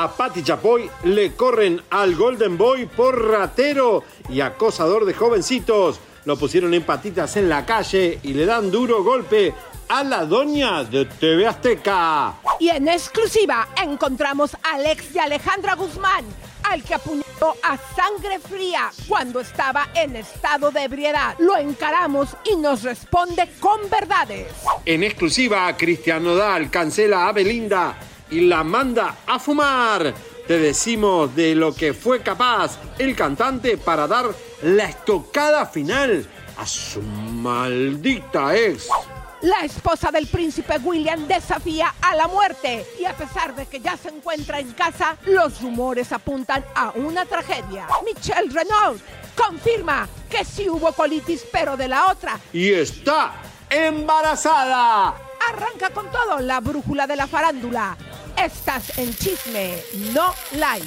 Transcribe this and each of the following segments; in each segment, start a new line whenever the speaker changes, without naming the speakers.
A Patti Chapoy le corren al Golden Boy por ratero y acosador de jovencitos. Lo pusieron en patitas en la calle y le dan duro golpe a la doña de TV Azteca.
Y en exclusiva encontramos al ex de Alejandra Guzmán, al que apuñaló a sangre fría cuando estaba en estado de ebriedad. Lo encaramos y nos responde con verdades.
En exclusiva, Cristian Nodal cancela a Belinda y la manda a fumar. Te decimos de lo que fue capaz el cantante para dar la estocada final a su maldita ex.
La esposa del príncipe William desafía a la muerte y a pesar de que ya se encuentra en casa, los rumores apuntan a una tragedia. Michelle Renault confirma que sí hubo colitis, pero de la otra.
Y está embarazada.
Arranca con todo la brújula de la farándula. Estás en chisme, no like.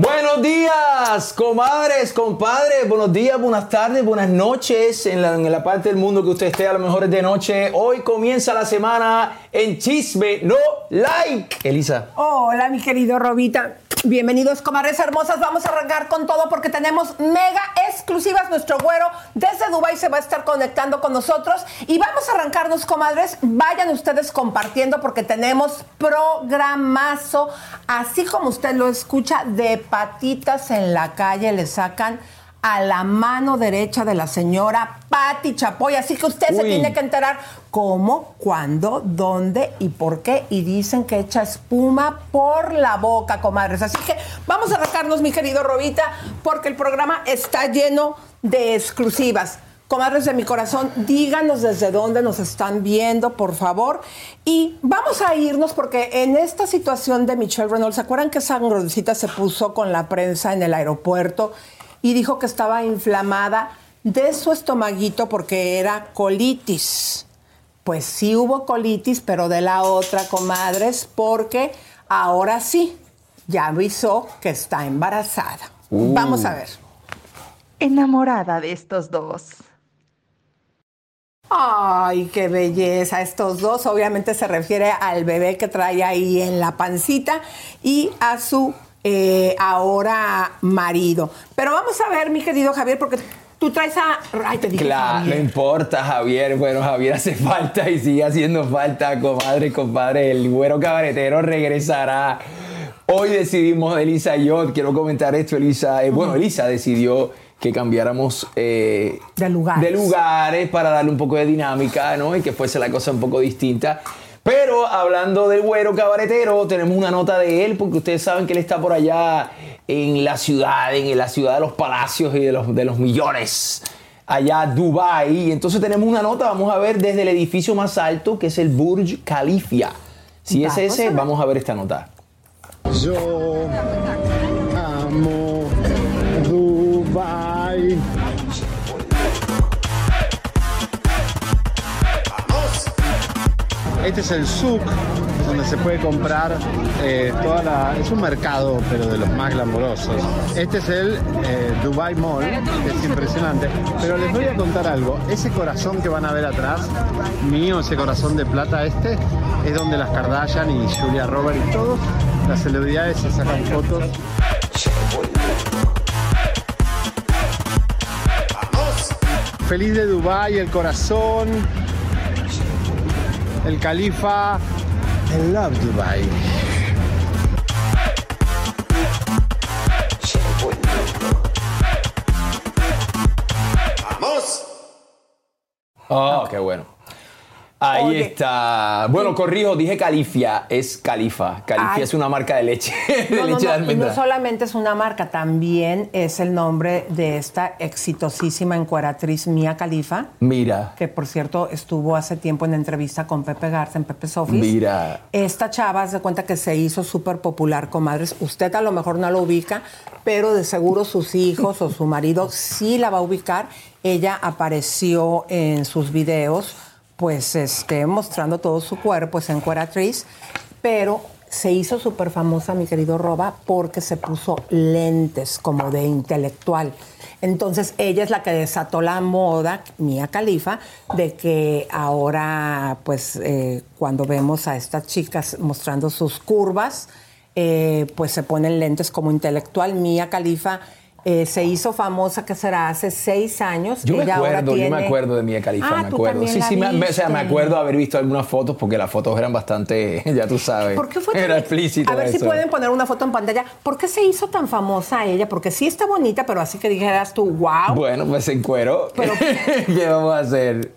Buenos días, comadres, compadres. Buenos días, buenas tardes, buenas noches en la, parte del mundo que usted esté a lo mejor es de noche. Hoy comienza la semana en Chisme No Like. Elisa.
Hola, mi querido Robita. Bienvenidos, comadres hermosas. Vamos a arrancar con todo porque tenemos mega exclusivas. Nuestro güero desde Dubai se va a estar conectando con nosotros y vamos a arrancarnos, comadres. Vayan ustedes compartiendo porque tenemos programazo, así como usted lo escucha, de patitas en la calle le sacan a la mano derecha de la señora Patti Chapoy. Así que usted se tiene que enterar cómo, cuándo, dónde y por qué. Y dicen que echa espuma por la boca, comadres. Así que vamos a arrancarnos, mi querido Robita, porque el programa está lleno de exclusivas. Comadres de mi corazón, díganos desde dónde nos están viendo, por favor. Y vamos a irnos porque en esta situación de Michelle Reynolds, ¿se acuerdan que esa gordita se puso con la prensa en el aeropuerto y dijo que estaba inflamada de su estomaguito porque era colitis? Pues sí hubo colitis, pero de la otra, comadres, porque ahora sí, ya avisó que está embarazada. Vamos a ver.
enamorada de estos dos.
Ay, qué belleza. Estos dos obviamente se refiere al bebé que trae ahí en la pancita y a su eh, ahora marido. Pero vamos a ver, mi querido Javier, porque tú traes a... Ay, te dije
Claro, no importa, Javier. Bueno, Javier hace falta y sigue haciendo falta, comadre y compadre. El güero cabaretero regresará. Hoy decidimos, Elisa y yo, quiero comentar esto, Elisa. eh, bueno, Elisa decidió que cambiáramos eh,
De lugares.
de lugares para darle un poco de dinámica, ¿no? Y que fuese la cosa un poco distinta. Pero hablando del güero cabaretero, tenemos una nota de él, porque ustedes saben que él está por allá en la ciudad, en la ciudad de los palacios y de los, de los millones, allá Dubai. Y entonces tenemos una nota, vamos a ver desde el edificio más alto, que es el Burj Khalifa. Si es ese, vamos a ver esta nota.
Yo Este es el souk donde se puede comprar eh, toda la. Es un mercado, pero de los más glamorosos. Este es el eh, Dubai Mall, que es impresionante. Pero les voy a contar algo. Ese corazón que van a ver atrás, mío, ese corazón de plata este, es donde las Kardashian y Julia Roberts y todos las celebridades se sacan fotos. Feliz de Dubai, el corazón, el califa, el love Dubai.
Oh, qué bueno. Ahí
Oye.
está. Bueno, corrijo, dije califia, es califa. Califia
Ay.
es una marca de leche, de
No, no,
leche de
no, no solamente es una marca, también es el nombre de esta exitosísima encueratriz Mía Califa,
Mira,
que por cierto estuvo hace tiempo en entrevista con Pepe Garza en Pepe Sofis.
Mira.
Esta chava se cuenta que se hizo súper popular, comadres. Usted a lo mejor no lo ubica, pero de seguro sus hijos o su marido sí la va a ubicar. Ella apareció en sus videos, pues este, mostrando todo su cuerpo, es encueratriz, pero se hizo súper famosa, mi querido Roba, porque se puso lentes como de intelectual. Entonces ella es la que desató la moda, Mía Califa, de que ahora, pues eh, cuando vemos a estas chicas mostrando sus curvas, eh, pues se ponen lentes como intelectual. Mía Califa eh, se hizo famosa, que será hace seis años.
yo me
Ella
acuerdo, yo me acuerdo de Mia Khalifa,
Ah,
me acuerdo. Sí, sí, me, o sea, me acuerdo haber visto algunas fotos porque las fotos eran bastante, ya tú sabes.
¿Por qué fue tan-
Era explícito
A ver si pueden poner una foto en pantalla. ¿Por qué se hizo tan famosa ella? Porque sí está bonita, pero así que dijeras tú, wow.
Bueno, pues en cuero.
Pero-
¿Qué vamos a hacer?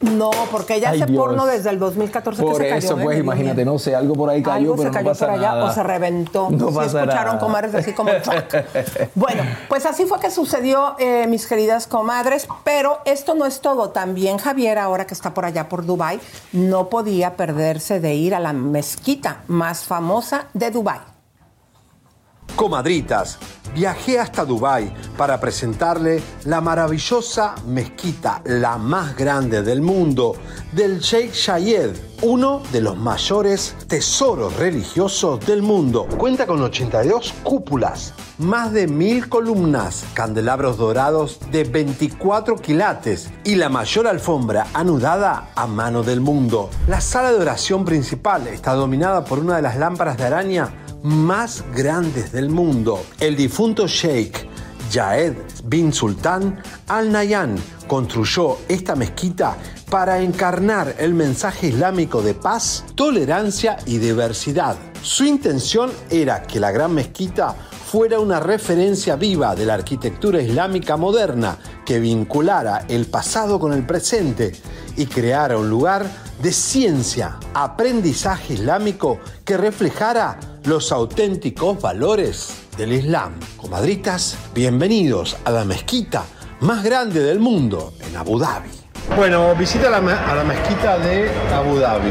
No, porque ella
Ay,
hace
Dios.
porno desde el 2014 que
Por
se cayó.
eso,
¿eh?
pues, imagínate, no sé, algo por ahí cayó,
Algo
pero
se
no
cayó
pasa
por allá
nada.
o se reventó.
No
Sí
pasa
escucharon
nada.
comadres así como. Bueno, pues así fue que sucedió, eh, mis queridas comadres. Pero esto no es todo. También Javier, ahora que está por allá por Dubai, no podía perderse de ir a la mezquita más famosa de Dubai.
Comadritas, viajé hasta Dubái para presentarle la maravillosa mezquita, la más grande del mundo, del Sheikh Zayed, uno de los mayores tesoros religiosos del mundo. Cuenta con 82 cúpulas, más de mil columnas, candelabros dorados de 24 quilates y la mayor alfombra anudada a mano del mundo. La sala de oración principal está dominada por una de las lámparas de araña más grandes del mundo. El difunto Sheikh Jaed bin Sultan Al Nahyan construyó esta mezquita para encarnar el mensaje islámico de paz, tolerancia y diversidad. Su intención era que la gran mezquita fuera una referencia viva de la arquitectura islámica moderna que vinculara el pasado con el presente y creara un lugar de ciencia, aprendizaje islámico que reflejara los auténticos valores del Islam. Comadritas, bienvenidos a la mezquita más grande del mundo en Abu Dhabi.
Bueno, visita a la, me- a la mezquita de Abu Dhabi.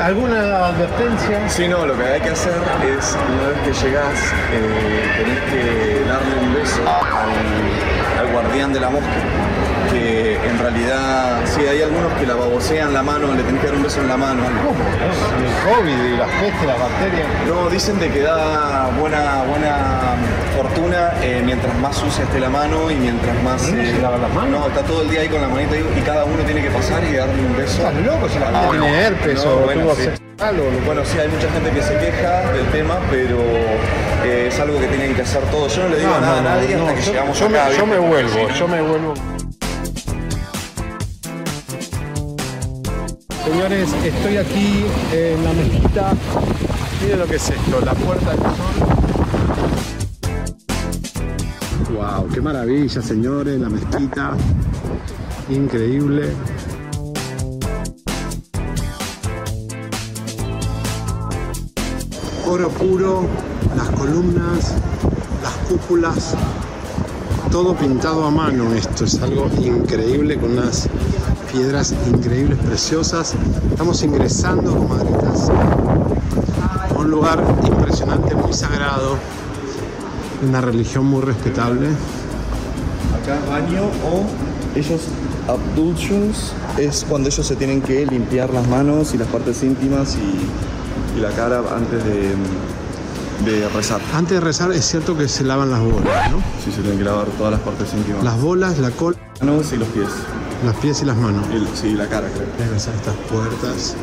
¿Alguna advertencia?
Sí, no, lo que hay que hacer es, una vez que llegás, eh, tenés que darle un beso al, al guardián de la mosca. Que en realidad, sí, hay algunos que la babosean la mano, le tenés que dar un beso en la mano.
El COVID y las pestes, las bacterias.
No, dicen de que da buena, buena fortuna eh, mientras más sucia esté la mano y mientras más...
¿No se lava las manos?
No, está todo el día ahí con la manita y cada uno tiene que pasar y darle un beso.
Estás loco si la gente
Ah,
tiene
no.
herpes
No,
o
bueno,
tuvo
sí.
o
Bueno, sí, hay mucha gente que se queja del tema, pero eh, es algo que tienen que hacer todos. Yo no le digo
No,
nada
no,
a nadie hasta que
yo,
llegamos
yo
acá.
me, yo me vuelvo, yo me vuelvo. Señores, estoy aquí en la mezquita. Miren lo que es esto, la puerta del sol.
Wow, qué maravilla, señores, la mezquita. Increíble. Oro puro, las columnas, las cúpulas, todo pintado a mano. Esto es algo increíble con unas piedras increíbles, preciosas. Estamos ingresando, comadritas, a un lugar impresionante, muy sagrado, una religión muy respetable.
Acá baño o ellos abductions es cuando ellos se tienen que limpiar las manos y las partes íntimas y, y la cara antes de, de rezar.
Antes de rezar es cierto que se lavan las bolas, ¿no?
Sí, se tienen que lavar todas las partes íntimas.
Las bolas, la cola,
manos y los pies.
los pies y las manos.
Y el- sí, la cara, creo.
Que besar estas puertas.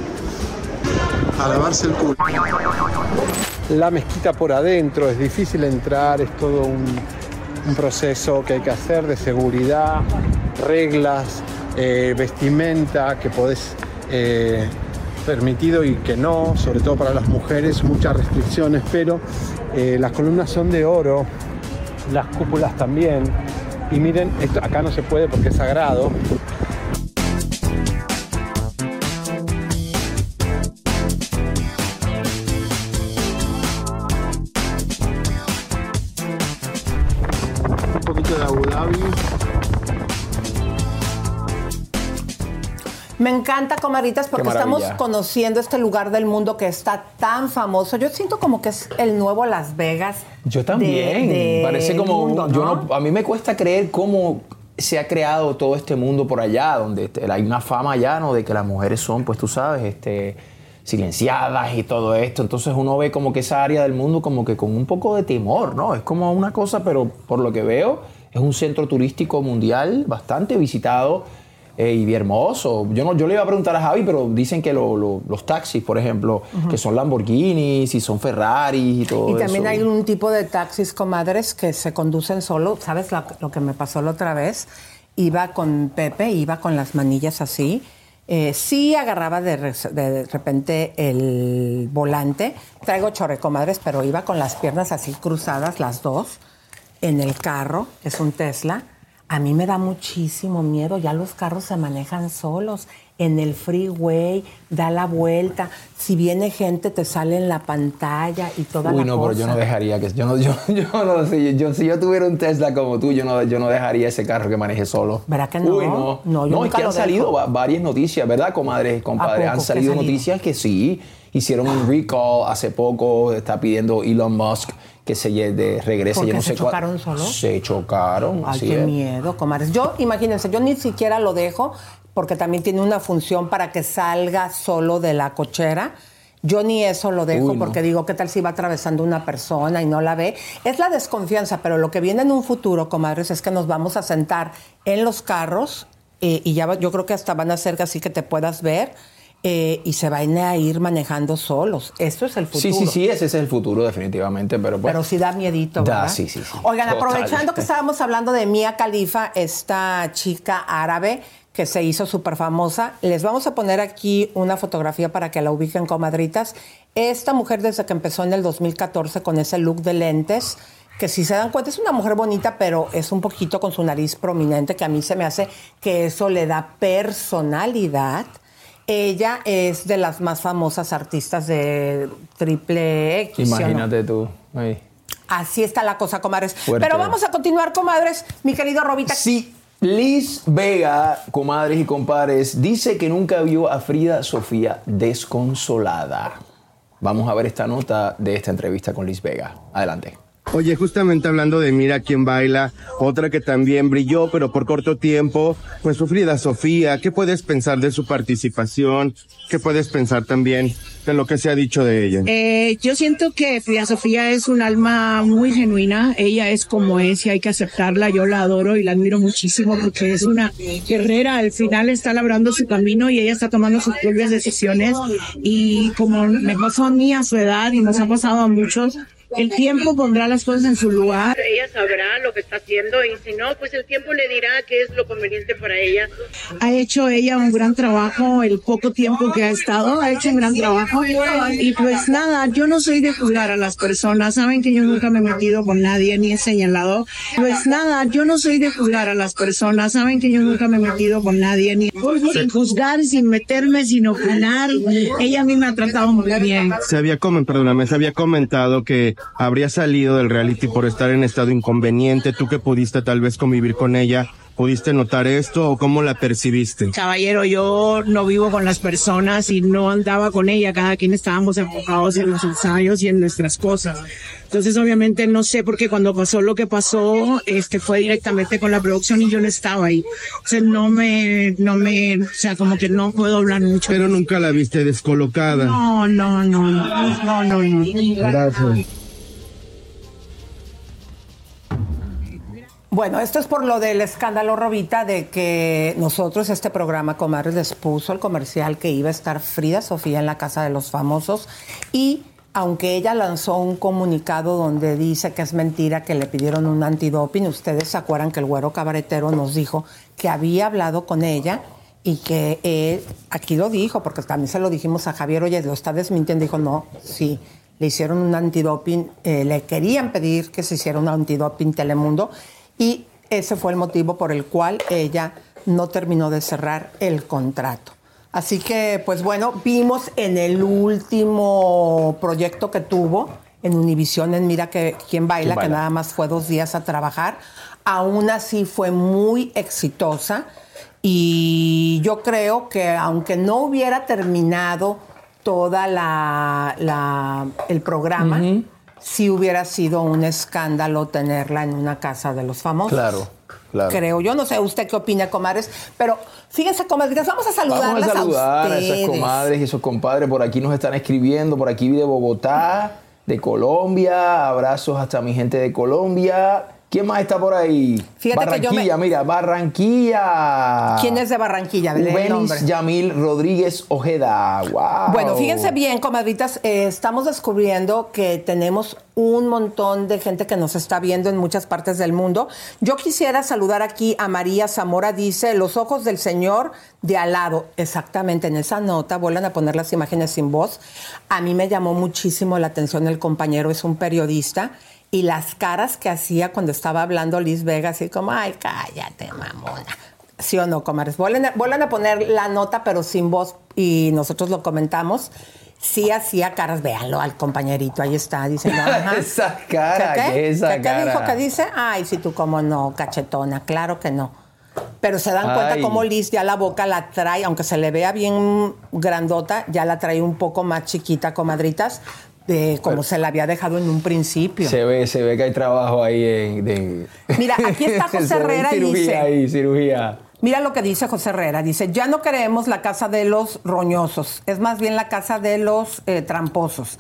A lavarse el culo. La mezquita por adentro, es difícil entrar, es todo un, un proceso que hay que hacer de seguridad, reglas, eh, vestimenta que podés eh, permitido y que no, sobre todo para las mujeres, muchas restricciones, pero eh, las columnas son de oro, las cúpulas también. Y miren, esto acá no se puede porque es sagrado,
encanta, comadritas, porque estamos conociendo este lugar del mundo que está tan famoso. Yo siento como que es el nuevo Las Vegas.
Yo también.
de-
Parece como.
mundo,
yo
¿no?
no- a mí me cuesta creer cómo se ha creado todo este mundo por allá, donde este, hay una fama ya, ¿no? De que las mujeres son, pues tú sabes, este silenciadas y todo esto. Entonces uno ve como que esa área del mundo como que con un poco de temor, ¿no? Es como una cosa, pero por lo que veo, es un centro turístico mundial bastante visitado eh, y hermoso. Yo, no, yo le iba a preguntar a Javi, pero dicen que lo- lo- los taxis, por ejemplo, que son Lamborghinis y son Ferraris y todo
Y también
eso.
hay un tipo de taxis, comadres, que se conducen solo. ¿Sabes lo, lo que me pasó la otra vez? Iba con Pepe, iba con las manillas así. Eh, sí agarraba de, re- de repente el volante. Traigo chorre, comadres, pero iba con las piernas así cruzadas, las dos, en el carro. Es un Tesla. A mí me da muchísimo miedo. Ya los carros se manejan solos. En el freeway, da la vuelta. Si viene gente, te sale en la pantalla y toda
Uy,
la
no,
cosa.
pero yo no dejaría que. Yo no, yo, yo no sé. Yo, si yo tuviera un Tesla como tú, yo no, yo no dejaría ese carro que maneje solo.
¿Verdad que no?
Uy, no.
No, yo
es
nunca
que han salido
dejo.
varias noticias, ¿verdad, comadres, compadres?
poco?
Han
¿Qué
salido
salido?
noticias que sí. Hicieron un recall hace poco. Está pidiendo Elon Musk que se de, regrese.
¿Por
yo no
se
sé cuál-
chocaron solos?
Se chocaron.
Ay, qué
es.
miedo, comadres. Yo, imagínense, yo ni siquiera lo dejo porque también tiene una función para que salga solo de la cochera. Yo ni eso lo dejo
Uy, no.
porque digo, ¿qué tal si va atravesando una persona y no la ve? Es la desconfianza, pero lo que viene en un futuro, comadres, es que nos vamos a sentar en los carros eh, y ya yo creo que hasta van a ser así que te puedas ver eh, y se van a ir manejando solos. Esto es el futuro.
Sí, sí, sí, ese es el futuro, definitivamente. Pero, pues,
Pero sí da miedito,
Da,
¿verdad?
sí, sí, sí.
Oigan,
Total.
aprovechando que estábamos hablando de Mia Khalifa, esta chica árabe que se hizo súper famosa, les vamos a poner aquí una fotografía para que la ubiquen, comadritas. Esta mujer desde que empezó en el 2014 con ese look de lentes, que si se dan cuenta es una mujer bonita, pero es un poquito con su nariz prominente, que a mí se me hace que eso le da personalidad. Ella es de las más famosas artistas de triple X. ¿sí o no?
Imagínate tú. Ay.
Así está la cosa, comadres.
Fuerte.
Pero vamos a continuar, comadres. Mi querido Robita.
Sí, Liz Vega, comadres y compadres, dice que nunca vio a Frida Sofía desconsolada. Vamos a ver esta nota de esta entrevista con Liz Vega. Adelante.
Oye, justamente hablando de Mira quién baila, otra que también brilló, pero por corto tiempo, pues su Frida Sofía, ¿qué puedes pensar de su participación? ¿Qué puedes pensar también de lo que se ha dicho de ella?
Eh, yo siento que Frida Sofía es un alma muy genuina. Ella es como es y hay que aceptarla. Yo la adoro y la admiro muchísimo porque es una guerrera. Al final está labrando su camino y ella está tomando sus propias decisiones. Y como me pasó a mí a su edad y nos ha pasado a muchos, el tiempo pondrá las cosas en su lugar. Ella sabrá lo que está haciendo y si no, pues el tiempo le dirá qué es lo conveniente para ella. Ha hecho ella un gran trabajo el poco tiempo que ha estado, ha hecho un gran trabajo y pues nada, yo no soy de juzgar a las personas, saben que yo nunca me he metido con nadie ni he señalado. Pues nada, yo no soy de juzgar a las personas, saben que yo nunca me he metido con nadie ni sin juzgar, sin meterme, sin opinar. Ella a mí me ha tratado muy bien.
Se había, comen, perdóname, se había comentado que habría salido del reality por estar en estado inconveniente, tú que pudiste tal vez convivir con ella. ¿Pudiste notar esto o cómo la percibiste?
Caballero, yo no vivo con las personas y no andaba con ella, cada quien estábamos enfocados en los ensayos y en nuestras cosas. Entonces, obviamente, no sé por qué cuando pasó lo que pasó, este fue directamente con la producción y yo no estaba ahí. O sea, no me, no me, o sea, como que no puedo hablar mucho.
Pero nunca la viste descolocada.
No, no, no, no, no, no. no.
Gracias.
Bueno, esto es por lo del escándalo, Robita, de que nosotros, este programa Comadres, les puso el comercial que iba a estar Frida Sofía en la Casa de los Famosos y aunque ella lanzó un comunicado donde dice que es mentira que le pidieron un antidoping, ustedes se acuerdan que el güero cabaretero nos dijo que había hablado con ella y que él, aquí lo dijo, porque también se lo dijimos a Javier, oye, lo está desmintiendo, dijo, no, sí, le hicieron un antidoping, eh, le querían pedir que se hiciera un antidoping Telemundo y ese fue el motivo por el cual ella no terminó de cerrar el contrato. Así que, pues bueno, vimos en el último proyecto que tuvo en Univision, en Mira que quién baila, que nada más fue dos días a trabajar, aún así fue muy exitosa. Y yo creo que aunque no hubiera terminado toda la, la- el programa, sí hubiera sido un escándalo tenerla en una casa de los famosos.
Claro, claro.
Creo yo, no sé usted qué opina, comadres, pero fíjense, comadres, vamos a saludarlas
Vamos a saludar a, esas
ustedes.
comadres y esos compadres. Por aquí nos están escribiendo, por aquí de Bogotá, de Colombia. Abrazos hasta mi gente de Colombia. ¿Quién más está por ahí?
Fíjate que yo
Barranquilla,
me-
mira, Barranquilla.
¿Quién es de Barranquilla?
Ubenis Yamil Rodríguez Ojeda. Wow.
Bueno, fíjense bien, comadritas, eh, estamos descubriendo que tenemos un montón de gente que nos está viendo en muchas partes del mundo. Yo quisiera saludar aquí a María Zamora, dice, los ojos del Señor de al lado. Exactamente, en esa nota, vuelvan a poner las imágenes sin voz. A mí me llamó muchísimo la atención el compañero, es un periodista. Y las caras que hacía cuando estaba hablando Liz Vega, así como, ay, cállate, mamona. ¿Sí o no, comadres? Vuelven a, poner la nota, pero sin voz, y nosotros lo comentamos. Sí hacía caras, véanlo al compañerito, ahí está, dice. no, ajá.
Esa cara,
¿Qué, qué?
¿qué esa
¿Qué, qué dijo
cara?
que dice? Ay, sí, tú como no, cachetona, claro que no. Pero se dan cuenta cómo Liz ya la boca la trae, aunque se le vea bien grandota, ya la trae un poco más chiquita, comadritas, de como se la había dejado en un principio.
Se ve, se ve que hay trabajo ahí en, de-
Mira, aquí está José Herrera y dice-
ahí, cirugía.
Mira lo que dice José Herrera. Dice, ya no queremos la casa de los roñosos, es más bien la casa de los eh, tramposos.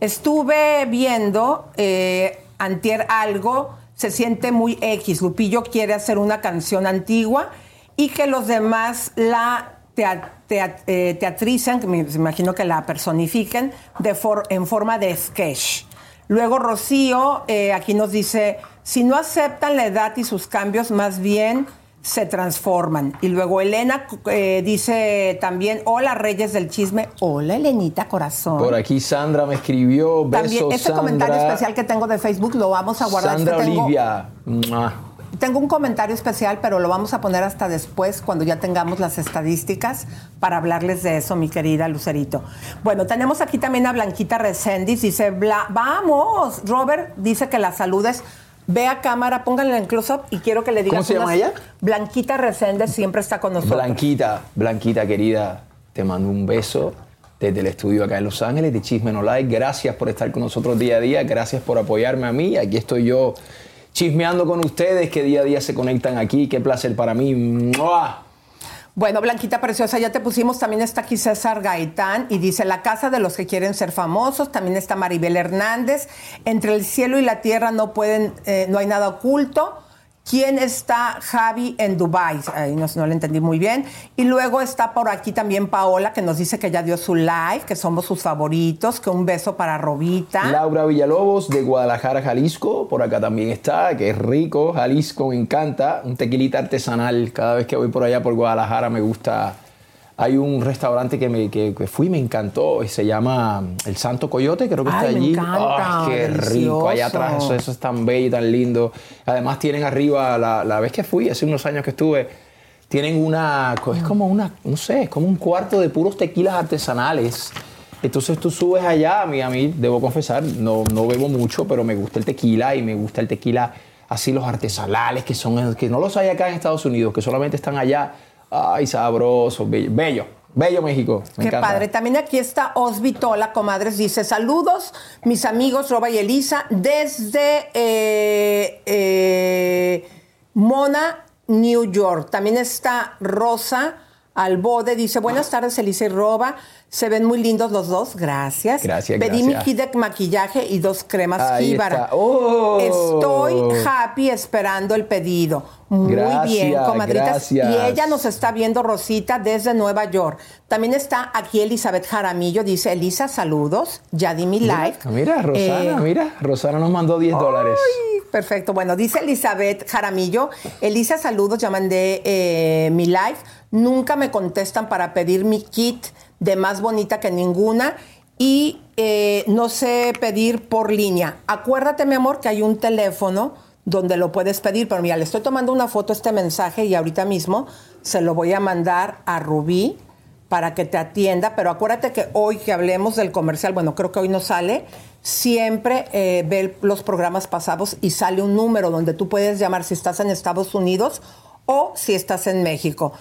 Estuve viendo eh, antier algo, se siente muy X. Lupillo quiere hacer una canción antigua y que los demás la tea- tea- eh, teatricen, que me imagino que la personifiquen de for- en forma de sketch. Luego Rocío eh, aquí nos dice, si no aceptan la edad y sus cambios, más bien se transforman. Y luego Elena eh, dice también, hola Reyes del Chisme, hola Elenita Corazón.
Por aquí Sandra me escribió. Besos,
También este
Sandra.
comentario especial que tengo de Facebook lo vamos a guardar.
Sandra
Es que tengo-
Olivia. Mua.
Tengo un comentario especial, pero lo vamos a poner hasta después, cuando ya tengamos las estadísticas, para hablarles de eso, mi querida Lucerito. Bueno, tenemos aquí también a Blanquita Reséndiz. Dice, "Bla- vamos, Robert dice que la saludes. Ve a cámara, pónganla en close-up y quiero que le digas
¿Cómo se llama
unas-
ella?
Blanquita Reséndiz siempre está con nosotros.
Blanquita, Blanquita querida, te mando un beso desde el estudio acá en Los Ángeles de Chisme No Like. Gracias por estar con nosotros día a día, gracias por apoyarme a mí. Aquí estoy yo chismeando con ustedes que día a día se conectan aquí. Qué placer para mí.
Bueno, Blanquita Preciosa, ya te pusimos, también está aquí César Gaitán y dice, la casa de los que quieren ser famosos, también está Maribel Hernández, entre el cielo y la tierra no pueden, eh, no hay nada oculto, quién está Javi en Dubai. Ahí no, no le entendí muy bien. Y luego está por aquí también Paola, que nos dice que ya dio su live, que somos sus favoritos, que un beso para Robita.
Laura Villalobos de Guadalajara, Jalisco, por acá también está, que es rico, Jalisco me encanta, un tequilita artesanal, cada vez que voy por allá por Guadalajara me gusta. Hay un restaurante que, me, que, que fui, me encantó, y se llama El Santo Coyote, creo que
Ay,
está
me
allí.
encanta,
Ay, qué rico, allá atrás, eso,
delicioso.
eso es tan bello y tan lindo. Además tienen arriba, la, la vez que fui, hace unos años que estuve, tienen una, es como una, no sé, es como un cuarto de puros tequilas artesanales. Entonces tú subes allá, a mí, a mí debo confesar, no, no bebo mucho, pero me gusta el tequila y me gusta el tequila así los artesanales, que son que no los hay acá en Estados Unidos, que solamente están allá. Ay, sabrosos, bello, bello, bello México. Me
Qué
encanta.
padre. También aquí está Osvitola, comadres. Dice: Saludos, mis amigos Roba y Elisa, desde eh, eh, Mona, New York. También está Rosa Albode. Dice: Buenas tardes, Elisa y Roba. Se ven muy lindos los dos. Gracias.
Gracias,
Pedí
gracias.
mi kit de maquillaje y dos cremas Jíbara.
¡Oh!
Estoy happy esperando el pedido. Muy
Gracias,
bien, comadritas.
gracias.
Y ella nos está viendo Rosita desde Nueva York. También está aquí Elizabeth Jaramillo. Dice, Elisa, saludos. Ya di mi like.
Mira, Rosana,
Eh,
mira, Rosana nos mandó 10 dólares.
Perfecto. Bueno, dice Elizabeth Jaramillo. Elisa, saludos. Ya mandé eh, mi live. Nunca me contestan para pedir mi kit de más bonita que ninguna. Y eh, no sé pedir por línea. Acuérdate, mi amor, que hay un teléfono donde lo puedes pedir. Pero mira, le estoy tomando una foto a este mensaje y ahorita mismo se lo voy a mandar a Rubí para que te atienda, pero acuérdate que hoy que hablemos del comercial, bueno, creo que hoy no sale, siempre eh, ve los programas pasados y sale un número donde tú puedes llamar si estás en Estados Unidos o si estás en México.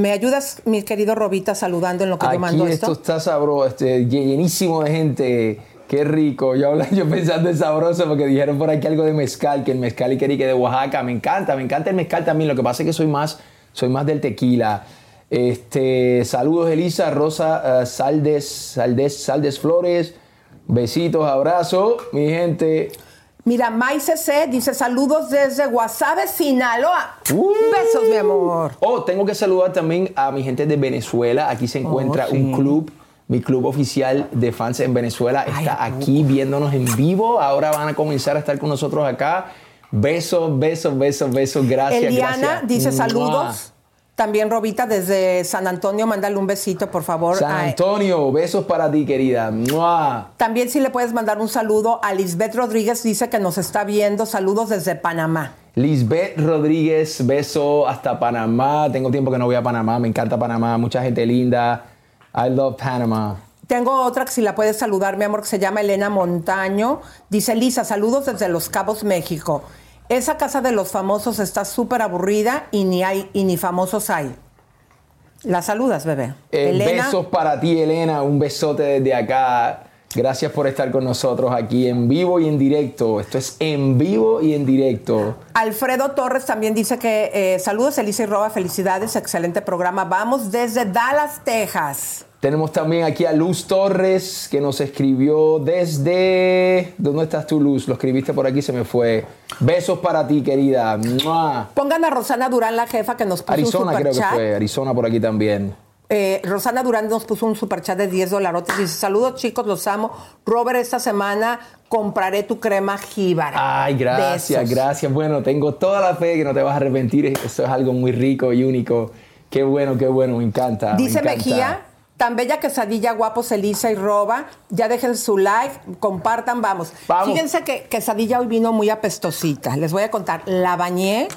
¿Me ayudas, mi querido Robita, saludando en lo que yo mando
Aquí
esto?
esto está sabroso, este, llenísimo de gente. Qué rico. Yo, habla- yo pensando en sabroso porque dijeron por aquí algo de mezcal, que el mezcal y que de Oaxaca. Me encanta, me encanta el mezcal también. Lo que pasa es que soy más, soy más del tequila. Este, saludos Elisa, Rosa, eh, Saldes, Saldes, Saldes Flores. Besitos, abrazos, mi gente.
Mira, Mai CC dice saludos desde Guasave, Sinaloa.
Uh.
Besos, mi amor.
Oh, tengo que saludar también a mi gente de Venezuela. Aquí se encuentra
Oh, sí.
un club, mi club oficial de fans en Venezuela. Está aquí viéndonos en vivo. Ahora van a comenzar a estar con nosotros acá. Besos, besos, besos, besos. Gracias.
Eliana
gracias.
dice saludos. También Robita desde San Antonio, mándale un besito, por favor.
San Antonio, besos para ti, querida. Mua.
También si le puedes mandar un saludo a Lisbeth Rodríguez, dice que nos está viendo. Saludos desde Panamá.
Lisbeth Rodríguez, beso hasta Panamá. Tengo tiempo que no voy a Panamá. Me encanta Panamá. Mucha gente linda. I love Panama.
Tengo otra que si la puedes saludar, mi amor, que se llama Elena Montaño. Dice Lisa, saludos desde Los Cabos, México. Esa casa de los famosos está súper aburrida y ni hay y ni famosos hay. La saludas, bebé.
Eh,
Elena.
Besos para ti, Elena. Un besote desde acá. Gracias por estar con nosotros aquí en vivo y en directo. Esto es en vivo y en directo.
Alfredo Torres también dice que eh, saludos, Elisa y Roba, felicidades, excelente programa. Vamos desde Dallas, Texas.
Tenemos también aquí a Luz Torres que nos escribió desde... ¿Dónde estás tú, Luz? Lo escribiste por aquí, se me fue. Besos para ti, querida. ¡Mua!
Pongan a Rosana Durán, la jefa, que nos puso
Arizona
un
creo que fue. Arizona por aquí también.
Eh, Rosana Durán nos puso un superchat de 10 dolarotes. Dice, saludos chicos, los amo. Robert, esta semana compraré tu crema jíbara.
Ay, gracias,
Besos.
gracias. Bueno, tengo toda la fe que no te vas a arrepentir. Eso es algo muy rico y único. Qué bueno, qué bueno, me encanta. me
Dice
encanta.
Mejía, tan bella quesadilla, guapos, Elisa y Roba. Ya dejen su like, compartan, vamos.
Vamos.
Fíjense que quesadilla hoy vino muy apestosita. Les voy a contar, la bañé,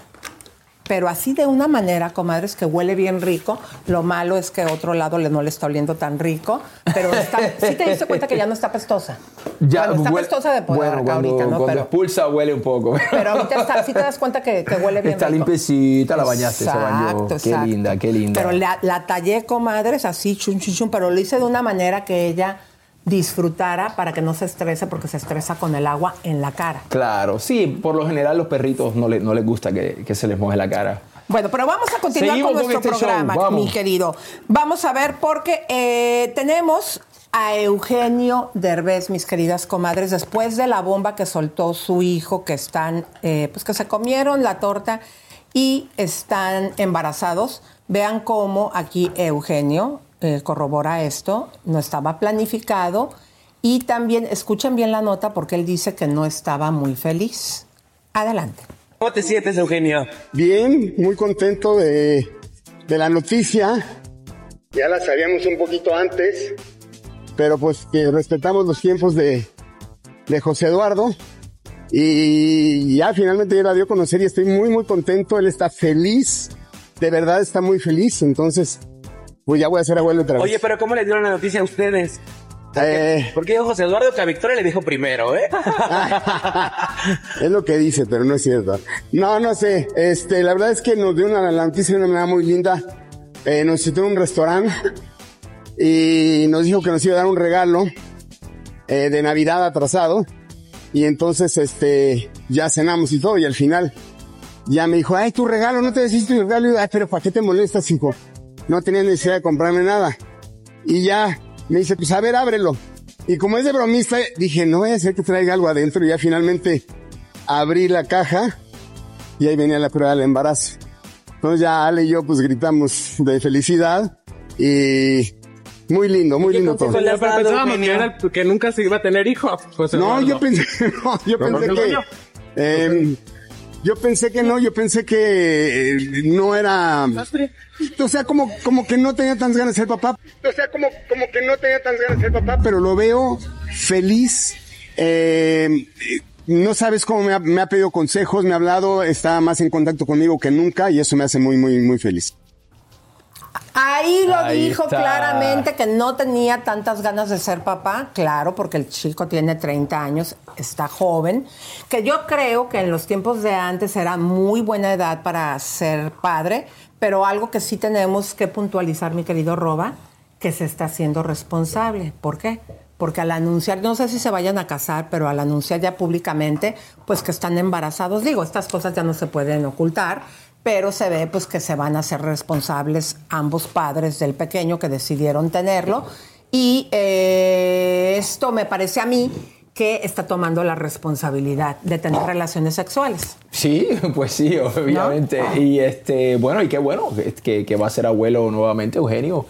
pero así de una manera, comadres, que huele bien rico. Lo malo es que otro lado le, no le está oliendo tan rico, pero está, sí te diste cuenta que ya no está apestosa. bueno, está
huele-
apestosa de
Bueno,
acá
cuando,
ahorita, ¿no?
cuando
Pero,
expulsa huele un poco.
pero ahorita está, sí te das cuenta que, que huele bien
Está
rico.
limpiecita, la bañaste, se bañó.
Exacto,
Qué
exacto.
linda, qué linda.
Pero la, la tallé, comadres, así, chun, chun, chun, pero lo hice de una manera que ella disfrutara para que no se estrese, porque se estresa con el agua en la cara.
Claro, sí, por lo general los perritos no, le- no les gusta que, que se les moje la cara.
Bueno, pero vamos a continuar
Seguimos
con
con
nuestro
este
programa, mi querido. Vamos a ver porque eh, tenemos a Eugenio Derbez, mis queridas comadres, después de la bomba que soltó su hijo, que están, eh, pues que se comieron la torta y están embarazados. Vean cómo aquí Eugenio eh, corrobora esto, no estaba planificado. Y también escuchen bien la nota porque él dice que no estaba muy feliz. Adelante.
¿Cómo te sientes, Eugenio?
Bien, muy contento de, de la noticia. Ya la sabíamos un poquito antes, pero pues que respetamos los tiempos de, de José Eduardo. Y ya finalmente ya la dio a conocer y estoy muy, muy contento. Él está feliz, de verdad está muy feliz. Entonces, pues ya voy a ser abuelo otra vez.
Oye, pero ¿cómo le dieron la noticia a ustedes?
Eh,
Porque José Eduardo que a Victoria le dijo primero, ¿eh?
es lo que dice, pero no es cierto. No, no sé. Este, la verdad es que nos dio una la noticia de una manera muy linda. Eh, nos citó en un restaurante y nos dijo que nos iba a dar un regalo eh, de Navidad atrasado. Y entonces, este, ya cenamos y todo. Y al final, ya me dijo, ay, tu regalo, no te decís tu regalo. Y yo, ay, pero ¿para qué te molestas, hijo? No tenía necesidad de comprarme nada. Y ya me dice, pues a ver, ábrelo. Y como es de bromista, dije, no voy a hacer que traiga algo adentro. Y ya finalmente abrí la caja y ahí venía la prueba del embarazo. Entonces ya Ale y yo pues gritamos de felicidad y muy lindo, muy lindo todo.
Pero pensábamos que,
Eugenio?
era- que nunca se iba a tener hijos. José
No, yo pensé, no, yo pensé
no,
que,
no.
eh, yo pensé que no, yo pensé que eh, no era, o sea, como, como que no tenía tantas ganas de ser papá. O sea, como, como que no tenía tantas ganas de ser papá, pero lo veo feliz. Eh, no sabes cómo me ha, me ha pedido consejos, me ha hablado, está más en contacto conmigo que nunca y eso me hace muy, muy, muy feliz.
Ahí lo
Ahí
dijo
está.
claramente que no tenía tantas ganas de ser papá, claro, porque el chico tiene 30 años, está joven, que yo creo que en los tiempos de antes era muy buena edad para ser padre, pero algo que sí tenemos que puntualizar, mi querido Roba, que se está haciendo responsable. ¿Por qué? Porque al anunciar, no sé si se vayan a casar, pero al anunciar ya públicamente, pues que están embarazados, digo, estas cosas ya no se pueden ocultar, pero se ve pues que se van a hacer responsables ambos padres del pequeño que decidieron tenerlo y eh, esto me parece a mí que está tomando la responsabilidad de tener relaciones sexuales.
Sí, pues sí, obviamente. Y este, bueno, y qué bueno que, que- va a ser abuelo nuevamente, Eugenio.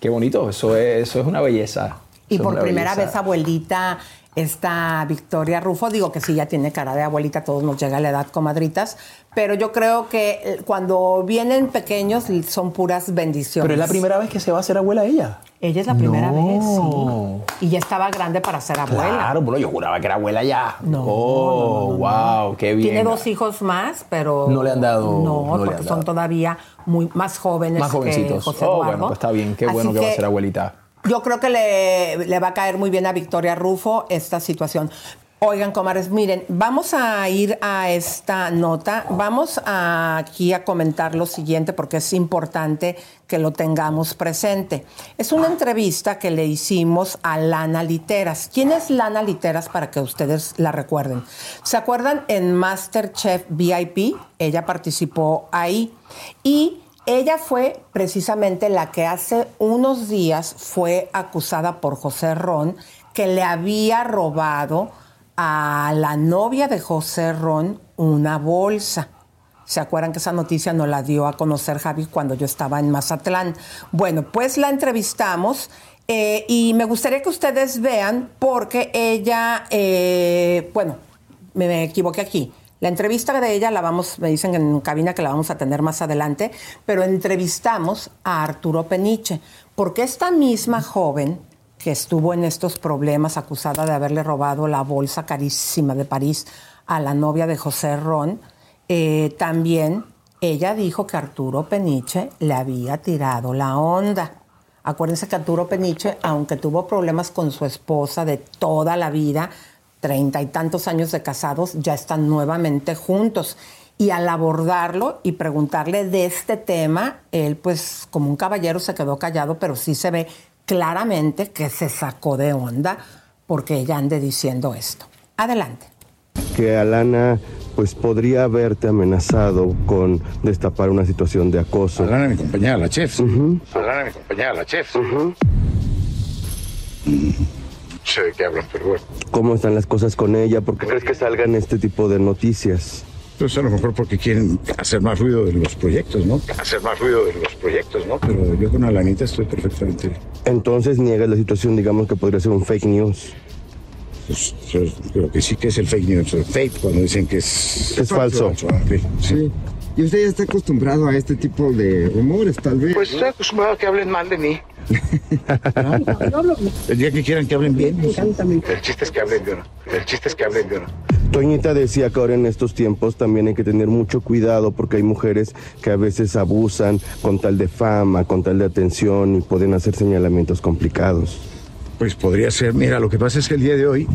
Qué bonito, eso es, eso es una belleza.
Y
Eso
por primera
belleza.
vez abuelita, esta Victoria Rufo, digo que sí, ya tiene cara de abuelita, todos nos llega a la edad comadritas, pero yo creo que eh, cuando vienen pequeños son puras bendiciones.
Pero es la primera vez que se va a hacer abuela ella.
Ella es la primera
No.
vez, sí. Y ya estaba grande para ser abuela.
Claro, bueno, yo juraba que era abuela ya. No. Oh, wow, qué bien.
Tiene dos hijos más, pero.
No le han dado-
No, porque son todavía muy más jóvenes.
Más
que
jovencitos.
José
oh,
Eduardo.
bueno, pues está bien, qué
Así
bueno que, va a ser abuelita.
Yo creo que le, le va a caer muy bien a Victoria Rufo esta situación. Oigan, comares, miren, vamos a ir a esta nota. Vamos aquí a comentar lo siguiente porque es importante que lo tengamos presente. Es una entrevista que le hicimos a Lana Literas. ¿Quién es Lana Literas para que ustedes la recuerden? ¿Se acuerdan en Masterchef VIP? Ella participó ahí y ella fue precisamente la que hace unos días fue acusada por José Ron que le había robado a la novia de José Ron una bolsa. ¿Se acuerdan que esa noticia nos la dio a conocer Javi cuando yo estaba en Mazatlán? Bueno, pues la entrevistamos eh, y me gustaría que ustedes vean porque ella, eh, bueno, me, me equivoqué aquí. La entrevista de ella la vamos, me dicen en cabina que la vamos a tener más adelante, pero entrevistamos a Arturo Peniche, porque esta misma joven que estuvo en estos problemas acusada de haberle robado la bolsa carísima de París a la novia de José Ron, eh, también ella dijo que Arturo Peniche le había tirado la onda. Acuérdense que Arturo Peniche, aunque tuvo problemas con su esposa de toda la vida, treinta y tantos años de casados, ya están nuevamente juntos. Y al abordarlo y preguntarle de este tema, él pues como un caballero se quedó callado, pero sí se ve claramente que se sacó de onda porque ella ande diciendo esto. Adelante.
que Alana pues podría haberte amenazado con destapar una situación de acoso.
Alana, mi compañera, la chef.
Ujú.
Alana, mi compañera, la chef. Sé de qué hablan, pero bueno.
¿Cómo están las cosas con ella? ¿Por qué crees que salgan este tipo de noticias?
Pues a lo mejor porque quieren hacer más ruido de los proyectos, ¿no? Hacer más ruido de los proyectos, ¿no? Pero yo con Alanita estoy perfectamente.
Entonces niegas la situación, digamos que podría ser un fake news.
Pues, yo creo que sí que es el fake news, el fake cuando dicen que es.
Es falso.
sí, sí.
Y usted ya está acostumbrado a este tipo de rumores, tal vez.
Pues estoy acostumbrado a que hablen mal de mí. El día que quieran que hablen bien. pues, El chiste es que hablen bien. El chiste es que hablen bien.
Toñita decía que ahora en estos tiempos también hay que tener mucho cuidado porque hay mujeres que a veces abusan con tal de fama, con tal de atención y pueden hacer señalamientos complicados.
Pues podría ser, mira, lo que pasa es que el día de hoy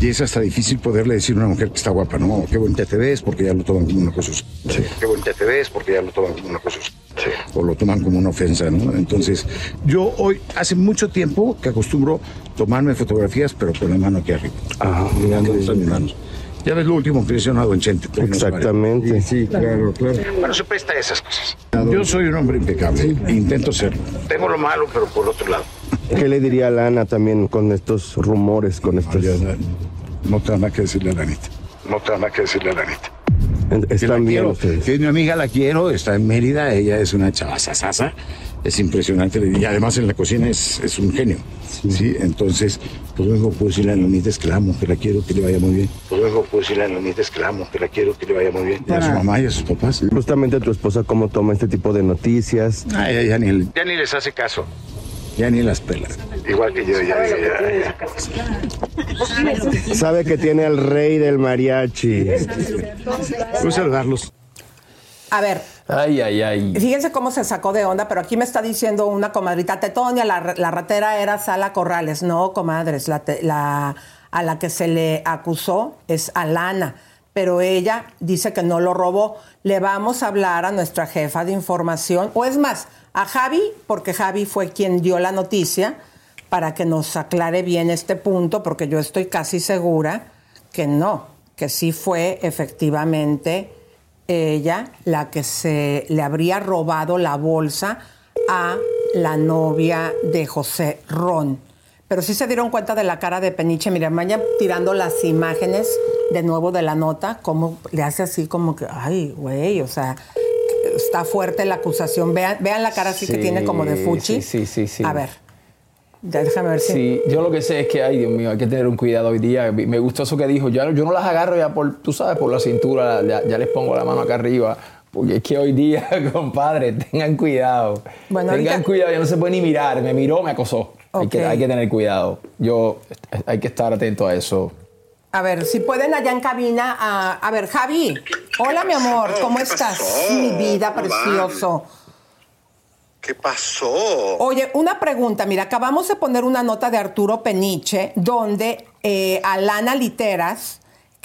ya es hasta difícil poderle decir a una mujer que está guapa, no, qué bonita te ves, porque ya lo toman como una cosa. Sí. Qué bonita te ves, porque ya lo toman como una cosa. Sí. O lo toman como una ofensa, ¿no? Entonces, yo hoy, hace mucho tiempo que acostumbro tomarme fotografías, pero con la mano aquí arriba.
Ajá.
Mirando mis manos. Ya ves lo último que hizo Don Chente.
Exactamente.
Sí, claro, claro.
Bueno, se presta a esas cosas. Yo soy un hombre impecable, intento serlo. Tengo lo malo, pero por otro lado.
¿Qué le diría a Lana también con estos rumores, con estos...
No tengo nada que decirle a Lanita. No tengo nada que decirle a Lanita.
Están bien ustedes.
Que es mi amiga, la quiero, está en Mérida, ella es una chava sasasa, es impresionante y además en la cocina es, es un genio. Sí. entonces, pues luego puedo decirle a Lanita es que la amo, que la quiero, que le vaya muy bien. Pues luego puedo decirle a Lanita es que la amo, que la quiero, que le vaya muy bien. Y a su mamá y a sus papás.
Justamente tu esposa, ¿cómo toma este tipo de noticias?
Ah, ya, ya ni, ya ni les hace caso. Ya ni las pelas. Igual que yo, ya, ya.
Sabe que tiene al rey del mariachi.
Saludarlos.
A ver,
Ay, ay, ay.
Fíjense cómo se sacó de onda, pero aquí me está diciendo una comadrita, Tetonia, la, la ratera era Sala Corrales. No, comadres, la, te- la- a la que se le acusó es a Lana, pero ella dice que no lo robó. Le vamos a hablar a nuestra jefa de información, o es más, a Javi, porque Javi fue quien dio la noticia, para que nos aclare bien este punto, porque yo estoy casi segura que no, que sí fue efectivamente ella la que se le habría robado la bolsa a la novia de José Ron. Pero sí se dieron cuenta de la cara de Peniche. Miren, vayan tirando las imágenes de nuevo de la nota, como le hace así como que, ay, güey, o sea, está fuerte la acusación. Vean, vean la cara así que tiene como de fuchi.
sí, sí, sí, sí.
A ver, ya déjame ver si...
Sí, yo lo que sé es que, ay Dios mío, hay que tener un cuidado hoy día. Me gustó eso que dijo. Yo, yo no las agarro ya por, tú sabes, por la cintura, ya, ya les pongo la mano acá arriba. Porque es que hoy día, compadre, tengan cuidado.
Bueno,
tengan
ahorita-
cuidado, ya no se puede ni mirar. Me miró, me acosó. Hay, que, hay que tener cuidado. Yo, hay que estar atento a eso.
A ver, si pueden allá en cabina. A, a ver, Javi. Hola, mi amor. ¿Cómo
¿Qué
estás?
pasó?
Mi vida precioso.
¿Qué pasó?
Oye, una pregunta. Mira, acabamos de poner una nota de Arturo Peniche donde eh, Alana Literas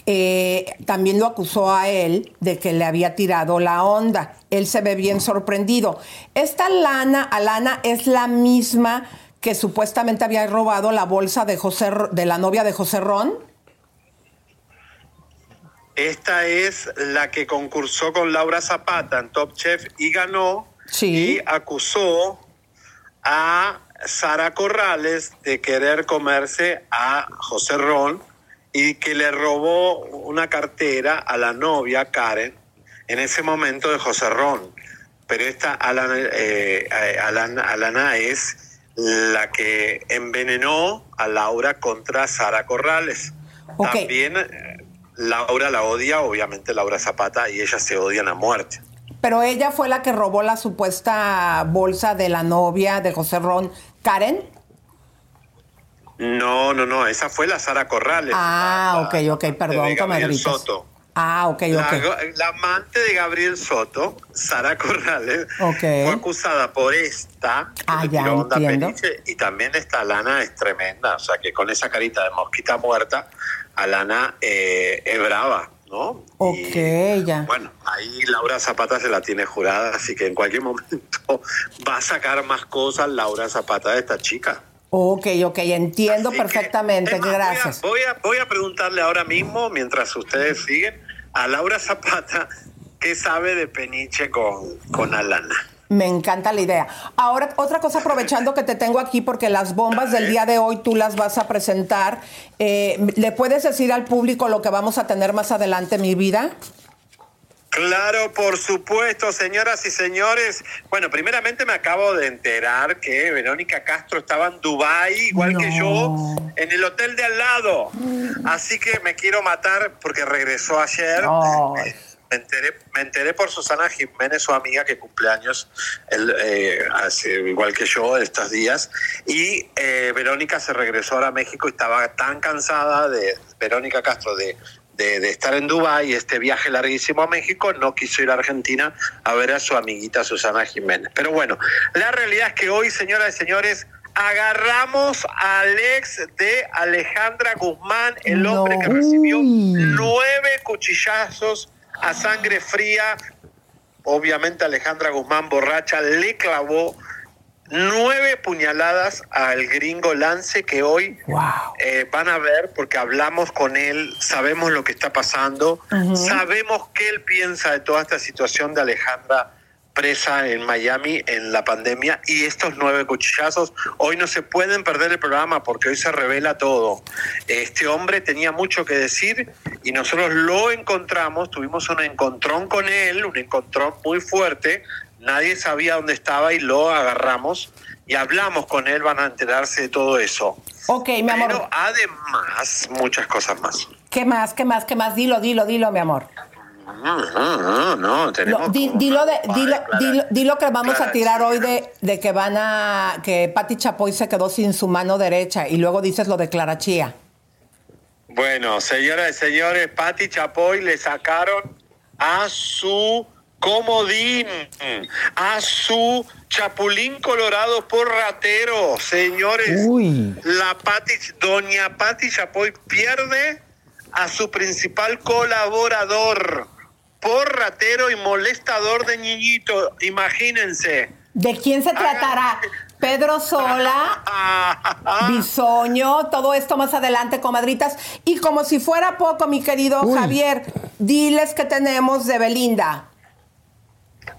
eh, también lo acusó a él de que le había tirado la onda. Él se ve bien sorprendido. Esta Lana, Alana es la misma que supuestamente había robado la bolsa de José de la novia de José Ron.
Esta es la que concursó con Laura Zapata en Top Chef y ganó. Y acusó a Sara Corrales de querer comerse a José Ron y que le robó una cartera a la novia Karen en ese momento de José Ron. Pero esta Alana, eh, eh, Alana, Alana es la que envenenó a Laura contra Sara Corrales. También eh, Laura la odia, obviamente Laura Zapata, y ellas se odian a muerte.
Pero ella fue la que robó la supuesta bolsa de la novia de José Ron, Karen.
No, no, no, esa fue la Sara Corrales.
Ah, ok, ok, perdón,
Gabriel. Soto.
Ah, ok,
La,
ok.
la amante de Gabriel Soto, Sara Corrales, fue acusada por esta,
Ah, ya entiendo.
Peniche, y también esta Lana es tremenda, o sea que con esa carita de mosquita muerta, Alana eh, es brava, ¿no?
Ok, ya.
Bueno, ahí Laura Zapata se la tiene jurada, así que en cualquier momento va a sacar más cosas Laura Zapata de esta chica.
Ok, ok, entiendo perfectamente. Gracias.
Voy a, voy a preguntarle ahora mismo, mientras ustedes siguen, a Laura Zapata qué sabe de Peniche con, con Alana.
Me encanta la idea. Ahora, otra cosa, aprovechando que te tengo aquí, porque las bombas del día de hoy tú las vas a presentar, eh, ¿le puedes decir al público lo que vamos a tener más adelante, mi vida?
Claro, por supuesto, señoras y señores. Bueno, primeramente me acabo de enterar que Verónica Castro estaba en Dubái, igual que yo, en el hotel de al lado. Así que me quiero matar porque regresó ayer. Me enteré, me enteré por Susana Jiménez, su amiga que cumpleaños el, eh, hace, igual que yo estos días. Y eh, Verónica se regresó ahora a México y estaba tan cansada de Verónica Castro de, de, de estar en Dubái este viaje larguísimo a México, no quiso ir a Argentina a ver a su amiguita Susana Jiménez. Pero bueno, la realidad es que hoy, señoras y señores, agarramos al ex de Alejandra Guzmán, el hombre que recibió nueve cuchillazos a sangre fría. Obviamente Alejandra Guzmán borracha le clavó nueve puñaladas al gringo Lance que hoy eh, van a ver porque hablamos con él, sabemos lo que está pasando, sabemos qué él piensa de toda esta situación de Alejandra presa en Miami en la pandemia y estos nueve cuchillazos hoy no se pueden perder el programa porque hoy se revela todo. Este hombre tenía mucho que decir y nosotros lo encontramos, tuvimos un encontrón con él, un encontrón muy fuerte, nadie sabía dónde estaba y lo agarramos y hablamos con él, van a enterarse de todo eso.
Ok, mi amor.
Pero además, muchas cosas más.
¿Qué más? ¿Qué más? ¿Qué más? Dilo, dilo, dilo, mi amor.
No, no, no, tenemos
di- dilo, de, dilo, dilo, dilo que vamos a tirar hoy de, de que van a. que Patti Chapoy se quedó sin su mano derecha y luego dices lo de Clara Chía.
Bueno, señoras y señores, Patti Chapoy le sacaron a su comodín, a su chapulín colorado por ratero. Señores, la Patti, doña Patti Chapoy pierde a su principal colaborador por ratero y molestador de niñito. Imagínense.
¿De quién se tratará? Pedro Sola, Bisoño, todo esto más adelante, comadritas. Y como si fuera poco, mi querido Javier, diles que tenemos de Belinda.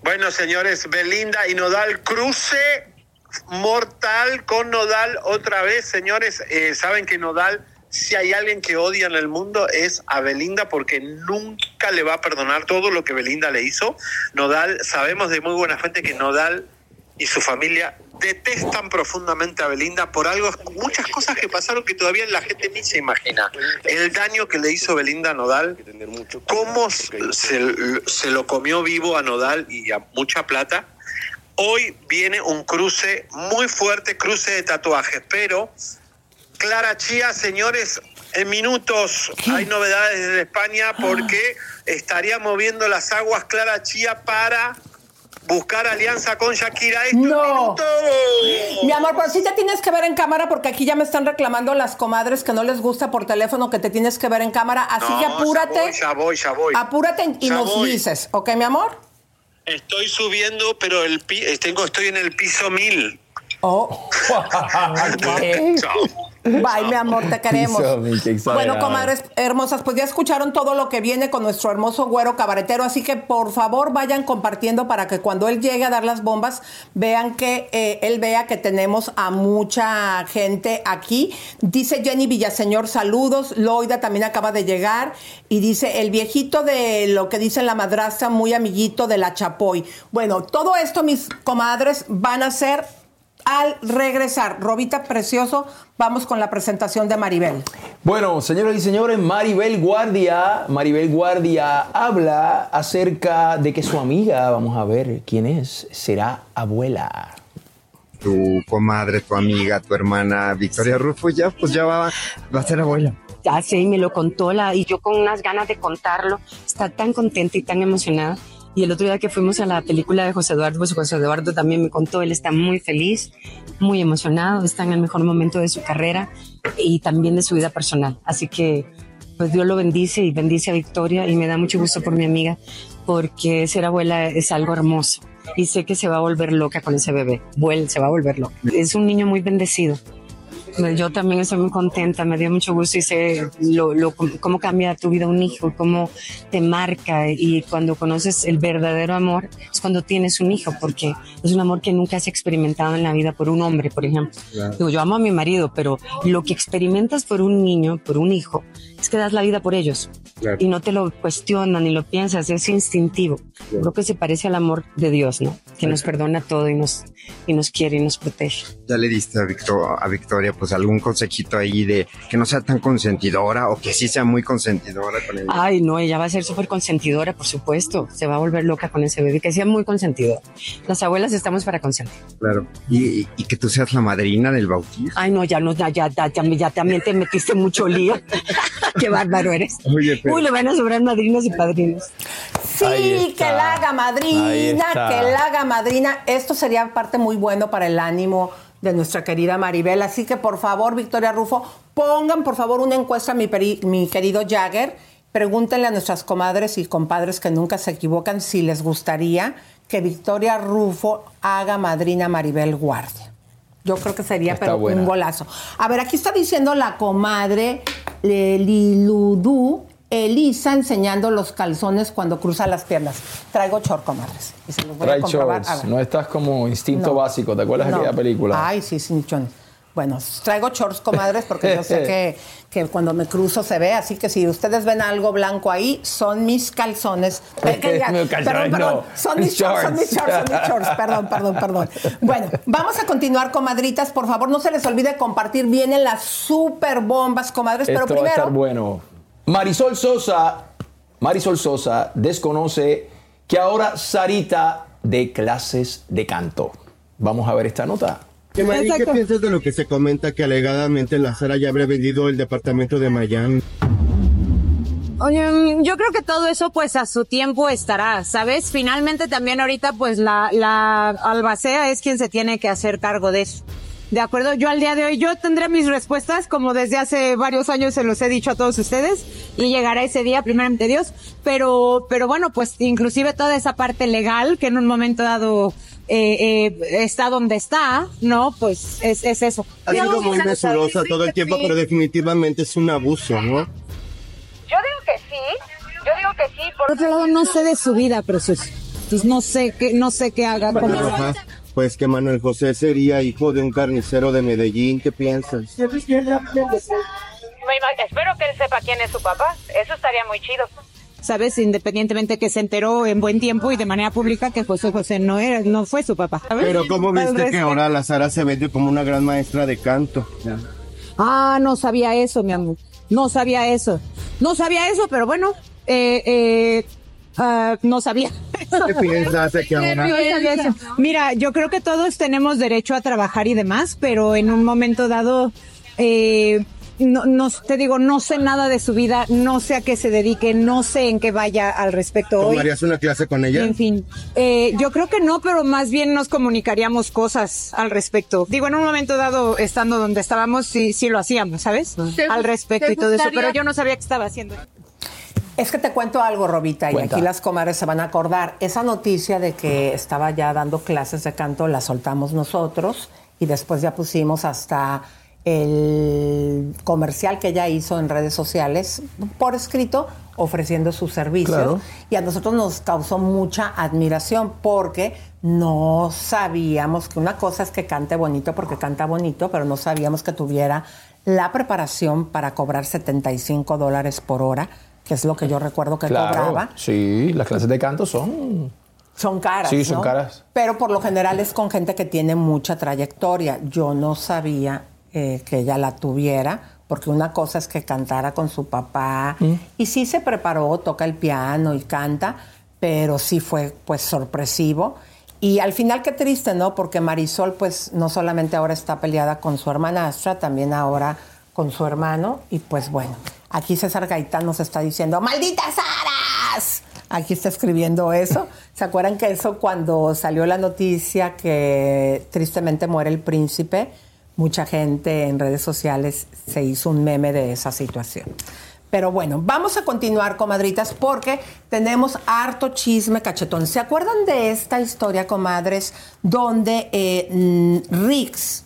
Bueno, señores, Belinda y Nodal cruce mortal con Nodal otra vez, señores. eh, Saben que Nodal, si hay alguien que odia en el mundo, es a Belinda porque nunca le va a perdonar todo lo que Belinda le hizo. Nodal, sabemos de muy buena fuente que Nodal y su familia detestan profundamente a Belinda por algo, muchas cosas que pasaron que todavía la gente ni se imagina. El daño que le hizo Belinda a Nodal, cómo se, se lo comió vivo a Nodal y a mucha plata. Hoy viene un cruce muy fuerte, cruce de tatuajes, pero Clara Chía, señores, en minutos hay novedades desde España porque estaría moviendo las aguas Clara Chía para buscar alianza con Shakira. Esto en minutos.
Mi amor, pero sí te tienes que ver en cámara porque aquí ya me están reclamando las comadres que no les gusta por teléfono que te tienes que ver en cámara. Así
No,
que apúrate.
Ya voy, ya voy, ya voy.
Apúrate y
Ya
nos
voy.
dices, ¿ok, mi amor?
Estoy subiendo, pero el pi- tengo, estoy en el piso mil.
Oh. Bye, mi amor, te queremos. Bueno, comadres hermosas, pues ya escucharon todo lo que viene con nuestro hermoso güero cabaretero, así que por favor vayan compartiendo para que cuando él llegue a dar las bombas vean que eh, él vea que tenemos a mucha gente aquí. Dice Jenny Villaseñor, saludos. Loida también acaba de llegar y dice el viejito de lo que dice la madrastra, muy amiguito de la Chapoy. Bueno, todo esto, mis comadres, van a ser al regresar. Robita Precioso, vamos con la presentación de Maribel.
Bueno, señoras y señores, Maribel Guardia, Maribel Guardia habla acerca de que su amiga, vamos a ver quién es, será abuela.
Tu comadre, tu amiga, tu hermana Victoria Rufo ya, pues ya va, va a ser abuela.
Ya sé, y me lo contó la, y yo con unas ganas de contarlo, está tan contenta y tan emocionada. Y el otro día que fuimos a la película de José Eduardo, pues José Eduardo también me contó, él está muy feliz, muy emocionado, está en el mejor momento de su carrera y también de su vida personal. Así que, pues Dios lo bendice y bendice a Victoria y me da mucho gusto por mi amiga, porque ser abuela es algo hermoso y sé que se va a volver loca con ese bebé, Vuel- se va a volver loca. Es un niño muy bendecido Yo también estoy muy contenta, me dio mucho gusto y sé lo, lo- cómo cambia tu vida un hijo, cómo te marca y cuando conoces el verdadero amor es cuando tienes un hijo, porque es un amor que nunca has experimentado en la vida por un hombre, por ejemplo.
Claro.
Digo, yo amo a mi marido, pero lo que experimentas por un niño, por un hijo, es que das la vida por ellos
Claro.
y no te lo cuestionan ni lo piensas, es instintivo.
Claro.
Creo que se parece al amor de Dios, ¿no? Que nos perdona todo y nos, y nos quiere y nos protege.
Ya le diste a, Victo- a Victoria pues algún consejito ahí de que no sea tan consentidora o que sí sea muy consentidora con él.
Ay, no, ella va a ser súper consentidora, por supuesto. Se va a volver loca con ese bebé, que sea muy consentidor. Las abuelas estamos para consentir.
Claro. Y, y- y que tú seas la madrina del bautismo.
Ay, no, ya no, ya, ya, ya, ya, ya también te metiste mucho lío. Qué bárbaro eres.
Oye, pero-
Uy, le van a sobrar madrinas y padrinos.
Sí, que la haga madrina, que la haga madrina. Esto sería parte muy bueno para el ánimo de nuestra querida Maribel. Así que por favor, Victoria Rufo, pongan por favor una encuesta a mi, peri- mi querido Jagger. Pregúntenle a nuestras comadres y compadres que nunca se equivocan si les gustaría que Victoria Rufo haga madrina a Maribel Guardia. Yo creo que sería
Está
pero
buena.
un golazo. A ver, aquí está diciendo la comadre eh, Liludú, Elisa enseñando los calzones cuando cruza las piernas. Traigo short, comadres. Y se los voy a comprobar. A
no estás como instinto
No.
básico, ¿te acuerdas de aquella película?
Ay, sí, sin chones. Bueno, traigo shorts, comadres, porque yo sé que, que cuando me cruzo se ve, así que si ustedes ven algo blanco ahí, son mis calzones. Perdón, perdón,
no.
son mis shorts, son mis
Shorts.
son mis shorts, perdón, perdón, perdón. Bueno, vamos a continuar, comadritas, por favor, no se les olvide compartir, vienen las super bombas, comadres, pero
Esto va a estar
primero...
bueno. Marisol Sosa, Marisol Sosa desconoce que ahora Sarita de clases de canto. Vamos a ver esta nota.
¿Qué, Mari, ¿Qué piensas de lo que se comenta que alegadamente la Sara ya habría vendido el departamento de Miami?
Oye, yo creo que todo eso pues a su tiempo estará, ¿sabes? Finalmente también ahorita pues la, la albacea es quien se tiene que hacer cargo de eso. De acuerdo, yo al día de hoy yo tendré mis respuestas como desde hace varios años se los he dicho a todos ustedes y llegará ese día primeramente Dios, pero pero bueno, pues inclusive toda esa parte legal que en un momento dado eh, eh, está donde está, ¿no? Pues es, es eso.
Ha sido muy mesurosa todo el tiempo, pero definitivamente es un abuso, ¿no?
Yo digo que sí, yo digo que sí. Por otro lado, no sé de su vida, pero sus, pues no sé qué, no sé qué haga con eso.
Ajá. Pues que Manuel José sería hijo de un carnicero de Medellín, ¿qué piensas?
Espero que él sepa quién es su papá. Eso estaría muy chido. Sabes, independientemente que se enteró en buen tiempo y de manera pública que José José no era, no fue su papá. ¿sabes?
Pero ¿cómo viste que ahora la Sara se vende como una gran maestra de canto?
Ah, no sabía eso, mi amor. No sabía eso. No sabía eso, pero bueno, eh, eh, ah, no sabía.
¿Qué piensas de que ahora?
Mira, yo creo que todos tenemos derecho a trabajar y demás, pero en un momento dado, eh, no, no, te digo, no sé nada de su vida, no sé a qué se dedique, no sé en qué vaya al respecto hoy.
¿Tomarías una clase con ella?
En fin, eh, yo creo que no, pero más bien nos comunicaríamos cosas al respecto. Digo, en un momento dado, estando donde estábamos, sí, sí lo hacíamos, ¿sabes?
¿Te
Al respecto y todo eso, pero yo no sabía qué estaba haciendo.
Es que te cuento algo, Robita,
Cuenta.
y aquí las comadres se van a acordar. Esa noticia de que estaba ya dando clases de canto la soltamos nosotros y después ya pusimos hasta el comercial que ella hizo en redes sociales por escrito ofreciendo sus servicios
Claro.
y a nosotros nos causó mucha admiración porque no sabíamos que una cosa es que cante bonito porque canta bonito, pero no sabíamos que tuviera la preparación para cobrar 75 dólares por hora, que es lo que yo recuerdo que
Claro,
cobraba.
sí, las clases de canto son...
Son caras.
Sí, son
¿no?
caras.
Pero por lo general es con gente que tiene mucha trayectoria. Yo no sabía eh, que ella la tuviera, porque una cosa es que cantara con su papá.
Mm.
Y sí se preparó, toca el piano y canta, pero sí fue pues sorpresivo. Y al final qué triste, ¿no? Porque Marisol pues no solamente ahora está peleada con su hermanastra, también ahora con su hermano. Y pues bueno, aquí César Gaitán nos está diciendo, ¡malditas aras! Aquí está escribiendo eso. ¿Se acuerdan que eso cuando salió la noticia que tristemente muere el príncipe? Mucha gente en redes sociales se hizo un meme de esa situación. Pero bueno, vamos a continuar, comadritas, porque tenemos harto chisme cachetón. ¿Se acuerdan de esta historia, comadres, donde eh, mm, Rix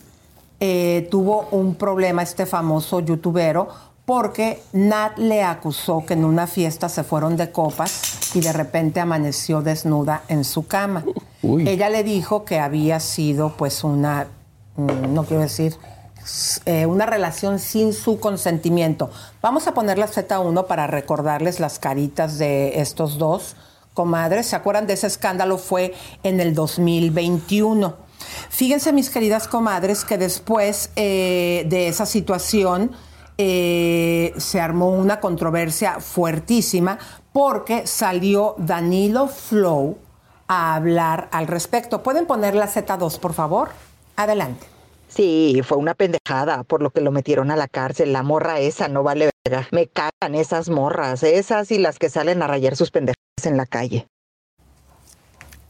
eh, tuvo un problema este famoso youtubero porque Nat le acusó que en una fiesta se fueron de copas y de repente amaneció desnuda en su cama. Ella le dijo que había sido pues una, no quiero decir, eh, una relación sin su consentimiento. Vamos a poner la Z1 para recordarles las caritas de estos dos comadres. ¿Se acuerdan de ese escándalo? Fue en el 2021. Fíjense, mis queridas comadres, que después eh, de esa situación, eh, se armó una controversia fuertísima porque salió Danilo Flow a hablar al respecto. ¿Pueden poner la Z2, por favor? Adelante.
Sí, fue una pendejada por lo que lo metieron a la cárcel. La morra esa no vale verga. Me cagan esas morras, esas y las que salen a rayar sus pendejadas en la calle.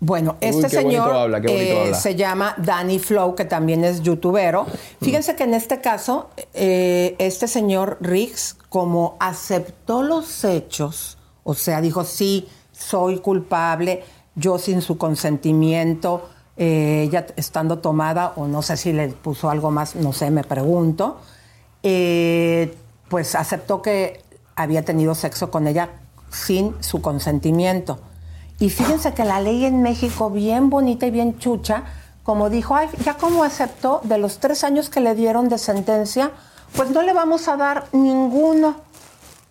Bueno, este señor eh, se llama Danny Flow, que también es youtubero. Fíjense que en este caso, eh, este señor Riggs, como aceptó los hechos, o sea, dijo, sí, soy culpable, yo sin su consentimiento, eh, ella estando tomada, o no sé si le puso algo más, no sé, me pregunto, pues aceptó que había tenido sexo con ella sin su consentimiento. Y fíjense que la ley en México, bien bonita y bien chucha, como dijo, Ay, ya como aceptó de los tres años que le dieron de sentencia, pues no le vamos a dar ninguno.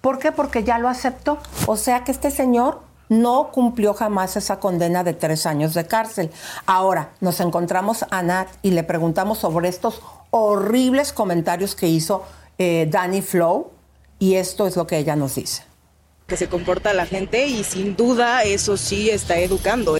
¿Por qué? Porque ya lo aceptó. O sea que este señor no cumplió jamás esa condena de tres años de cárcel. Ahora nos encontramos a Nat y le preguntamos sobre estos horribles comentarios que hizo eh, Danny Flow y esto es lo que ella nos dice
que se comporta la gente y sin duda eso sí está educando.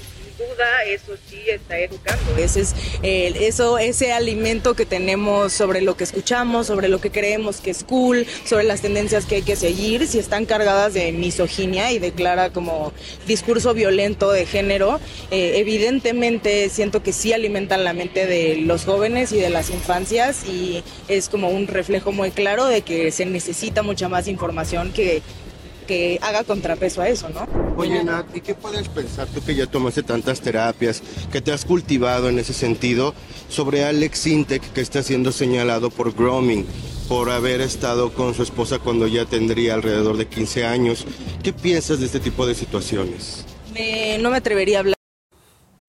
Eso sí está educando. Ese es eso, ese alimento que tenemos sobre lo que escuchamos, sobre lo que creemos que es cool, sobre las tendencias que hay que seguir, si están cargadas de misoginia y declara como discurso violento de género, eh, evidentemente siento que sí alimentan la mente de los jóvenes y de las infancias y es como un reflejo muy claro de que se necesita mucha más información que que haga contrapeso a eso, ¿no?
Oye, Nat, ¿y qué puedes pensar tú que ya tomaste tantas terapias, que te has cultivado en ese sentido, sobre Alex Intec que está siendo señalado por grooming, por haber estado con su esposa cuando ya tendría alrededor de 15 años? ¿Qué piensas de este tipo de situaciones?
no me atrevería a hablar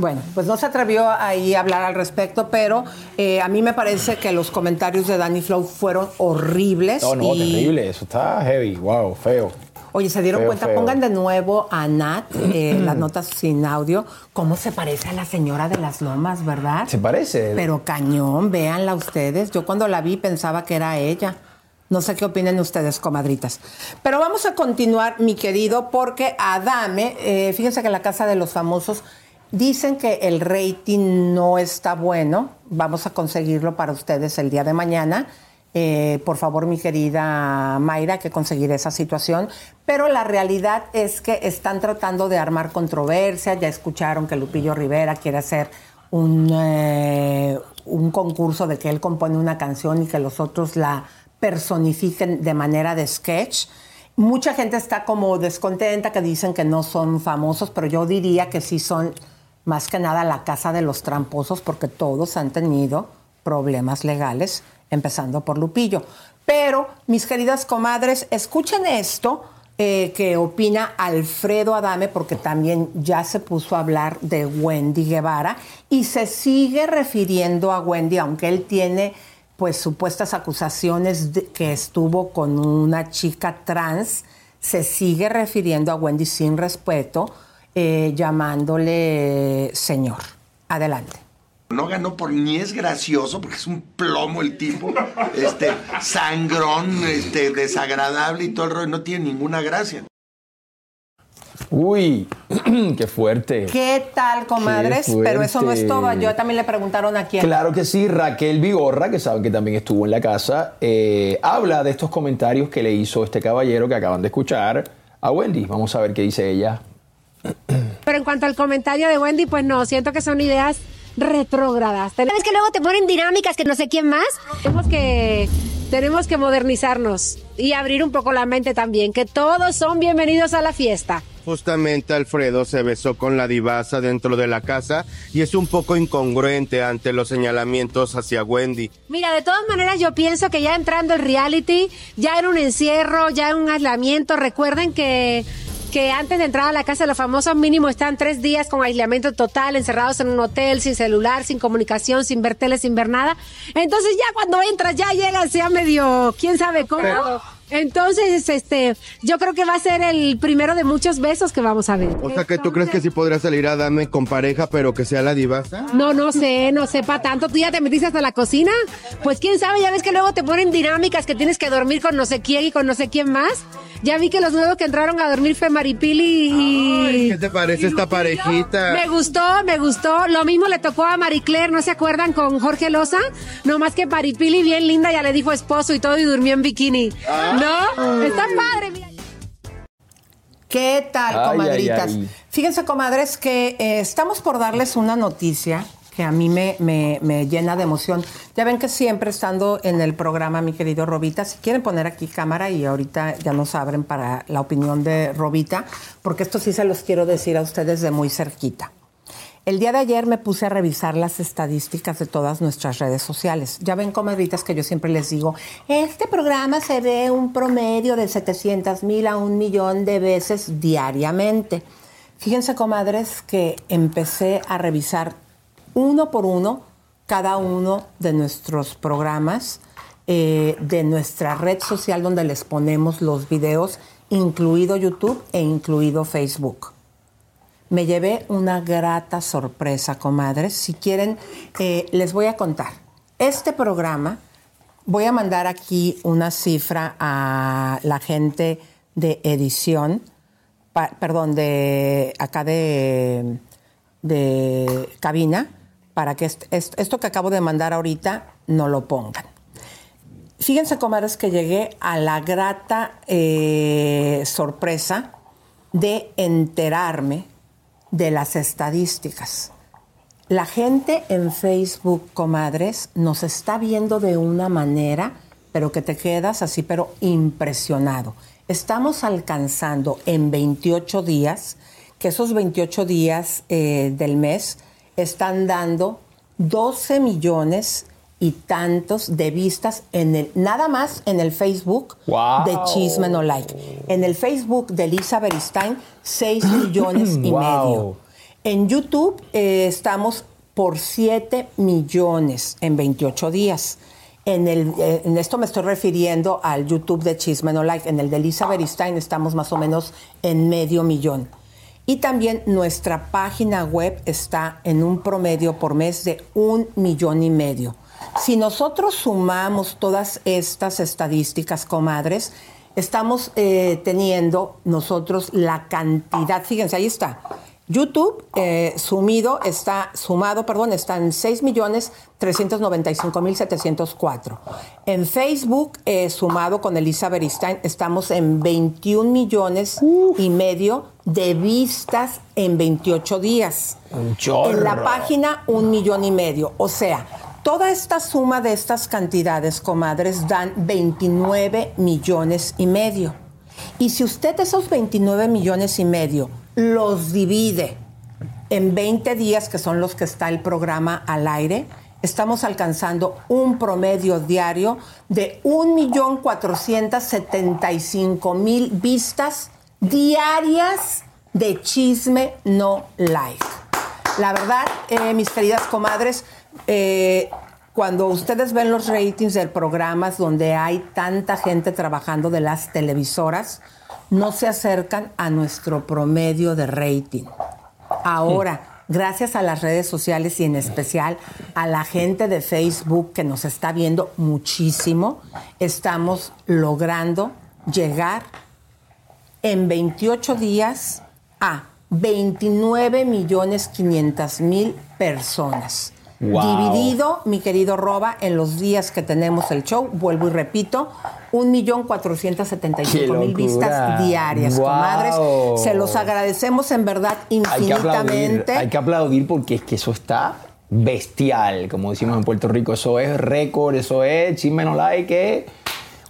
Bueno, pues no se atrevió ahí a hablar al respecto, pero eh, a mí me parece que los comentarios de Danny Flow fueron horribles.
No, no, terrible, eso está heavy, wow, feo.
Oye, ¿se dieron cuenta? Pongan de nuevo a Nat, eh, las notas sin audio, cómo se parece a la señora de las lomas, ¿verdad?
Se parece.
Pero cañón, véanla ustedes. Yo cuando la vi pensaba que era ella. No sé qué opinen ustedes, comadritas. Pero vamos a continuar, mi querido, porque Adame, eh, fíjense que en la Casa de los Famosos Dicen que el rating no está bueno. Vamos a conseguirlo para ustedes el día de mañana. Eh, por favor, mi querida Mayra, que conseguir esa situación. Pero la realidad es que están tratando de armar controversia. Ya escucharon que Lupillo Rivera quiere hacer un, eh, un concurso de que él compone una canción y que los otros la personifiquen de manera de sketch. Mucha gente está como descontenta, que dicen que no son famosos, pero yo diría que sí son más que nada la casa de los tramposos, porque todos han tenido problemas legales, empezando por Lupillo. Pero, mis queridas comadres, escuchen esto. eh, que opina Alfredo Adame, porque también ya se puso a hablar de Wendy Guevara y se sigue refiriendo a Wendy, aunque él tiene pues supuestas acusaciones que estuvo con una chica trans, se sigue refiriendo a Wendy sin respeto, eh, llamándole señor. Adelante.
No ganó por ni es gracioso, porque es un plomo el tipo, este, sangrón, este, desagradable y todo el rollo, no tiene ninguna gracia.
Uy, qué fuerte.
¿Qué tal, comadres?
Qué
Pero eso no es todo. Yo también le preguntaron a quién.
Claro que sí, Raquel Vigorra, que saben que también estuvo en la casa, eh, habla de estos comentarios que le hizo este caballero que acaban de escuchar a Wendy. Vamos a ver qué dice ella.
Pero en cuanto al comentario de Wendy, pues no, siento que son ideas retrógradas. ¿Sabes que luego te ponen dinámicas que no sé quién más? Tenemos que, tenemos que modernizarnos y abrir un poco la mente también, que todos son bienvenidos a la fiesta.
Justamente Alfredo se besó con la divasa dentro de la casa y es un poco incongruente ante los señalamientos hacia Wendy.
Mira, de todas maneras yo pienso que ya entrando el reality, ya en un encierro, ya en un aislamiento, recuerden que que antes de entrar a la casa los famosos mínimo están tres días con aislamiento total, encerrados en un hotel, sin celular, sin comunicación, sin ver tele, sin ver nada. Entonces ya cuando entras ya llegas ya medio, quién sabe cómo. Entonces, este, yo creo que va a ser el primero de muchos besos que vamos a ver.
O sea que tú crees que sí podría salir a Dame con pareja, pero que sea la divasa.
No, no sé, no sepa tanto. ¿Tú ya te metiste hasta la cocina? Pues quién sabe, ya ves que luego te ponen dinámicas que tienes que dormir con no sé quién y con no sé quién más. Ya vi que los nuevos que entraron a dormir fue Maripili y...
¿Qué te parece esta parejita?
Me gustó, me gustó. Lo mismo le tocó a Marie Claire, ¿no se acuerdan? Con Jorge Loza. No más que Maripili, bien linda, ya le dijo esposo y todo y durmió en bikini. ¿No? Está padre, mira.
¿Qué tal,
Ay,
comadritas?
ay, ay.
Fíjense, comadres, que eh, estamos por darles una noticia que a mí me, me- me llena de emoción. Ya ven que siempre estando en el programa, mi querido Robita, si quieren poner aquí cámara y ahorita ya nos abren para la opinión de Robita, porque esto sí se los quiero decir a ustedes de muy cerquita. El día de ayer me puse a revisar las estadísticas de todas nuestras redes sociales. Ya ven, comadritas, que yo siempre les digo, este programa se ve un promedio de 700 mil a un millón de veces diariamente. Fíjense, comadres, que empecé a revisar uno por uno cada uno de nuestros programas eh, de nuestra red social donde les ponemos los videos, incluido YouTube e incluido Facebook. Me llevé una grata sorpresa, comadres. Si quieren, eh, les voy a contar. Este programa, voy a mandar aquí una cifra a la gente de edición, perdón, de acá de, de cabina, para que est- est- esto que acabo de mandar ahorita no lo pongan. Fíjense, comadres, que llegué a la grata eh, sorpresa de enterarme de las estadísticas. La gente en Facebook, comadres, nos está viendo de una manera, pero que te quedas así, pero impresionado. Estamos alcanzando en 28 días, que esos 28 días eh, del mes están dando 12 millones y tantos de vistas en el, nada más en el Facebook
Wow.
de Chisme No Like. En el Facebook de Lisa Beristain, 6 millones y
Wow.
medio. En YouTube eh, estamos por 7 millones en 28 días. En, el, eh, en esto me estoy refiriendo al YouTube de Chisme No Like. En el de Lisa Beristain estamos más o menos en medio millón. Y también nuestra página web está en un promedio por mes de un millón y medio. Si nosotros sumamos todas estas estadísticas, comadres, estamos eh, teniendo nosotros la cantidad, fíjense, ahí está. YouTube eh, sumido está, sumado, perdón, está en 6.395.704. En Facebook, eh, sumado con Elisa Beristain, estamos en 21 millones y medio de vistas en 28 días.
Un chorro.
En la página, un millón y medio. O sea, toda esta suma de estas cantidades, comadres, dan 29 millones y medio. Y si usted esos 29 millones y medio los divide en 20 días, que son los que está el programa al aire, estamos alcanzando un promedio diario de 1.475.000 vistas diarias de chisme no like. La verdad, eh, mis queridas comadres, eh, cuando ustedes ven los ratings de programas donde hay tanta gente trabajando de las televisoras, no se acercan a nuestro promedio de rating. Ahora, gracias a las redes sociales y en especial a la gente de Facebook que nos está viendo muchísimo, estamos logrando llegar en 28 días a 29 millones 500 mil personas.
Wow.
Dividido, mi querido Roba, en los días que tenemos el show, vuelvo y repito, 1.475.000 vistas diarias,
Wow.
comadres. Se los agradecemos en verdad
Hay que aplaudir,
infinitamente.
hay que aplaudir porque es que eso está bestial, como decimos en Puerto Rico. Eso es récord, eso es chisme no like,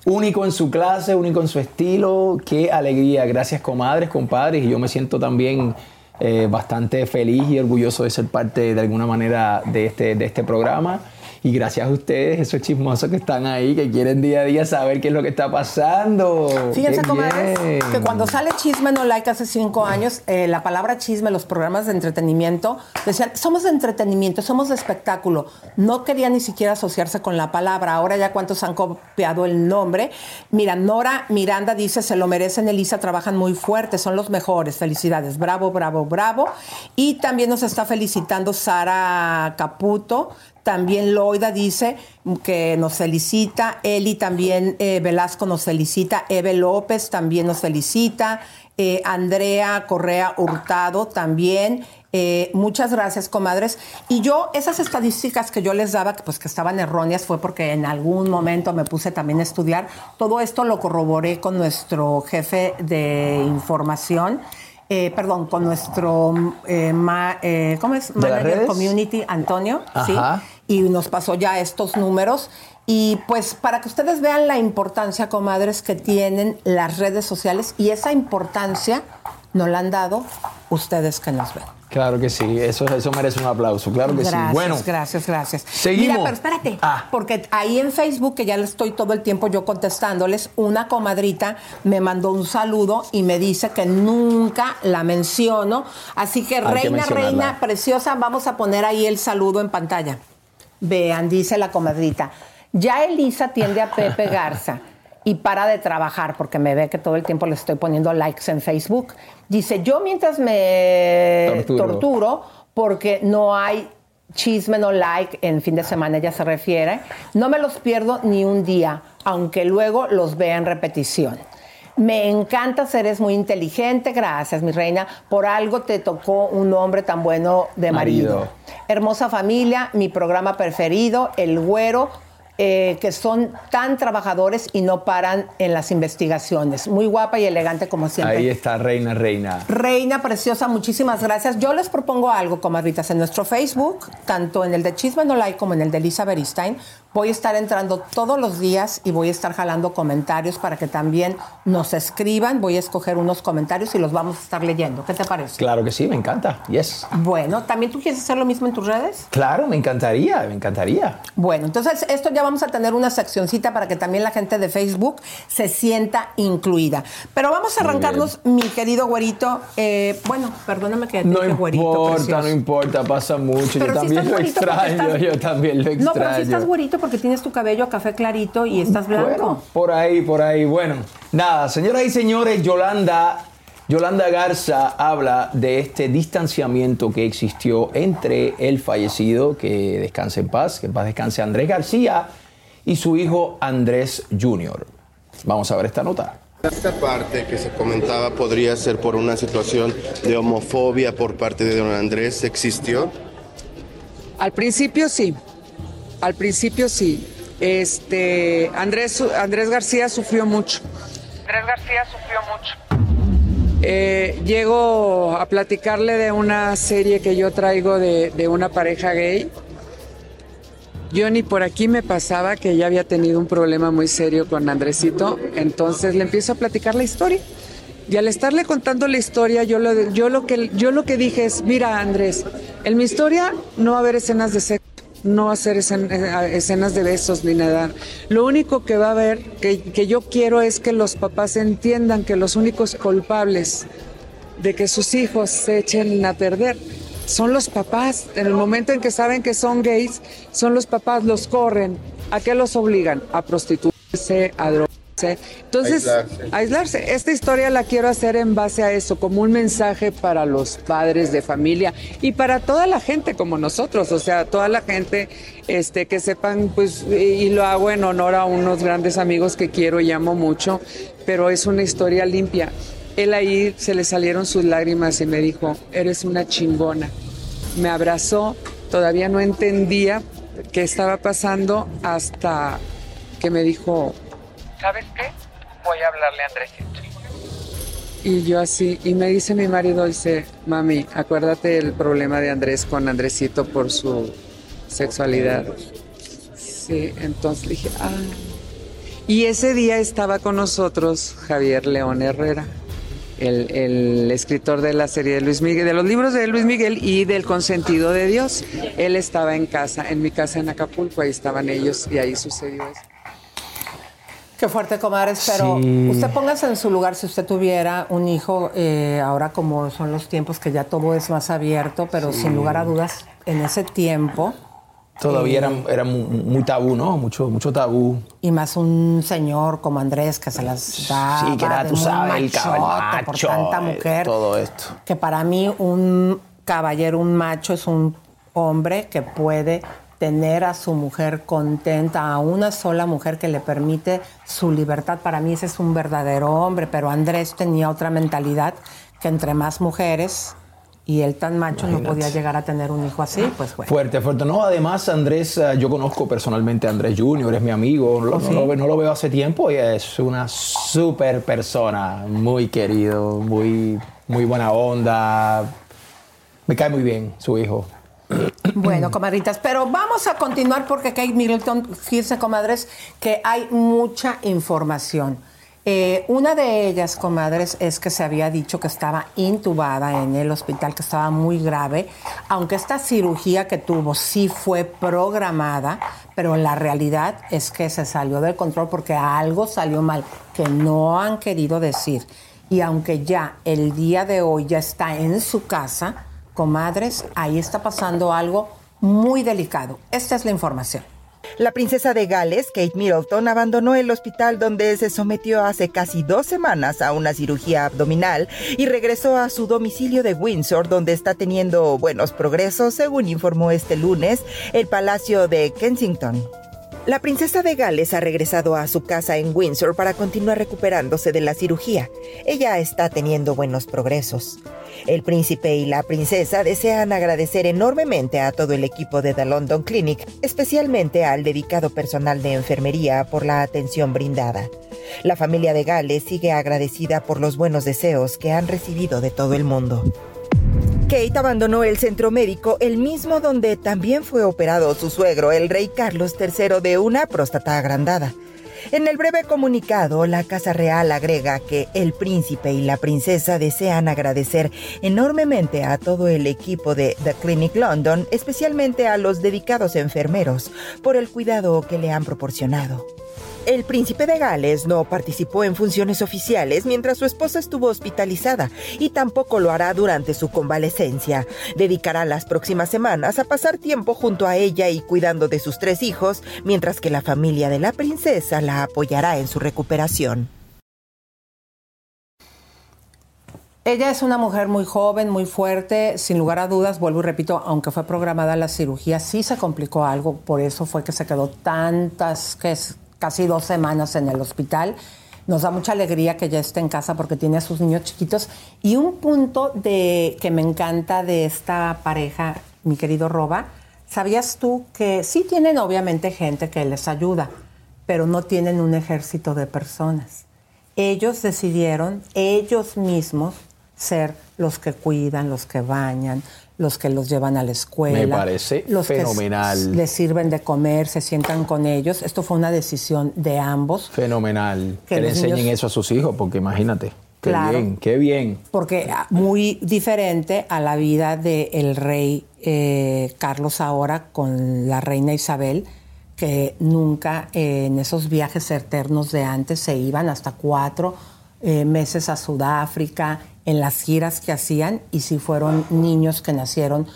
único en su clase, único en su estilo. Qué alegría. Gracias, comadres, compadres. Y yo me siento también eh, bastante feliz y orgulloso de ser parte de alguna manera de este, de este programa. Y gracias a ustedes, esos chismosos que están ahí, que quieren día a día saber qué es lo que está pasando.
Fíjense, comadres, que cuando sale Chisme No Like hace cinco años, eh, la palabra chisme, los programas de entretenimiento, decían, somos de entretenimiento, somos de espectáculo. No quería ni siquiera asociarse con la palabra. Ahora ya cuántos han copiado el nombre. Mira, Nora Miranda dice, se lo merecen, Elisa, trabajan muy fuerte, son los mejores. Felicidades, bravo, bravo, bravo. Y también nos está felicitando Sara Caputo. También Loida dice que nos felicita. Eli también, eh, Velasco nos felicita. Eve López también nos felicita. Eh, Andrea Correa Hurtado también. Eh, muchas gracias, comadres. Y yo, esas estadísticas que yo les daba, que pues que estaban erróneas, fue porque en algún momento me puse también a estudiar. Todo esto lo corroboré con nuestro jefe de información. Eh, perdón, con nuestro, eh, ma- eh, ¿cómo es?
¿De las
Manager? Community, Antonio, ¿sí?
Ajá.
Y nos pasó ya estos números. Y pues para que ustedes vean la importancia, comadres, que tienen las redes sociales y esa importancia nos la han dado ustedes que nos ven.
Claro que sí, eso, eso merece un aplauso, claro que
gracias,
sí. Bueno,
gracias, gracias.
seguimos.
Mira, pero espérate,
Ah.
porque ahí en Facebook, que ya le estoy todo el tiempo yo contestándoles, una comadrita me mandó un saludo y me dice que nunca la menciono. Así que,
Hay
reina, reina preciosa, vamos a poner ahí el saludo en pantalla. Vean, dice la comadrita. Ya Elisa tiende a Pepe Garza y para de trabajar porque me ve que todo el tiempo le estoy poniendo likes en Facebook. Dice, yo mientras me
Torturo.
torturo, porque no hay chisme, no like, en fin de semana ella se refiere, no me los pierdo ni un día, aunque luego los vea en repetición. Me encanta ser, es muy inteligente, gracias mi reina, por algo te tocó un hombre tan bueno de marido.
Marido.
Hermosa familia, mi programa preferido, El Güero, eh, que son tan trabajadores y no paran en las investigaciones. Muy guapa y elegante como siempre.
ahí está, reina, reina.
Reina preciosa, muchísimas gracias. Yo les propongo algo, comadritas, en nuestro Facebook, tanto en el de Chisme No Like como en el de Elisa Beristain. Voy a estar entrando todos los días y voy a estar jalando comentarios para que también nos escriban. Voy a escoger unos comentarios y los vamos a estar leyendo. ¿Qué te parece?
Claro que sí, me encanta. Yes.
Bueno, ¿también tú quieres hacer lo mismo en tus redes?
Claro, me encantaría, me encantaría.
Bueno, entonces esto ya vamos a tener una seccioncita para que también la gente de Facebook se sienta incluida. Pero vamos a arrancarnos, mi querido güerito. eh, bueno, perdóname que te
No
dije güerito.
importa,
precioso.
no importa, pasa mucho.
Pero
yo
sí
también lo extraño,
estás-
yo también lo extraño.
No, pero sí estás güerito porque tienes tu cabello café clarito y estás blanco.
Bueno, por ahí, por ahí. Bueno, nada, señoras y señores, Yolanda, Yolanda Garza habla de este distanciamiento que existió entre el fallecido, que descanse en paz, que en paz descanse Andrés García, y su hijo Andrés Jr. Vamos a ver esta nota.
Esta parte que se comentaba podría ser por una situación de homofobia por parte de don Andrés, ¿existió?
Al principio sí, al principio sí. Este, Andrés, Andrés García sufrió mucho. Andrés García sufrió mucho. Eh, llego a platicarle de una serie que yo traigo de, de una pareja gay. Yo ni por aquí me pasaba que ya había tenido un problema muy serio con Andresito, entonces le empiezo a platicar la historia. Y al estarle contando la historia, yo lo, yo lo, que, yo lo que dije es, mira Andrés, en mi historia no va a haber escenas de sexo. No hacer eh, escenas de besos ni nada. Lo único que va a haber, que, que yo quiero es que los papás entiendan que los únicos culpables de que sus hijos se echen a perder son los papás. En el momento en que saben que son gays, son los papás, los corren. ¿A qué los obligan? A prostituirse, a drogarse. Entonces,
Aislarse.
aislarse. Esta historia la quiero hacer en base a eso, como un mensaje para los padres de familia y para toda la gente como nosotros, o sea, toda la gente este, que sepan, pues, y y lo hago en honor a unos grandes amigos que quiero y amo mucho, pero es una historia limpia. Él ahí se le salieron sus lágrimas y me dijo, eres una chingona. Me abrazó, todavía no entendía qué estaba pasando hasta que me dijo, ¿sabes qué? Voy a hablarle a Andresito. Y yo así, y me dice mi marido, dice, mami, acuérdate el problema de Andrés con Andresito por su sexualidad. Sí, entonces dije, ah. Y ese día estaba con nosotros Javier León Herrera, el, el escritor de la serie de Luis Miguel, de los libros de Luis Miguel y del Consentido de Dios. Él estaba en casa, en mi casa en Acapulco, ahí estaban ellos y ahí sucedió eso.
Qué fuerte, comadres, pero
Sí.
usted póngase en su lugar si usted tuviera un hijo, eh, ahora como son los tiempos que ya todo es más abierto, pero
Sí.
sin lugar a dudas, en ese tiempo,
Todavía
Eh,
era, era mu- muy tabú, ¿no? Mucho, mucho tabú.
y más un señor como Andrés que se las da
Sí, que era, tú sabes, el caballo,
por tanta
eh,
mujer,
todo esto.
que para mí un caballero, un macho es un hombre que puede tener a su mujer contenta, a una sola mujer que le permite su libertad. Para mí ese es un verdadero hombre, pero Andrés tenía otra mentalidad que entre más mujeres y él tan macho no podía llegar a tener un hijo así, pues bueno.
Fuerte, fuerte. No, además, Andrés, eh, yo conozco personalmente a Andrés Junior, es mi amigo. Lo-
¿Oh,
no,
sí?
lo, ve- no lo veo hace tiempo y es una súper persona, muy querido, muy, muy buena onda. Me cae muy bien su hijo.
Bueno, comadritas, pero vamos a continuar porque Kate Middleton, fíjense, comadres, que hay mucha información. Eh, una de ellas, comadres, es que se había dicho que estaba intubada en el hospital, que estaba muy grave, aunque esta cirugía que tuvo sí fue programada, pero la realidad es que se salió del control porque algo salió mal, que no han querido decir. Y aunque ya el día de hoy ya está en su casa, comadres, ahí está pasando algo muy delicado. Esta es la información.
La princesa de Gales, Kate Middleton, abandonó el hospital donde se sometió hace casi dos semanas a una cirugía abdominal y regresó a su domicilio de Windsor, donde está teniendo buenos progresos, según informó este lunes el Palacio de Kensington. La princesa de Gales ha regresado a su casa en Windsor para continuar recuperándose de la cirugía. Ella está teniendo buenos progresos. El príncipe y la princesa desean agradecer enormemente a todo el equipo de The London Clinic, especialmente al dedicado personal de enfermería por la atención brindada. La familia de Gales sigue agradecida por los buenos deseos que han recibido de todo el mundo. Kate abandonó el centro médico, el mismo donde también fue operado su suegro, el rey Carlos III, de una próstata agrandada. En el breve comunicado, la Casa Real agrega que el príncipe y la princesa desean agradecer enormemente a todo el equipo de The Clinic London, especialmente a los dedicados enfermeros, por el cuidado que le han proporcionado. El príncipe de Gales no participó en funciones oficiales mientras su esposa estuvo hospitalizada y tampoco lo hará durante su convalecencia. Dedicará las próximas semanas a pasar tiempo junto a ella y cuidando de sus tres hijos, mientras que la familia de la princesa la apoyará en su recuperación.
Ella es una mujer muy joven, muy fuerte, sin lugar a dudas, vuelvo y repito, aunque fue programada la cirugía, sí se complicó algo, por eso fue que se quedó tantas, que es casi dos semanas en el hospital. Nos da mucha alegría que ya esté en casa porque tiene a sus niños chiquitos. Y un punto de que me encanta de esta pareja, mi querido Roba, ¿sabías tú que sí tienen obviamente gente que les ayuda, pero no tienen un ejército de personas? Ellos decidieron, ellos mismos, ser los que cuidan, los que bañan, los que los llevan a la escuela.
Me parece
los que
fenomenal.
s- les sirven de comer, se sientan con ellos. Esto fue una decisión de ambos.
Fenomenal.
Que
Que, le enseñen
niños-
eso a sus hijos, porque imagínate. Qué
Claro.
bien, qué bien.
porque ah, muy diferente a la vida del rey eh, Carlos ahora con la reina Isabel, que nunca eh, en esos viajes eternos de antes se iban hasta cuatro eh, meses a Sudáfrica, en las giras que hacían, y sí fueron niños que nacieron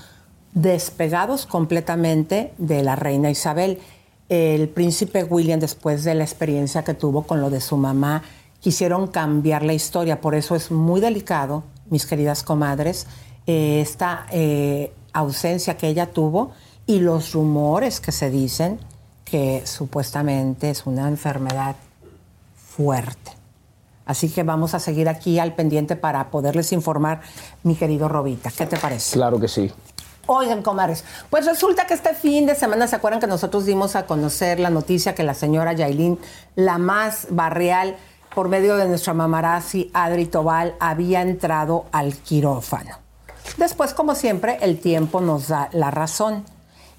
despegados completamente de la reina Isabel. El príncipe William, después de la experiencia que tuvo con lo de su mamá, quisieron cambiar la historia. Por eso es muy delicado, mis queridas comadres, eh, esta eh, ausencia que ella tuvo y los rumores que se dicen que supuestamente es una enfermedad fuerte. Así que vamos a seguir aquí al pendiente para poderles informar, mi querido Robita. ¿Qué te parece?
Claro que sí.
Oigan, comadres, pues resulta que este fin de semana, ¿se acuerdan que nosotros dimos a conocer la noticia que la señora Yailin, la más barrial, por medio de nuestra mamarazzi Adri Tobal, había entrado al quirófano? Después, como siempre, el tiempo nos da la razón.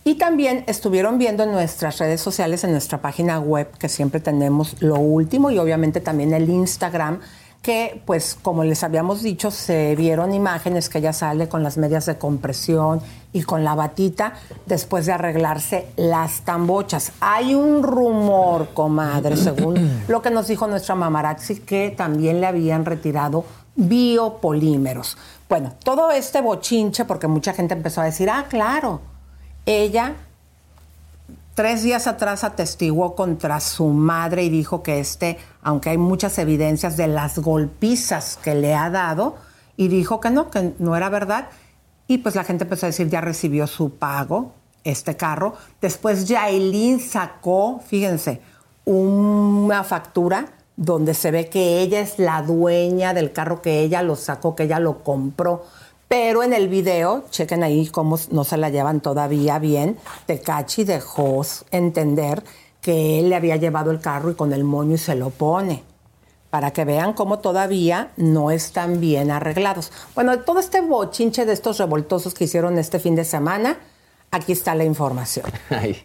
Y también estuvieron viendo en nuestras redes sociales, en nuestra página web, que siempre tenemos lo último, y obviamente también el Instagram, que pues como les habíamos dicho, se vieron imágenes que ella sale con las medias de compresión y con la batita después de arreglarse las tambochas. Hay un rumor, comadre, según lo que nos dijo nuestra mamarazzi, que también le habían retirado biopolímeros. Bueno, todo este bochinche, porque mucha gente empezó a decir, ah, claro, ella tres días atrás atestiguó contra su madre y dijo que este, aunque hay muchas evidencias de las golpizas que le ha dado, y dijo que no, que no era verdad. Y pues la gente empezó a decir, ya recibió su pago, este carro. Después Yailin sacó, fíjense, una factura donde se ve que ella es la dueña del carro, que ella lo sacó, que ella lo compró. Pero en el video, chequen ahí cómo no se la llevan todavía bien, Tecachi dejó entender que él le había llevado el carro y con el moño y se lo pone. Para que vean cómo todavía no están bien arreglados. Bueno, todo este bochinche de estos revoltosos que hicieron este fin de semana, aquí está la información.
Ay.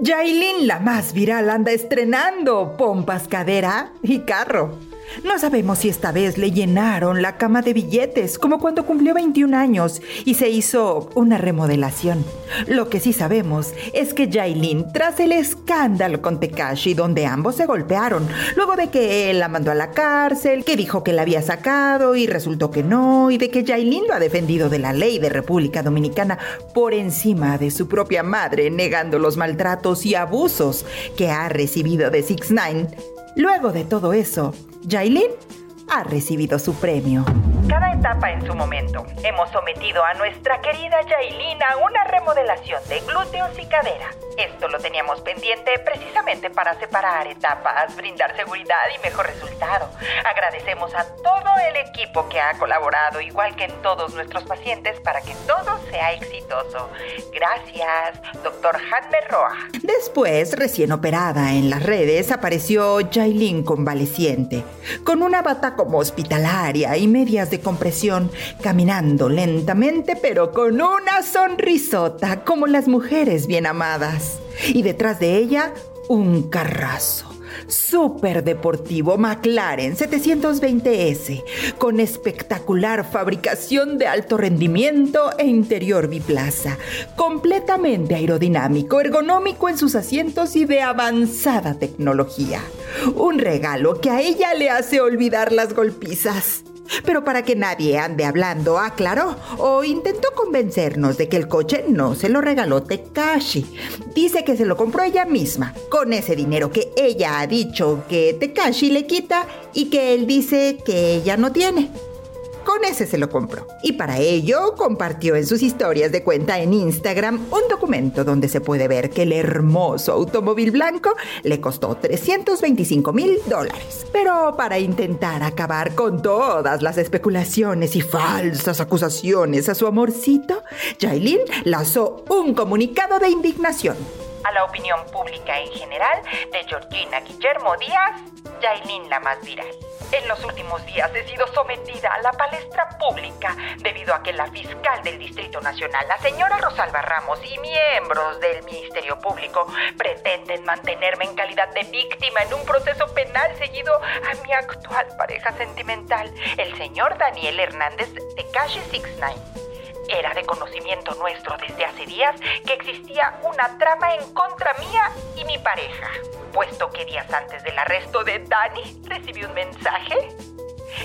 Yailin, la más viral, anda estrenando pompas, cadera y carro. No sabemos si esta vez le llenaron la cama de billetes, como cuando cumplió 21 años y se hizo una remodelación. Lo que sí sabemos es que Yailin, tras el escándalo con Tekashi, donde ambos se golpearon, luego de que él la mandó a la cárcel, que dijo que la había sacado y resultó que no, y de que Yailin lo ha defendido de la ley de República Dominicana por encima de su propia madre, negando los maltratos y abusos que ha recibido de Six Nine. Luego de todo eso, Yailin ha recibido su premio. Cada etapa en su momento. Hemos sometido a nuestra querida Yailin a una remodelación de glúteos y cadera. Esto lo teníamos pendiente precisamente para separar etapas, brindar seguridad y mejor resultado. Agradecemos a todo el equipo que ha colaborado, igual que en todos nuestros pacientes, para que todo sea exitoso. Gracias, doctor Hanmer Roa. Después, recién operada en las redes, apareció Yailin convaleciente, con una bata como hospitalaria y medias de compresión, caminando lentamente pero con una sonrisota como las mujeres bien amadas. Y detrás de ella, un carrazo. Super deportivo McLaren 720S, con espectacular fabricación de alto rendimiento e interior biplaza, completamente aerodinámico, ergonómico en sus asientos y de avanzada tecnología. Un regalo que a ella le hace olvidar las golpizas. Pero para que nadie ande hablando, aclaró o intentó convencernos de que el coche no se lo regaló Tekashi. Dice que se lo compró ella misma, con ese dinero que ella ha dicho que Tekashi le quita y que él dice que ella no tiene. Con ese se lo compró. Y para ello compartió en sus historias de cuenta en Instagram un documento donde se puede ver que el hermoso automóvil blanco le costó 325 mil dólares. Pero para intentar acabar con todas las especulaciones y falsas acusaciones a su amorcito, Jailin lanzó un comunicado de indignación.
A la opinión pública en general de Georgina Guillermo Díaz, Yailin la más viral. En los últimos días he sido sometida a la palestra pública debido a que la fiscal del Distrito Nacional, la señora Rosalba Ramos y miembros del Ministerio Público pretenden mantenerme en calidad de víctima en un proceso penal seguido a mi actual pareja sentimental, el señor Daniel Hernández de Calle 69. Era de conocimiento nuestro desde hace días que existía una trama en contra mía y mi pareja, puesto que días antes del arresto de Dani recibí un mensaje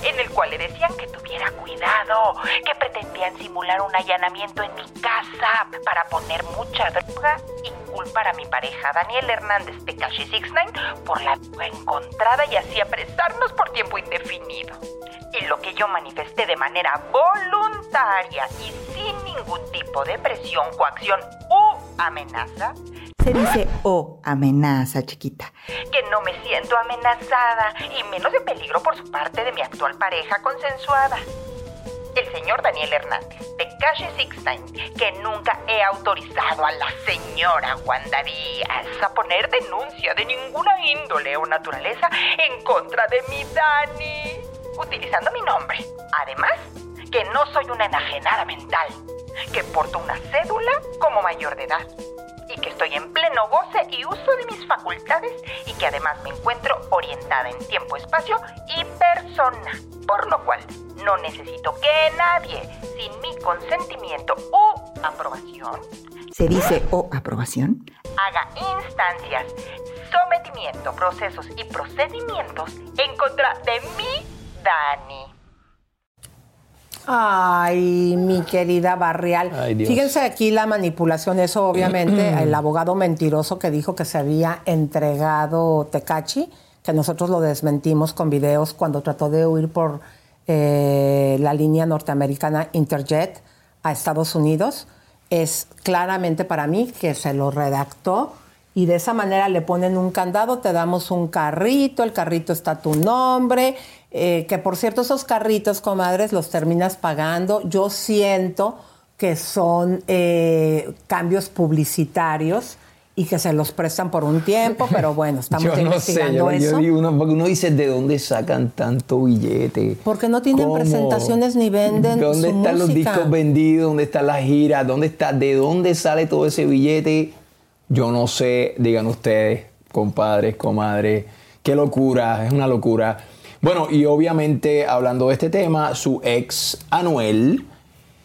en el cual le decían que tuviera cuidado, que pretendían simular un allanamiento en mi casa para poner mucha droga y culpar a mi pareja Daniel Hernández de Calle 69 por la encontrada y así apresarnos por tiempo indefinido y lo que yo manifesté de manera voluntaria y sin ningún tipo de presión, coacción u amenaza.
Se dice o amenaza, chiquita.
Que no me siento amenazada y menos de peligro por su parte de mi actual pareja consensuada. El señor Daniel Hernández, de calle Sixteen, que nunca he autorizado a la señora Wanda Díaz a poner denuncia de ninguna índole o naturaleza en contra de mi Dani utilizando mi nombre. Además, que no soy una enajenada mental, que porto una cédula como mayor de edad y que estoy en pleno goce y uso de mis facultades y que además me encuentro orientada en tiempo, espacio y persona, por lo cual no necesito que nadie, sin mi consentimiento u aprobación,
se dice o aprobación,
haga instancias, sometimiento, procesos y procedimientos en contra de mí Dani.
Ay, mi querida Barrial. Fíjense aquí la manipulación, eso obviamente, el abogado mentiroso que dijo que se había entregado Tecachi, que nosotros lo desmentimos con videos cuando trató de huir por eh, la línea norteamericana Interjet a Estados Unidos, es claramente para mí que se lo redactó y de esa manera le ponen un candado, te damos un carrito, el carrito está tu nombre, eh, que por cierto esos carritos, comadres, los terminas pagando. Yo siento que son eh, cambios publicitarios y que se los prestan por un tiempo, pero bueno, estamos
yo investigando sé, yo, eso. uno dice, ¿de dónde sacan tanto billete?
Porque no tienen presentaciones ni venden
¿Dónde están los discos vendidos? ¿Dónde están las giras? ¿Dónde está? ¿De dónde sale todo ese billete? Yo no sé, digan ustedes, compadres, comadres, qué locura, es una locura. Bueno, y obviamente hablando de este tema, su ex Anuel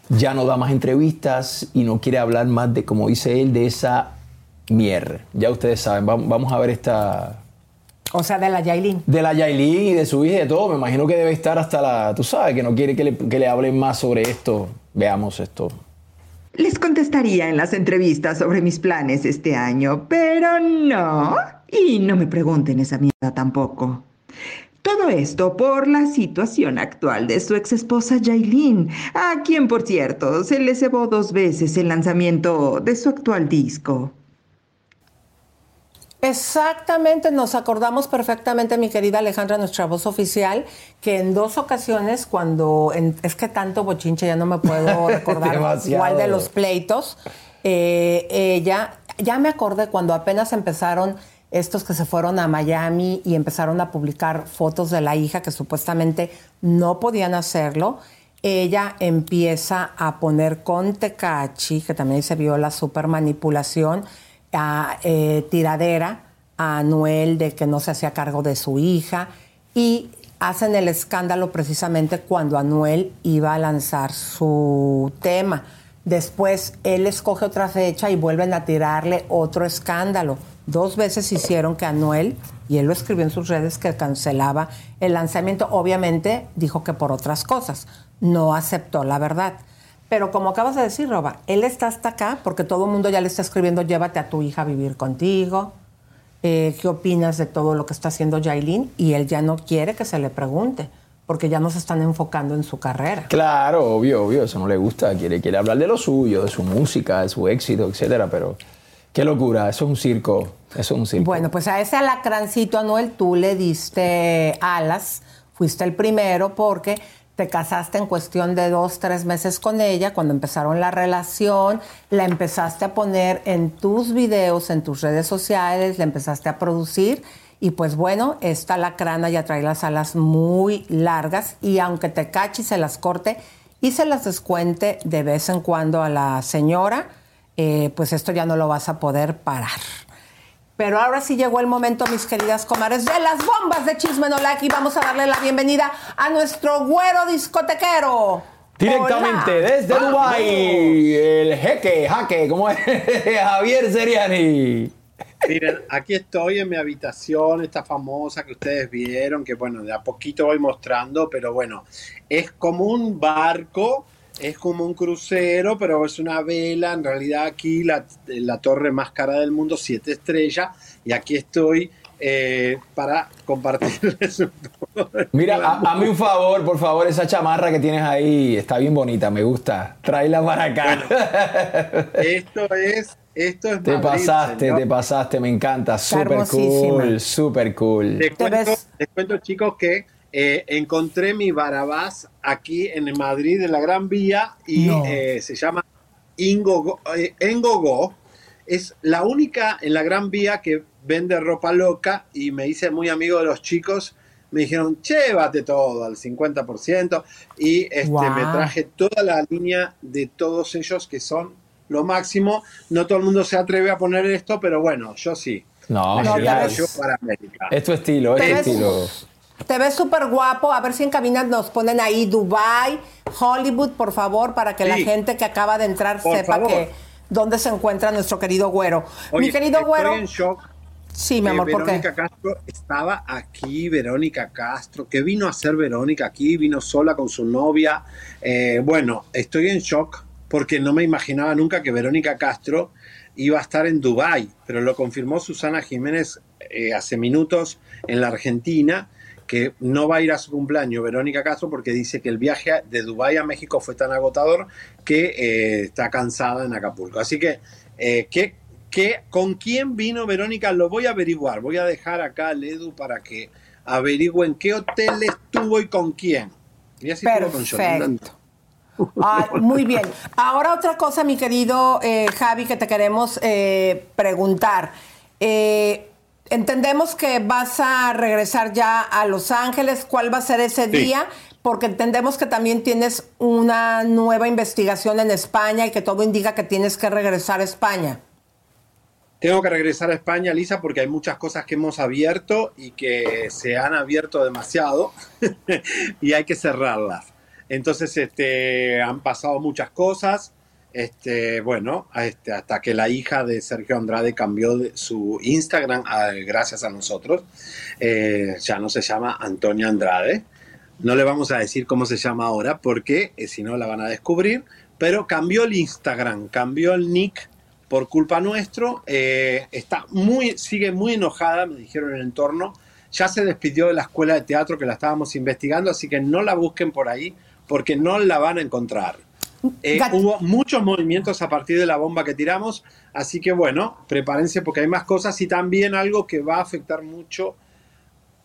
ya no da más entrevistas y no quiere hablar más de, como dice él, de esa mierda. Ya ustedes saben, vamos a ver esta...
O sea, de la Yailin.
De la Yailin y de su hija y de todo. Me imagino que debe estar hasta la... Tú sabes, que no quiere que le, que le hablen más sobre esto. Veamos esto.
Les contestaría en las entrevistas sobre mis planes este año, pero no. Y no me pregunten esa mierda tampoco. Todo esto por la situación actual de su ex esposa Jailin, a quien por cierto se le cebó dos veces el lanzamiento de su actual disco.
Exactamente, nos acordamos perfectamente, mi querida Alejandra, nuestra voz oficial, que en dos ocasiones, cuando es que tanto bochinche ya no me puedo recordar igual de los pleitos, eh, ella, ya me acordé cuando apenas empezaron estos que se fueron a Miami y empezaron a publicar fotos de la hija que supuestamente no podían hacerlo. Ella empieza a poner con Tecachi, que también se vio la super manipulación, a, eh, tiradera a Noel de que no se hacía cargo de su hija y hacen el escándalo precisamente cuando Anuel iba a lanzar su tema. Después él escoge otra fecha y vuelven a tirarle otro escándalo. Dos veces hicieron que Anuel, y él lo escribió en sus redes, que cancelaba el lanzamiento. Obviamente dijo que por otras cosas. No aceptó la verdad. Pero como acabas de decir, Roba, él está hasta acá porque todo el mundo ya le está escribiendo, llévate a tu hija a vivir contigo. Eh, ¿Qué opinas de todo lo que está haciendo Jailin? Y él ya no quiere que se le pregunte porque ya no se están enfocando en su carrera.
Claro, obvio, obvio, eso no le gusta, quiere, quiere hablar de lo suyo, de su música, de su éxito, etcétera, pero qué locura, eso es un circo, eso es un circo.
Bueno, pues a ese alacrancito Anuel tú le diste alas, fuiste el primero porque te casaste en cuestión de dos, tres meses con ella, cuando empezaron la relación, la empezaste a poner en tus videos, en tus redes sociales, la empezaste a producir y pues bueno, esta lacrana ya trae las alas muy largas y aunque te cache y se las corte y se las descuente de vez en cuando a la señora, eh, pues esto ya no lo vas a poder parar. Pero ahora sí llegó el momento, mis queridas comadres, de las bombas de Chisme No Like y vamos a darle la bienvenida a nuestro güero discotequero.
Directamente
Hola.
desde
Vamos.
Dubai, el jeque, jaque, ¿cómo es? Javier Seriani.
Miren, aquí estoy en mi habitación, esta famosa que ustedes vieron, que bueno, de a poquito voy mostrando, pero bueno, es como un barco, es como un crucero, pero es una vela, en realidad aquí la, la torre más cara del mundo, siete estrellas, y aquí estoy eh, para compartirles un poco.
Mira, a- un favor, por favor, esa chamarra que tienes ahí está bien bonita, me gusta. Tráela para acá.
Esto es, esto es
te
Madrid,
pasaste,
señor.
te pasaste, me encanta. Súper cool, súper cool.
Les cuento, les cuento, chicos, que eh, encontré mi Barabás aquí en Madrid, en la Gran Vía, y
No.
eh, se llama Ingogo, eh, Engogo. Es la única en la Gran Vía que vende ropa loca y me hice muy amigo de los chicos. Me dijeron, llévate todo al 50%. Y este, me traje toda la línea de todos ellos que son lo máximo. No todo el mundo se atreve a poner esto, pero bueno, yo sí.
No,
yo para América.
Es tu estilo, es tu estilo.
Te ves súper guapo. A ver si en cabina nos ponen ahí Dubai, Hollywood, por favor, para que la gente que acaba de entrar
Por
sepa
favor.
que dónde se encuentra nuestro querido güero.
Oye,
Mi querido
estoy
güero.
en shock.
Sí, mi amor, ¿por qué?
Verónica Castro estaba aquí, Verónica Castro. ¿Qué vino a hacer Verónica aquí? Vino sola con su novia. Eh, bueno, estoy en shock porque no me imaginaba nunca que Verónica Castro iba a estar en Dubái, pero lo confirmó Susana Jiménez eh, hace minutos en la Argentina que no va a ir a su cumpleaños Verónica Castro porque dice que el viaje de Dubái a México fue tan agotador que eh, está cansada en Acapulco. Así que, eh, ¿qué, qué- ¿con quién vino Verónica? Lo voy a averiguar. Voy a dejar acá al Edu para que averigüen qué hotel estuvo y con quién. Y así estuvo con.
Ay, muy bien. Ahora otra cosa, mi querido eh, Javi, que te queremos preguntar. Entendemos que vas a regresar ya a Los Ángeles. ¿Cuál va a ser ese
Sí.
día? Porque entendemos que también tienes una nueva investigación en España y que todo indica que tienes que regresar a España.
Tengo que regresar a España, Lisa, porque hay muchas cosas que hemos abierto y que se han abierto demasiado y hay que cerrarlas. Entonces, este, han pasado muchas cosas. Este, bueno, este, hasta que la hija de Sergio Andrade cambió su Instagram, gracias a nosotros. Eh, ya no se llama Antonia Andrade. No le vamos a decir cómo se llama ahora porque eh, si no la van a descubrir. Pero cambió el Instagram, cambió el nick por culpa nuestro. eh, está muy, sigue muy enojada, me dijeron en el entorno. Ya se despidió de la escuela de teatro que la estábamos investigando, así que no la busquen por ahí porque no la van a encontrar. Eh, hubo muchos movimientos a partir de la bomba que tiramos, así que bueno, prepárense porque hay más cosas y también algo que va a afectar mucho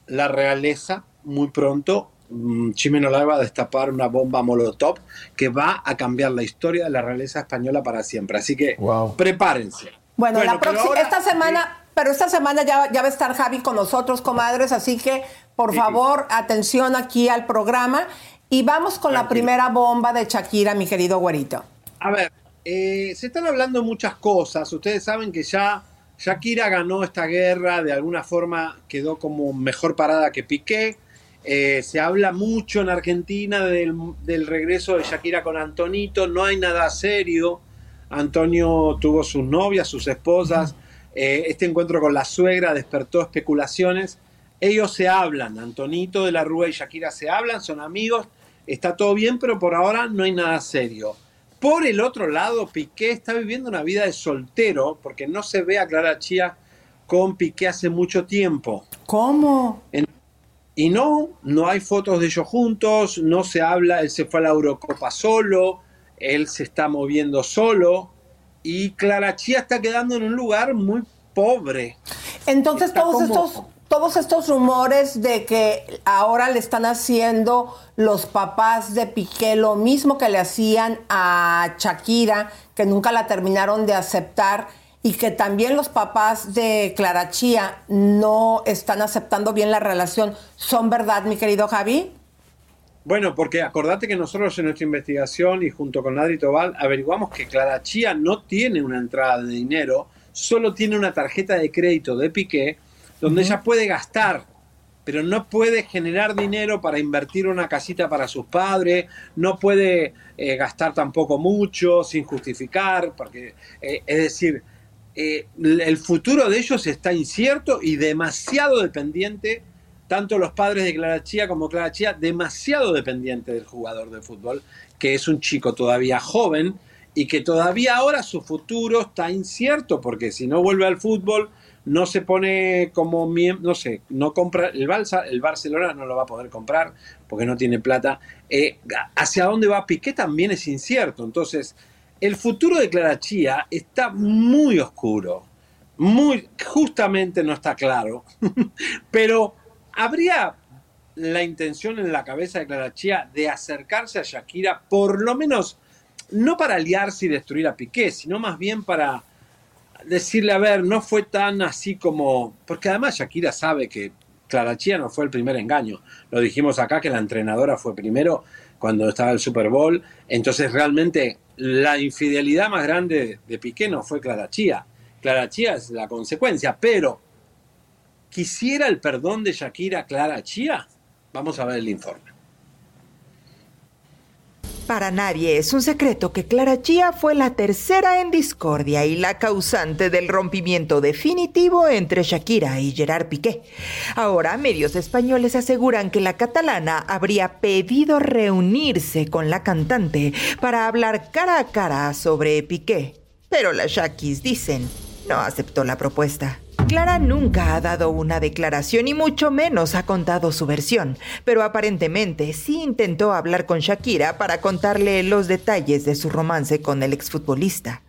la realeza muy pronto. Mm, Chimenolay va a destapar una bomba molotov que va a cambiar la historia de la realeza española para siempre. Así que prepárense.
Bueno,
Bueno,
la próxima,
ahora-
esta semana, pero esta semana ya, ya va a estar Javi con nosotros, comadres, así que por favor, atención aquí al programa y vamos con la primera bomba de Shakira, mi querido güerito.
A ver, eh, se están hablando muchas cosas. Ustedes saben que ya Shakira ganó esta guerra, de alguna forma quedó como mejor parada que Piqué. Eh, se habla mucho en Argentina del, del regreso de Shakira con Antonito, no hay nada serio. Antonio tuvo sus novias, sus esposas. Eh, este encuentro con la suegra despertó especulaciones. Ellos se hablan, Antonito de la Rúa y Shakira se hablan, son amigos, está todo bien, pero por ahora no hay nada serio. Por el otro lado, Piqué está viviendo una vida de soltero porque no se ve a Clara Chía con Piqué hace mucho tiempo.
¿Cómo?
En- y no, no hay fotos de ellos juntos, no se habla, él se fue a la Eurocopa solo, él se está moviendo solo y Clara Chía está quedando en un lugar muy pobre.
Entonces
Está
todos
como-
estos, todos estos rumores de que ahora le están haciendo los papás de Piqué lo mismo que le hacían a Shakira, que nunca la terminaron de aceptar y que también los papás de Clara Chía no están aceptando bien la relación, ¿son verdad, mi querido Javi?
Bueno, porque acordate que nosotros en nuestra investigación y junto con Adri Tobal averiguamos que Clara Chía no tiene una entrada de dinero, solo tiene una tarjeta de crédito de Piqué donde ella puede gastar, pero no puede generar dinero para invertir una casita para sus padres, no puede eh, gastar tampoco mucho sin justificar, porque eh, es decir, eh, el futuro de ellos está incierto y demasiado dependiente, tanto los padres de Clara Chía como Clara Chía, demasiado dependiente del jugador de fútbol, que es un chico todavía joven y que todavía ahora su futuro está incierto, porque si no vuelve al fútbol, no se pone como no sé, no compra, el, Balsa, el Barcelona no lo va a poder comprar porque no tiene plata. Eh, hacia dónde va Piqué también es incierto, entonces el futuro de Clara Chía está muy oscuro, muy, justamente no está claro, pero habría la intención en la cabeza de Clara Chía de acercarse a Shakira, por lo menos no para aliarse y destruir a Piqué, sino más bien para decirle, a ver, no fue tan así como, porque además Shakira sabe que Clara Chía no fue el primer engaño, lo dijimos acá que la entrenadora fue primero cuando estaba el Super Bowl, entonces realmente la infidelidad más grande de Piqué no fue Clara Chía. Clara Chía es la consecuencia, pero ¿quisiera el perdón de Shakira Clara Chía? Vamos a ver el informe.
Para nadie es un secreto que Clara Chía fue la tercera en discordia y la causante del rompimiento definitivo entre Shakira y Gerard Piqué. Ahora, medios españoles aseguran que la catalana habría pedido reunirse con la cantante para hablar cara a cara sobre Piqué. Pero las Shakis dicen, no aceptó la propuesta. Clara nunca ha dado una declaración y mucho menos ha contado su versión, pero aparentemente sí intentó hablar con Shakira para contarle los detalles de su romance con el exfutbolista.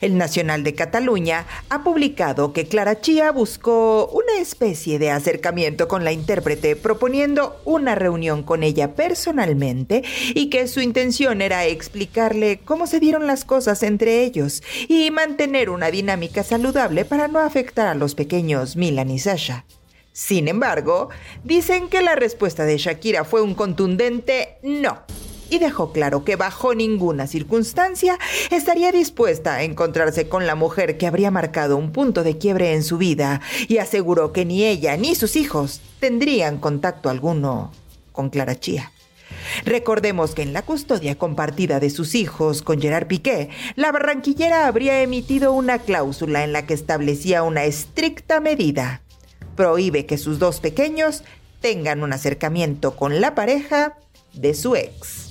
El Nacional de Cataluña ha publicado que Clara Chía buscó una especie de acercamiento con la intérprete proponiendo una reunión con ella personalmente y que su intención era explicarle cómo se dieron las cosas entre ellos y mantener una dinámica saludable para no afectar a los pequeños Milan y Sasha. Sin embargo, dicen que la respuesta de Shakira fue un contundente no y dejó claro que bajo ninguna circunstancia estaría dispuesta a encontrarse con la mujer que habría marcado un punto de quiebre en su vida y aseguró que ni ella ni sus hijos tendrían contacto alguno con Clara Chía. Recordemos que en la custodia compartida de sus hijos con Gerard Piqué, la barranquillera habría emitido una cláusula en la que establecía una estricta medida. Prohíbe que sus dos pequeños tengan un acercamiento con la pareja de su ex.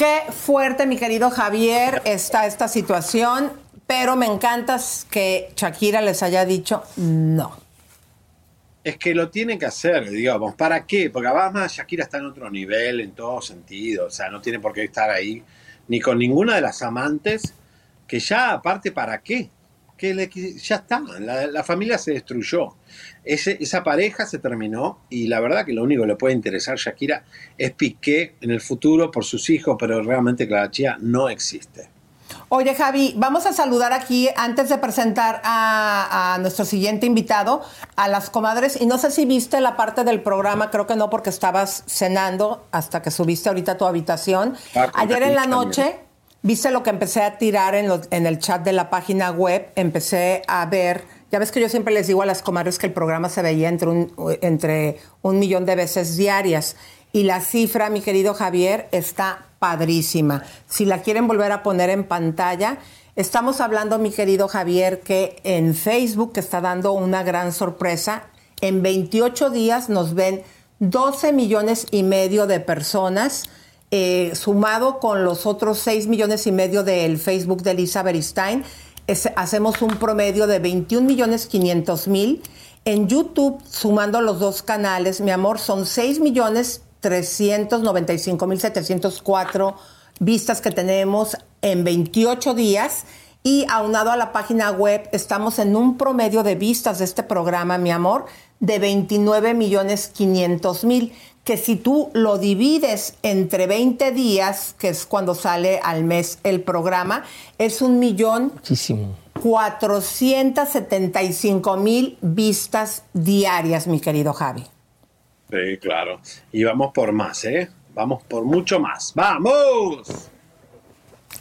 Qué fuerte, mi querido Javier, está esta situación, pero me encanta que Shakira les haya dicho no.
Es que lo tiene que hacer, digamos. ¿Para qué? Porque además Shakira está en otro nivel en todo sentido. O sea, no tiene por qué estar ahí ni con ninguna de las amantes, que ya aparte, ¿para qué? Que ya está, la familia se destruyó esa pareja se terminó y la verdad que lo único que le puede interesar a Shakira es Piqué en el futuro por sus hijos, pero realmente Clara Chía no existe.
Oye Javi, vamos a saludar aquí antes de presentar a, nuestro siguiente invitado, a las comadres. Y no sé si viste la parte del programa, creo que no porque estabas cenando hasta que subiste ahorita a tu habitación. Ah, Ayer en la noche, viste lo que empecé a tirar en, el chat de la página web, empecé a ver ya ves que yo siempre les digo a las comadres que el programa se veía entre un, entre un millón de veces diarias. Y la cifra, mi querido Javier, está padrísima. Si la quieren volver a poner en pantalla, estamos hablando, mi querido Javier, que en Facebook está dando una gran sorpresa. En 28 días nos ven 12 millones y medio de personas, eh, sumado con los otros 6 millones y medio del Facebook de Elisa Beristain hacemos un promedio de 21 millones 500 mil. En YouTube, sumando los dos canales, mi amor, son 6 millones 395 mil 704 vistas que tenemos en 28 días. y aunado a la página web estamos en un promedio de vistas de este programa, mi amor, de 29 millones 500 mil, que si tú lo divides entre 20 días, que es cuando sale al mes el programa, es un millón
Muchísimo.
475 mil vistas diarias, mi querido Javi.
Sí, claro. Y vamos por más, ¿eh? Vamos por mucho más. ¡Vamos!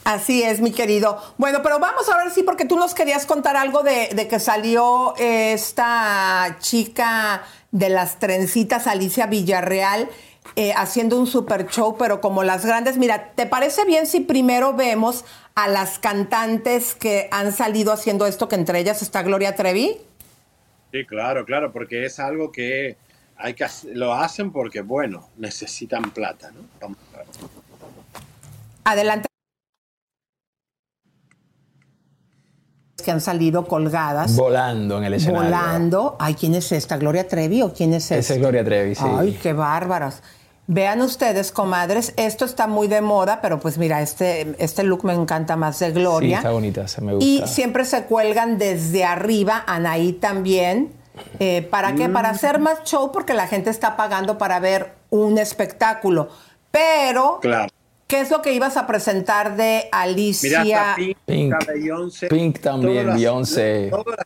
Así es, mi querido. Bueno, pero vamos a ver sí, porque tú nos querías contar algo de, de que salió esta chica de las trencitas, Alicia Villarreal, eh, haciendo un super show, pero como las grandes. Mira, ¿te parece bien si primero vemos a las cantantes que han salido haciendo esto, que entre ellas está Gloria Trevi?
Sí, claro, claro, porque es algo que hay que lo hacen porque, bueno, necesitan plata, ¿no? Vamos a ver.
Adelante. Que han salido colgadas.
Volando en el escenario.
Volando. Ay, ¿quién es esta? ¿Gloria Trevi o quién es esta?
Esa es Gloria Trevi, sí.
Ay, qué bárbaras. Vean ustedes, comadres, esto está muy de moda, pero pues mira, este, este look me encanta más de
Sí,
Gloria.
está bonita, se me gusta.
y siempre se cuelgan desde arriba, Anaí también. Eh, ¿Para qué?
Mm.
Para hacer más show, porque la gente está pagando para ver un espectáculo. Pero,
Claro.
¿Qué es lo que ibas a presentar de Alicia?
Mira, Pink,
Pink.
está Beyoncé.
Pink también,
todas las-
Beyoncé.
Todas,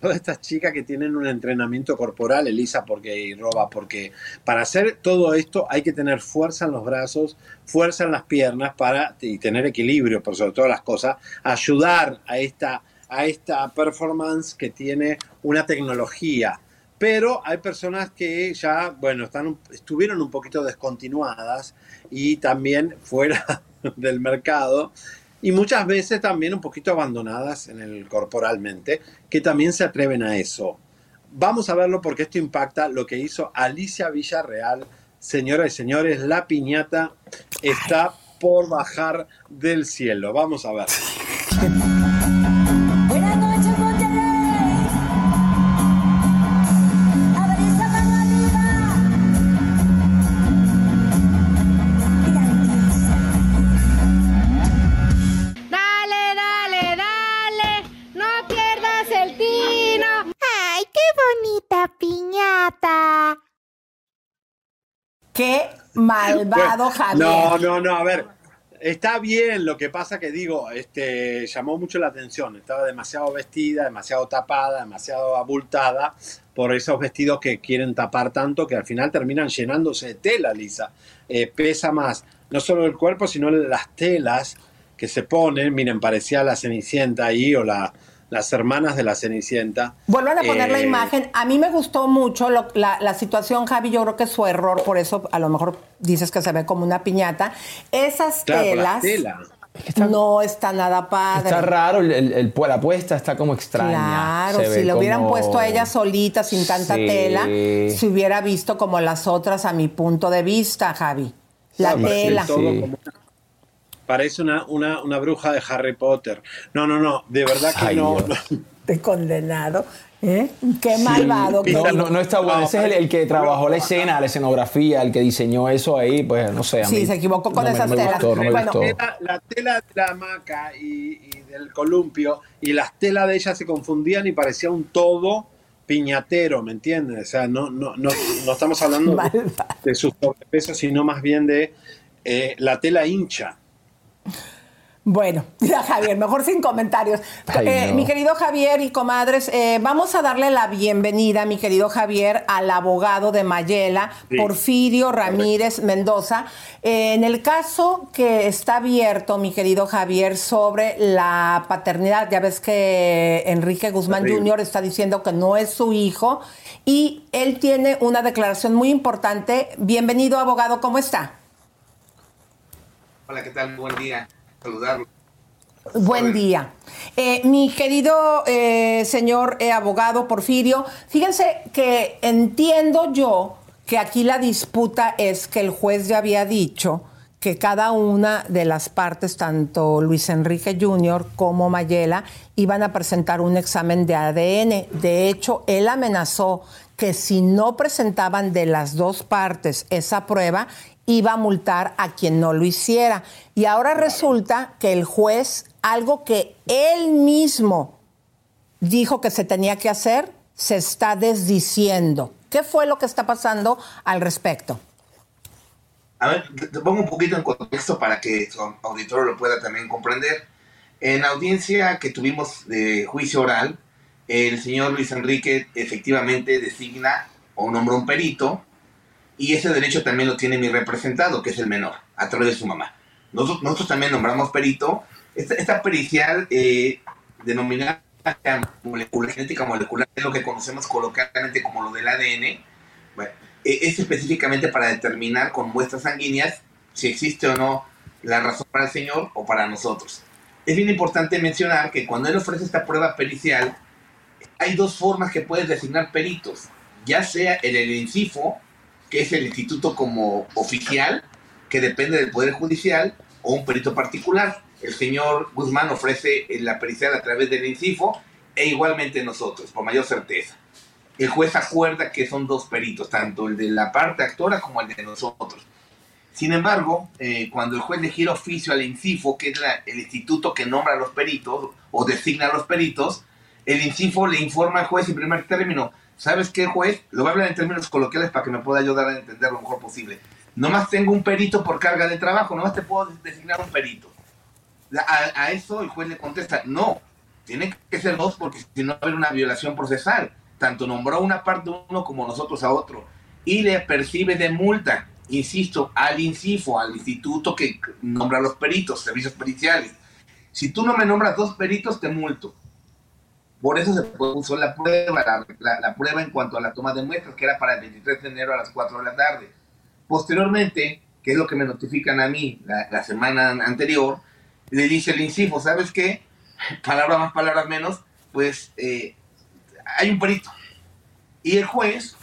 todas estas chicas que tienen un entrenamiento corporal, Elisa, porque y Roba, porque para hacer todo esto hay que tener fuerza en los brazos, fuerza en las piernas para y tener equilibrio, por sobre todas las cosas, ayudar a esta a esta performance que tiene una tecnología. Pero hay personas que ya, bueno, están, estuvieron un poquito descontinuadas y también fuera del mercado y muchas veces también un poquito abandonadas en el corporalmente, que también se atreven a eso. Vamos a verlo porque esto impacta lo que hizo Alicia Villarreal. Señoras y señores, la piñata está por bajar del cielo. Vamos a ver.
Piñata!
Qué malvado Javier.
No, no, no, a ver. Está bien, lo que pasa que digo, este, llamó mucho la atención. Estaba demasiado vestida, demasiado tapada, demasiado abultada por esos vestidos que quieren tapar tanto que al final terminan llenándose de tela, Lisa. Eh, pesa más, no solo el cuerpo, sino las telas que se ponen. Miren, parecía la Cenicienta ahí o la, las hermanas de la Cenicienta.
Vuelvan a poner la
Eh,
imagen. A mí me gustó mucho lo- la, la situación, Javi. Yo creo que es su error, por eso a lo mejor dices que se ve como una piñata. Esas
Claro,
telas
la tela.
no está nada padre.
Está raro, el, el- el- la puesta está como extraña.
Claro,
Se
si le hubieran puesto a ella solita, sin tanta
Sí.
tela, se hubiera visto como las otras a mi punto de vista, Javi. La
Sí,
tela.
todo como una- Parece una, una, una bruja de Harry Potter. No, no, no, de verdad que
Ay,
no.
De condenado. ¿eh? Qué malvado.
Sí, no, no, no está bueno. Ese es el, el que trabajó la escena, la escenografía, el que diseñó eso ahí, pues no sé. a
Sí,
mí
se equivocó con
no
esas
no me
telas.
gustó, no me
Bueno,
gustó.
La, la tela de la hamaca y, y del columpio y las telas de ella se confundían y parecía un todo piñatero, ¿me entiendes? O sea, no, no, no, no estamos hablando de, de su sobrepeso, sino más bien de eh, la tela hincha.
Bueno, ya Javier, mejor sin comentarios.
Ay,
Eh,
no.
Mi querido Javier y comadres, eh, vamos a darle la bienvenida, mi querido Javier, al abogado de Mayela,
Sí.
Porfirio Ramírez Mendoza. Eh, en el caso que está abierto, mi querido Javier, sobre la paternidad, ya ves que Enrique Guzmán. Jr. está diciendo que no es su hijo y él tiene una declaración muy importante. Bienvenido, abogado, ¿cómo está?
Hola, ¿qué tal? Buen día. Saludarlo.
Buen día. Eh, mi querido eh, señor eh, abogado Porfirio, fíjense que entiendo yo que aquí la disputa es que el juez ya había dicho que cada una de las partes, tanto Luis Enrique Jr. como Mayela, iban a presentar un examen de ADN. De hecho, él amenazó que si no presentaban de las dos partes esa prueba, iba a multar a quien no lo hiciera. Y ahora resulta que el juez algo que él mismo dijo que se tenía que hacer, se está desdiciendo. ¿Qué fue lo que está pasando al respecto?
A ver, te pongo un poquito en contexto para que su auditorio lo pueda también comprender. En la audiencia que tuvimos de juicio oral, el señor Luis Enrique efectivamente designa o nombra un perito y ese derecho también lo tiene mi representado, que es el menor, a través de su mamá. Nosotros, nosotros también nombramos perito. Esta, esta pericial eh, denominada molecular, genética molecular es lo que conocemos coloquialmente como lo del ADN. Bueno, eh, es específicamente para determinar con muestras sanguíneas si existe o no la razón para el señor o para nosotros. Es bien importante mencionar que cuando él ofrece esta prueba pericial, hay dos formas que puedes designar peritos, ya sea el, el INCIFO, que es el instituto como oficial, que depende del Poder Judicial, o un perito particular. El señor Guzmán ofrece la pericial a través del INCIFO e igualmente nosotros, por mayor certeza. El juez acuerda que son dos peritos, tanto el de la parte actora como el de nosotros. Sin embargo, eh, cuando el juez le gira oficio al INCIFO, que es la- el instituto que nombra a los peritos o designa a los peritos, el INCIFO le informa al juez en primer término, ¿sabes qué, juez? Lo voy a hablar en términos coloquiales para que me pueda ayudar a entender lo mejor posible. Nomás tengo un perito por carga de trabajo, nomás te puedo designar un perito. A, a eso el juez le contesta, no, tiene que ser dos porque si no va a haber una violación procesal. Tanto nombró una parte uno como nosotros a otro. Y le percibe de multa, insisto, al INCIFO, al instituto que nombra los peritos, servicios periciales. Si tú no me nombras dos peritos, te multo. Por eso se puso la prueba, la, la- la prueba en cuanto a la toma de muestras, que era para el 23 de enero a las 4 de la tarde. Posteriormente, que es lo que me notifican a mí la, la semana anterior, le dice el INCIFO, ¿sabes qué? Palabras más, palabras menos, pues eh, hay un perito. Y el juez,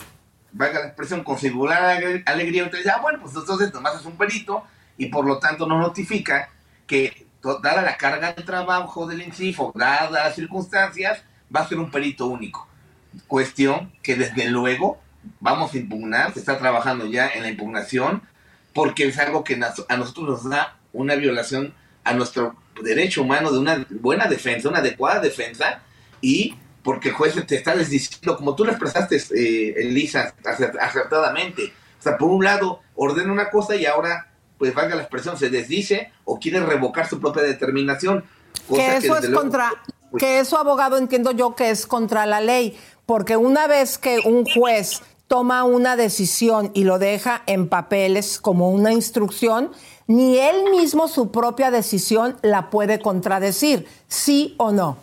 valga la expresión, con singular alegr- alegría, entonces, ah, bueno, pues entonces nomás es un perito y por lo tanto nos notifica que, dada la carga de trabajo del INCIFO, dadas las circunstancias, va a ser un perito único. Cuestión que desde luego vamos a impugnar, se está trabajando ya en la impugnación, porque es algo que a nosotros nos da una violación a nuestro derecho humano de una buena defensa, una adecuada defensa, y porque el juez te está diciendo, como tú lo expresaste, eh, Elisa, acert- acertadamente. O sea, por un lado, ordena una cosa y ahora, pues valga la expresión, se desdice o quiere revocar su propia determinación.
Que eso es
luego-
contra, que eso abogado entiendo yo que es contra la ley, porque una vez que un juez toma una decisión y lo deja en papeles como una instrucción, ni él mismo su propia decisión la puede contradecir, sí o no.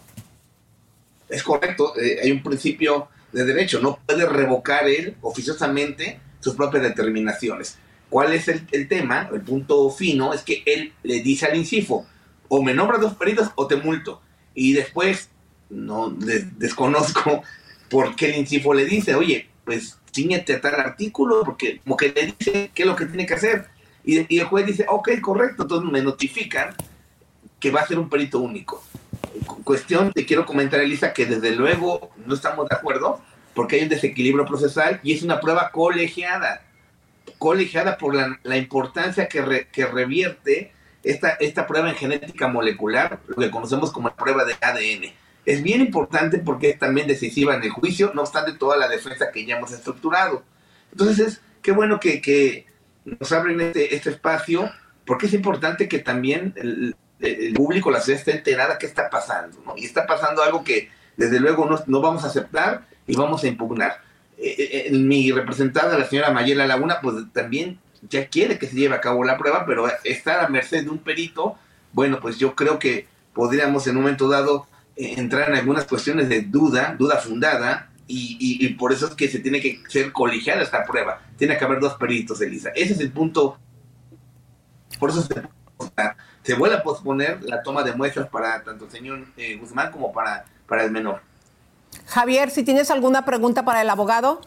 Es correcto, eh, hay un principio de derecho, no puede revocar él oficiosamente sus propias determinaciones. ¿Cuál es el, el tema? El punto fino es que él le dice al INCIFO, o me nombras dos peritos o te multo. Y después, no de- desconozco por qué el INCIFO le dice, oye, pues ciñete a tal artículo, porque como que le dice qué es lo que tiene que hacer. Y, y el juez dice, ok, correcto, entonces me notifican que va a ser un perito único cu- cuestión, te quiero comentar, Elisa, que desde luego no estamos de acuerdo porque hay un desequilibrio procesal y es una prueba colegiada. Colegiada por la, importancia que, que revierte esta, esta prueba en genética molecular, lo que conocemos como la prueba de ADN. Es bien importante porque es también decisiva en el juicio, no obstante toda la defensa que ya hemos estructurado. Entonces, es, qué bueno que, que nos abren este, este espacio, porque es importante que también el, el público, la sociedad esté enterada qué está pasando, ¿no? Y está pasando algo que desde luego no, no vamos a aceptar y vamos a impugnar. Eh, eh, mi representada, la señora Mayela Laguna, pues también ya quiere que se lleve a cabo la prueba, pero está a merced de un perito. Bueno, pues yo creo que podríamos en un momento dado eh, entrar en algunas cuestiones de duda, duda fundada, y, y- y por eso es que se tiene que ser colegiada esta prueba. Tiene que haber dos peritos, Elisa. Ese es el punto. Por eso se, se vuelve a posponer la toma de muestras para tanto el señor eh, Guzmán como para, para el menor.
Javier, si tienes alguna pregunta para el abogado.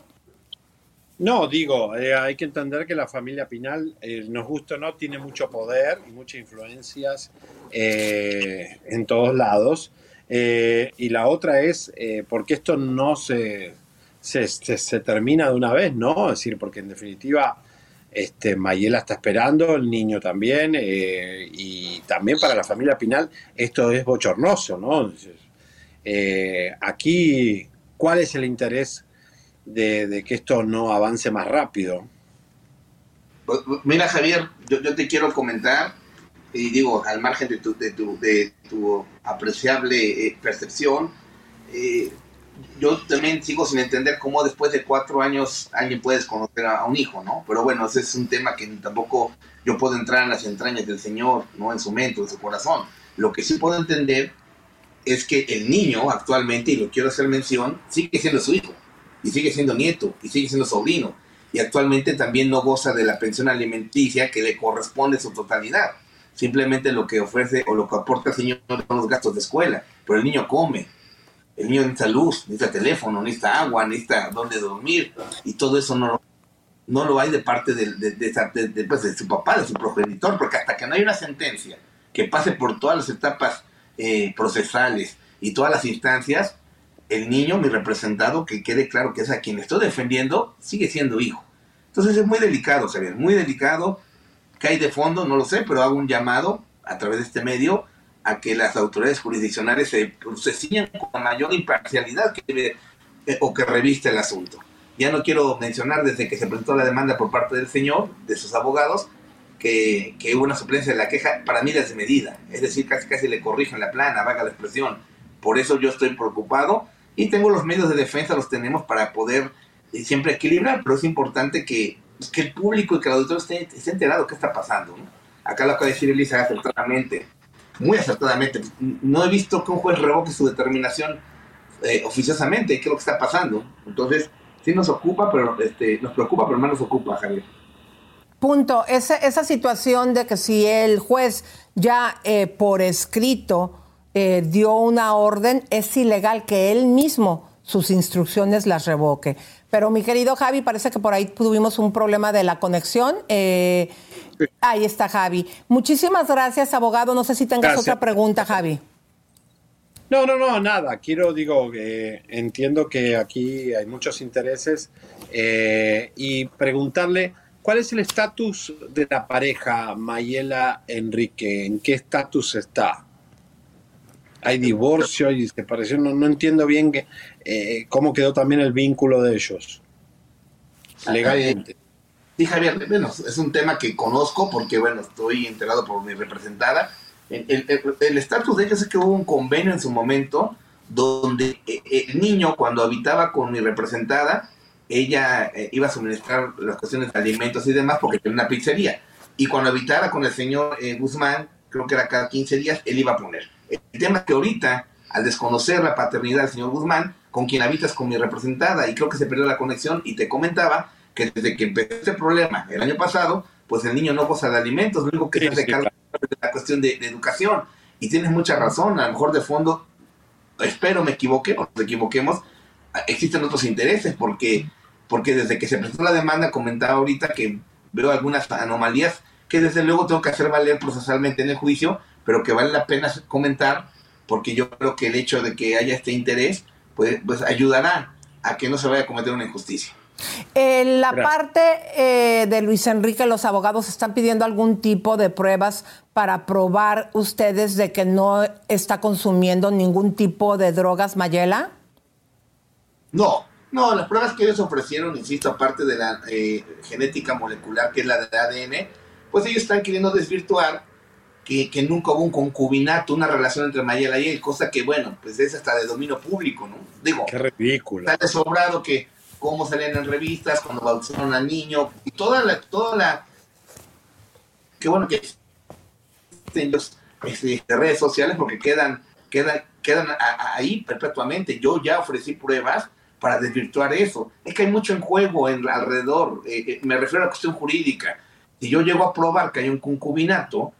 No, digo, eh, hay que entender que la familia Pinal, eh, nos gusta o no, tiene mucho poder y muchas influencias eh, en todos lados. Y la otra es, porque esto no se, se, se- se termina de una vez, ¿no? Es decir, porque en definitiva Este, Mayela está esperando, el niño también, y también para la familia Pinal esto es bochornoso, ¿no? Aquí, ¿cuál es el interés de, que esto no avance más rápido?
Mira, Javier, yo, te quiero comentar, y digo, al margen de tu, de tu, apreciable eh, percepción, eh, yo también sigo sin entender cómo después de cuatro años alguien puede conocer a un hijo, ¿no? Pero bueno, ese es un tema que tampoco yo puedo entrar en las entrañas del Señor, ¿no? En su mente, en su corazón. Lo que sí puedo entender es que el niño actualmente, y lo quiero hacer mención, sigue siendo su hijo, y sigue siendo nieto, y sigue siendo sobrino, y actualmente también no goza de la pensión alimenticia que le corresponde en su totalidad. Simplemente lo que ofrece o lo que aporta el señor son los gastos de escuela, pero el niño come, el niño necesita luz, necesita teléfono, necesita agua, necesita dónde dormir, y todo eso no, no lo hay de parte de, de- de, pues, de su papá, de su progenitor, porque hasta que no hay una sentencia que pase por todas las etapas eh, procesales y todas las instancias, el niño, mi representado, que quede claro que es a quien estoy defendiendo, sigue siendo hijo. Entonces es muy delicado, Xavier, muy delicado. ¿Qué hay de fondo? No lo sé, pero hago un llamado a través de este medio a que las autoridades jurisdiccionales se, se ciñan con la mayor imparcialidad eh, o que reviste el asunto. Ya no quiero mencionar desde que se presentó la demanda por parte del señor, de sus abogados, que, que hubo una suplencia de la queja para mí desmedida. Es decir, casi casi le corrigen la plana, vaga la expresión. Por eso yo estoy preocupado y tengo los medios de defensa, los tenemos para poder eh, siempre equilibrar, pero es importante que, que el público y que el auditor esté, esté enterado de qué está pasando. ¿no? Acá lo acaba de decir Elisa acertadamente, muy acertadamente. No he visto que un juez revoque su determinación eh, oficiosamente, qué es lo que está pasando. Entonces, sí nos ocupa, pero este, nos preocupa, pero más nos ocupa, Javier.
Punto. Esa, esa situación de que si el juez ya eh, por escrito eh, dio una orden, es ilegal que él mismo sus instrucciones las revoque. Pero mi querido Javi, parece que por ahí tuvimos un problema de la conexión. Eh, ahí está Javi. Muchísimas gracias, abogado. No sé si tengas
Gracias.
otra pregunta, Javi.
No, no, no, nada. Quiero, digo, que entiendo que aquí hay muchos intereses eh, y preguntarle cuál es el estatus de la pareja Mayela Enrique, en qué estatus está. Hay divorcio, hay separación, no, no entiendo bien que, eh, cómo quedó también el vínculo de ellos legalmente.
Sí, Javier, bueno, es un tema que conozco porque, bueno, estoy enterado por mi representada. El estatus de ellos es que hubo un convenio en su momento donde eh, el niño, cuando habitaba con mi representada, ella eh, iba a suministrar las cuestiones de alimentos y demás porque tenía una pizzería. Y cuando habitara con el señor eh, Guzmán, creo que era cada 15 días, él iba a poner. El tema es que ahorita, al desconocer la paternidad del señor Guzmán, con quien habitas con mi representada, y creo que se perdió la conexión, y te comentaba que desde que empezó este problema el año pasado, pues el niño no goza de alimentos, lo único que se hace cargo es la cuestión de, de educación. Y tienes mucha razón, a lo mejor de fondo, espero me equivoque, o nos equivoquemos, existen otros intereses, porque, porque desde que se presentó la demanda comentaba ahorita que veo algunas anomalías que desde luego tengo que hacer valer procesalmente en el juicio, pero que vale la pena comentar, porque yo creo que el hecho de que haya este interés, pues, pues ayudará a que no se vaya a cometer una injusticia.
En la
Gracias.
parte eh, de Luis Enrique, los abogados están pidiendo algún tipo de pruebas para probar ustedes de que no está consumiendo ningún tipo de drogas, Mayela.
No, no, las pruebas que ellos ofrecieron, insisto, aparte de la eh, genética molecular, que es la de ADN, pues ellos están queriendo desvirtuar que, que nunca hubo un concubinato, una relación entre Mayela y él, cosa que, bueno, pues es hasta de dominio público, ¿no? Digo,
Qué ridículo.
está sobrado que cómo salían en revistas, cuando bautizaron al niño, y toda la, toda la, qué bueno que existen los este, redes sociales porque quedan, quedan, quedan a- a- ahí perpetuamente. Yo ya ofrecí pruebas para desvirtuar eso. Es que hay mucho en juego en, alrededor. Eh, eh, me refiero a la cuestión jurídica. Si yo llego a probar que hay un concubinato,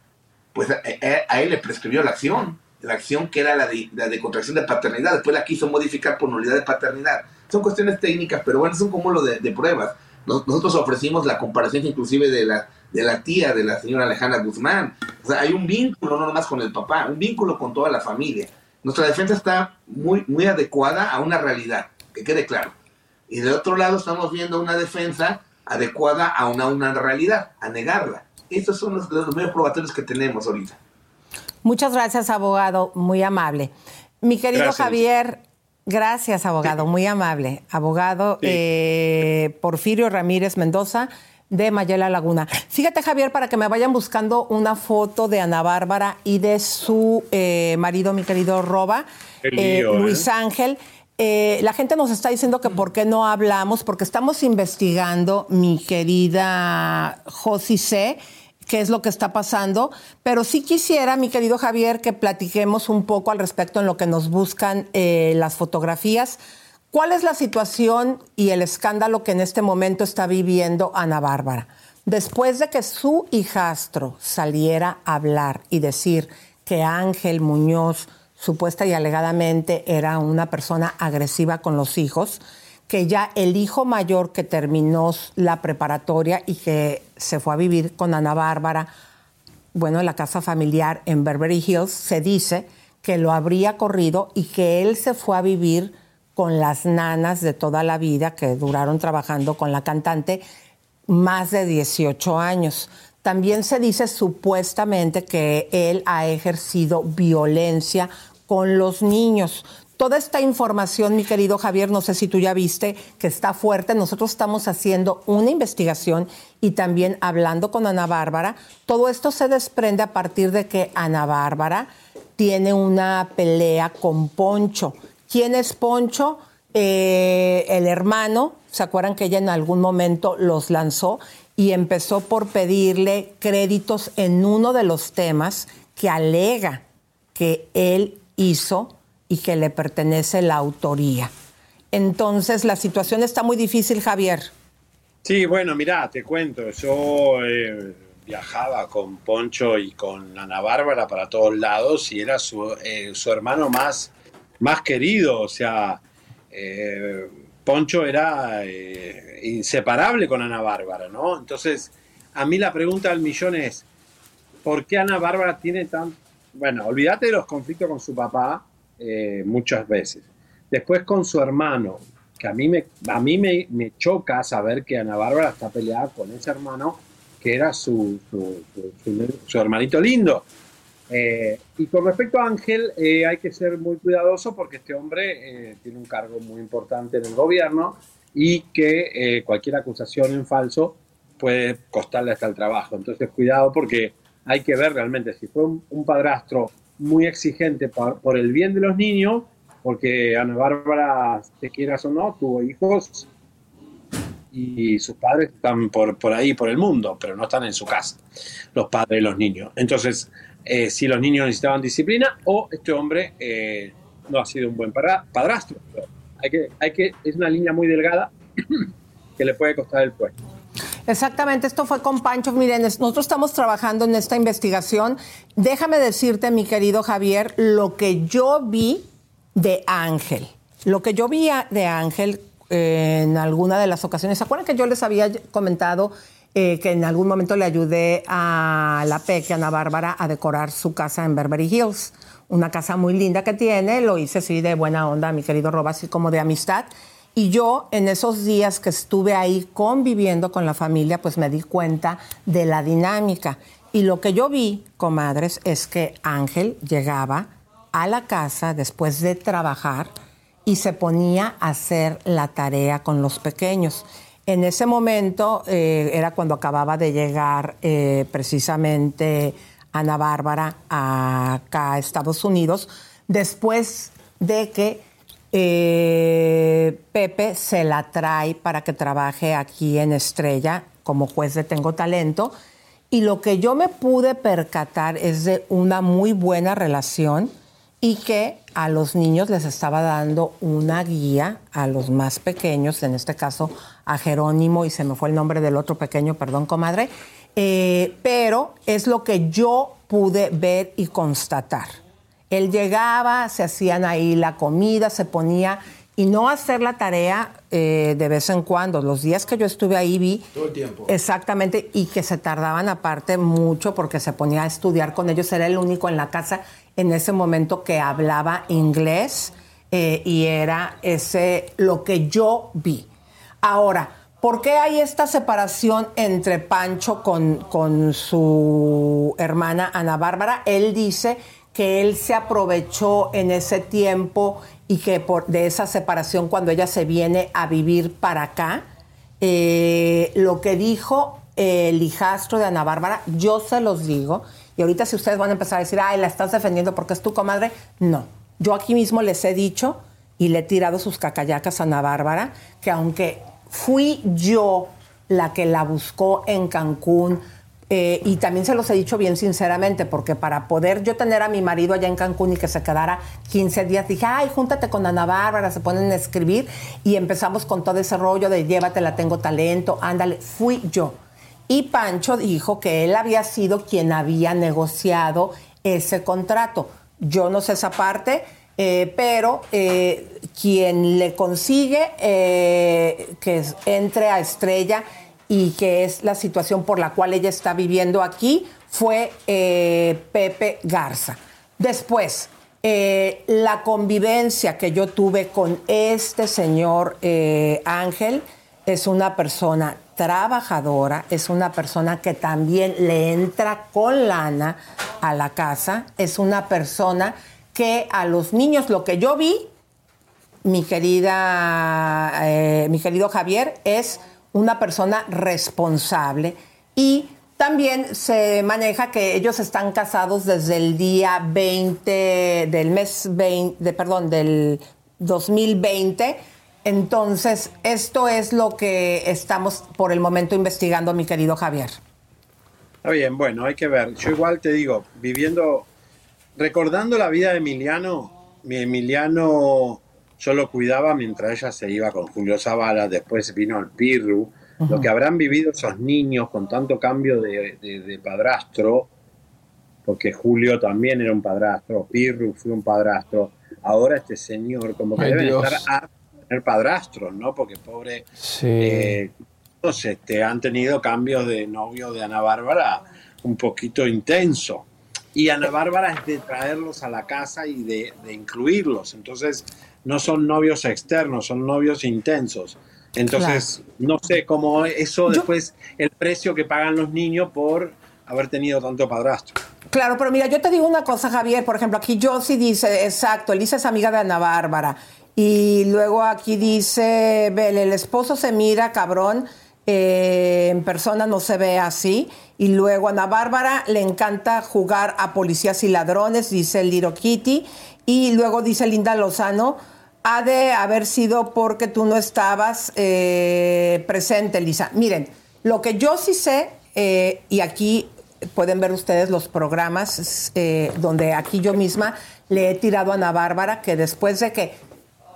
pues a, a- a él le prescribió la acción. La acción que era la de, la contracción de paternidad. Después la quiso modificar por nulidad de paternidad. Son cuestiones técnicas, pero bueno, es un cúmulo de, pruebas. Nos- Nosotros ofrecimos la comparación inclusive de la, de la tía de la señora Alejandra Guzmán. O sea, hay un vínculo no nomás con el papá, un vínculo con toda la familia. Nuestra defensa está muy, muy adecuada a una realidad, que quede claro. Y de otro lado estamos viendo una defensa adecuada a una, una realidad, a negarla. Estos son los, los medios probatorios que tenemos ahorita.
Muchas gracias, abogado, muy amable. Mi querido
Gracias.
Javier, gracias, abogado, muy amable. Abogado eh, Porfirio Ramírez Mendoza de Mayela Laguna. Fíjate, Javier, para que me vayan buscando una foto de Ana Bárbara y de su eh, marido, mi querido Roba,
lío,
Luis
¿eh?
Ángel. Eh, la gente nos está diciendo que por qué no hablamos, porque estamos investigando, mi querida Josi C., qué es lo que está pasando, pero sí quisiera, mi querido Javier, que platiquemos un poco al respecto en lo que nos buscan eh, las fotografías. ¿Cuál es la situación y el escándalo que en este momento está viviendo Ana Bárbara? Después de que su hijastro saliera a hablar y decir que Ángel Muñoz supuesta y alegadamente era una persona agresiva con los hijos, que ya el hijo mayor que terminó la preparatoria y que se fue a vivir con Ana Bárbara, bueno, en la casa familiar en Beverly Hills, se dice que lo habría corrido y que él se fue a vivir con las nanas de toda la vida que duraron trabajando con la cantante más de 18 años. También se dice supuestamente que él ha ejercido violencia con los niños. Toda esta información, mi querido Javier, no sé si tú ya viste que está fuerte. Nosotros estamos haciendo una investigación y también hablando con Ana Bárbara. Todo esto se desprende a partir de que Ana Bárbara tiene una pelea con Poncho. ¿Quién es Poncho? Eh, el hermano. ¿Se acuerdan que ella en algún momento los lanzó? Y empezó por pedirle créditos en uno de los temas que alega que él hizo y que le pertenece la autoría. Entonces, la situación está muy difícil, Javier.
Sí, bueno, mirá, te cuento, yo eh, viajaba con Poncho y con Ana Bárbara para todos lados y era su, eh, su hermano más, más querido, o sea, eh, Poncho era inseparable con Ana Bárbara, ¿no? Entonces, a mí la pregunta del millón es, ¿por qué Ana Bárbara tiene tan... Bueno, olvídate de los conflictos con su papá eh, muchas veces. Después con su hermano, que a mí, me, a mí me, me choca saber que Ana Bárbara está peleada con ese hermano que era su, su, su- su- hermanito lindo. Eh, y con respecto a Ángel, eh, hay que ser muy cuidadoso porque este hombre eh, tiene un cargo muy importante en el gobierno y que eh, cualquier acusación en falso puede costarle hasta el trabajo. Entonces, cuidado porque hay que ver realmente si fue un, padrastro muy exigente por, el bien de los niños, porque Ana Bárbara, te quieras o no, tuvo hijos y sus padres están por, por ahí, por el mundo, pero no están en su casa, los padres y los niños. Entonces, eh, si los niños necesitaban disciplina o este hombre eh, no ha sido un buen padrastro. Hay que, hay que, es una línea muy delgada que le puede costar el puesto.
Exactamente, esto fue con Pancho. Miren, nosotros estamos trabajando en esta investigación. Déjame decirte, mi querido Javier, lo que yo vi de Ángel. Lo que yo vi de Ángel eh, en alguna de las ocasiones. ¿Se que yo les había comentado eh, que en algún momento le ayudé a la Peque, Ana Bárbara, a decorar su casa en Beverly Hills? Una casa muy linda que tiene, lo hice así de buena onda, mi querido Roba, así como de amistad. Y yo en esos días que estuve ahí conviviendo con la familia, pues me di cuenta de la dinámica. Y lo que yo vi, comadres, es que Ángel llegaba a la casa después de trabajar y se ponía a hacer la tarea con los pequeños. En ese momento eh, era cuando acababa de llegar eh, precisamente Ana Bárbara acá a Estados Unidos, después de que eh, Pepe se la trae para que trabaje aquí en Estrella como juez de Tengo Talento. Y lo que yo me pude percatar es de una muy buena relación y que a los niños les estaba dando una guía, a los más pequeños, en este caso a Jerónimo, y se me fue el nombre del otro pequeño, perdón, comadre, eh, pero es lo que yo pude ver y constatar. Él llegaba, se hacían ahí la comida, se ponía, y no hacer la tarea eh, de vez en cuando. Los días que yo estuve ahí vi
Todo el tiempo.
Exactamente, y que se tardaban aparte mucho porque se ponía a estudiar con ellos. Era el único en la casa en ese momento que hablaba inglés eh, y era ese lo que yo vi. Ahora, ¿Por qué hay esta separación entre Pancho con, con su hermana Ana Bárbara? Él dice que él se aprovechó en ese tiempo y que por, de esa separación cuando ella se viene a vivir para acá, eh, lo que dijo el hijastro de Ana Bárbara, yo se los digo, y ahorita si ustedes van a empezar a decir, ay, la estás defendiendo porque es tu comadre, no. Yo aquí mismo les he dicho y le he tirado sus cacayacas a Ana Bárbara, que aunque fui yo la que la buscó en Cancún, eh, y también se los he dicho bien sinceramente, porque para poder yo tener a mi marido allá en Cancún y que se quedara 15 días, dije, ay, júntate con Ana Bárbara, se ponen a escribir y empezamos con todo ese rollo de llévatela, tengo talento, ándale, fui yo. Y Pancho dijo que él había sido quien había negociado ese contrato. Yo no sé esa parte, eh, pero eh, quien le consigue que entre a Estrella y que es la situación por la cual ella está viviendo aquí fue Pepe Garza. Después, la convivencia que yo tuve con este señor Ángel es una persona trabajadora, es una persona que también le entra con lana a la casa, es una persona que a los niños, lo que yo vi, mi querida, eh, mi querido Javier, es una persona responsable y también se maneja que ellos están casados desde el día 20 del mes 20, de, perdón, del 2020. Entonces, esto es lo que estamos por el momento investigando, mi querido Javier.
Está bien, bueno, hay que ver. Yo igual te digo, viviendo recordando la vida de Emiliano, mi Emiliano yo lo cuidaba mientras ella se iba con Julio Zavala, después vino el Pirru, lo que habrán vivido esos niños con tanto cambio de, padrastro, porque Julio también era un padrastro, Pirru fue un padrastro, ahora este señor como que debe estar a tener padrastros, ¿no? Porque pobre,
Sí.
eh, no sé, este, han tenido cambios de novio de Ana Bárbara un poquito intenso. Y Ana Bárbara es de traerlos a la casa y de, de incluirlos. Entonces, no son novios externos, son novios intensos. Entonces, no sé cómo eso después, el precio que pagan los niños por haber tenido tanto padrastro.
Claro, pero mira, yo te digo una cosa, Javier. Por ejemplo, aquí Josie dice, exacto, Elisa es amiga de Ana Bárbara. Y luego aquí dice, el esposo se mira, cabrón, eh, en persona no se ve así. Y luego Ana Bárbara le encanta jugar a policías y ladrones, dice Liro Kitty. Y luego dice Linda Lozano, ha de haber sido porque tú no estabas eh, presente, Lisa. Miren, lo que yo sí sé, eh, y aquí pueden ver ustedes los programas eh, donde aquí yo misma le he tirado a Ana Bárbara, que después de que,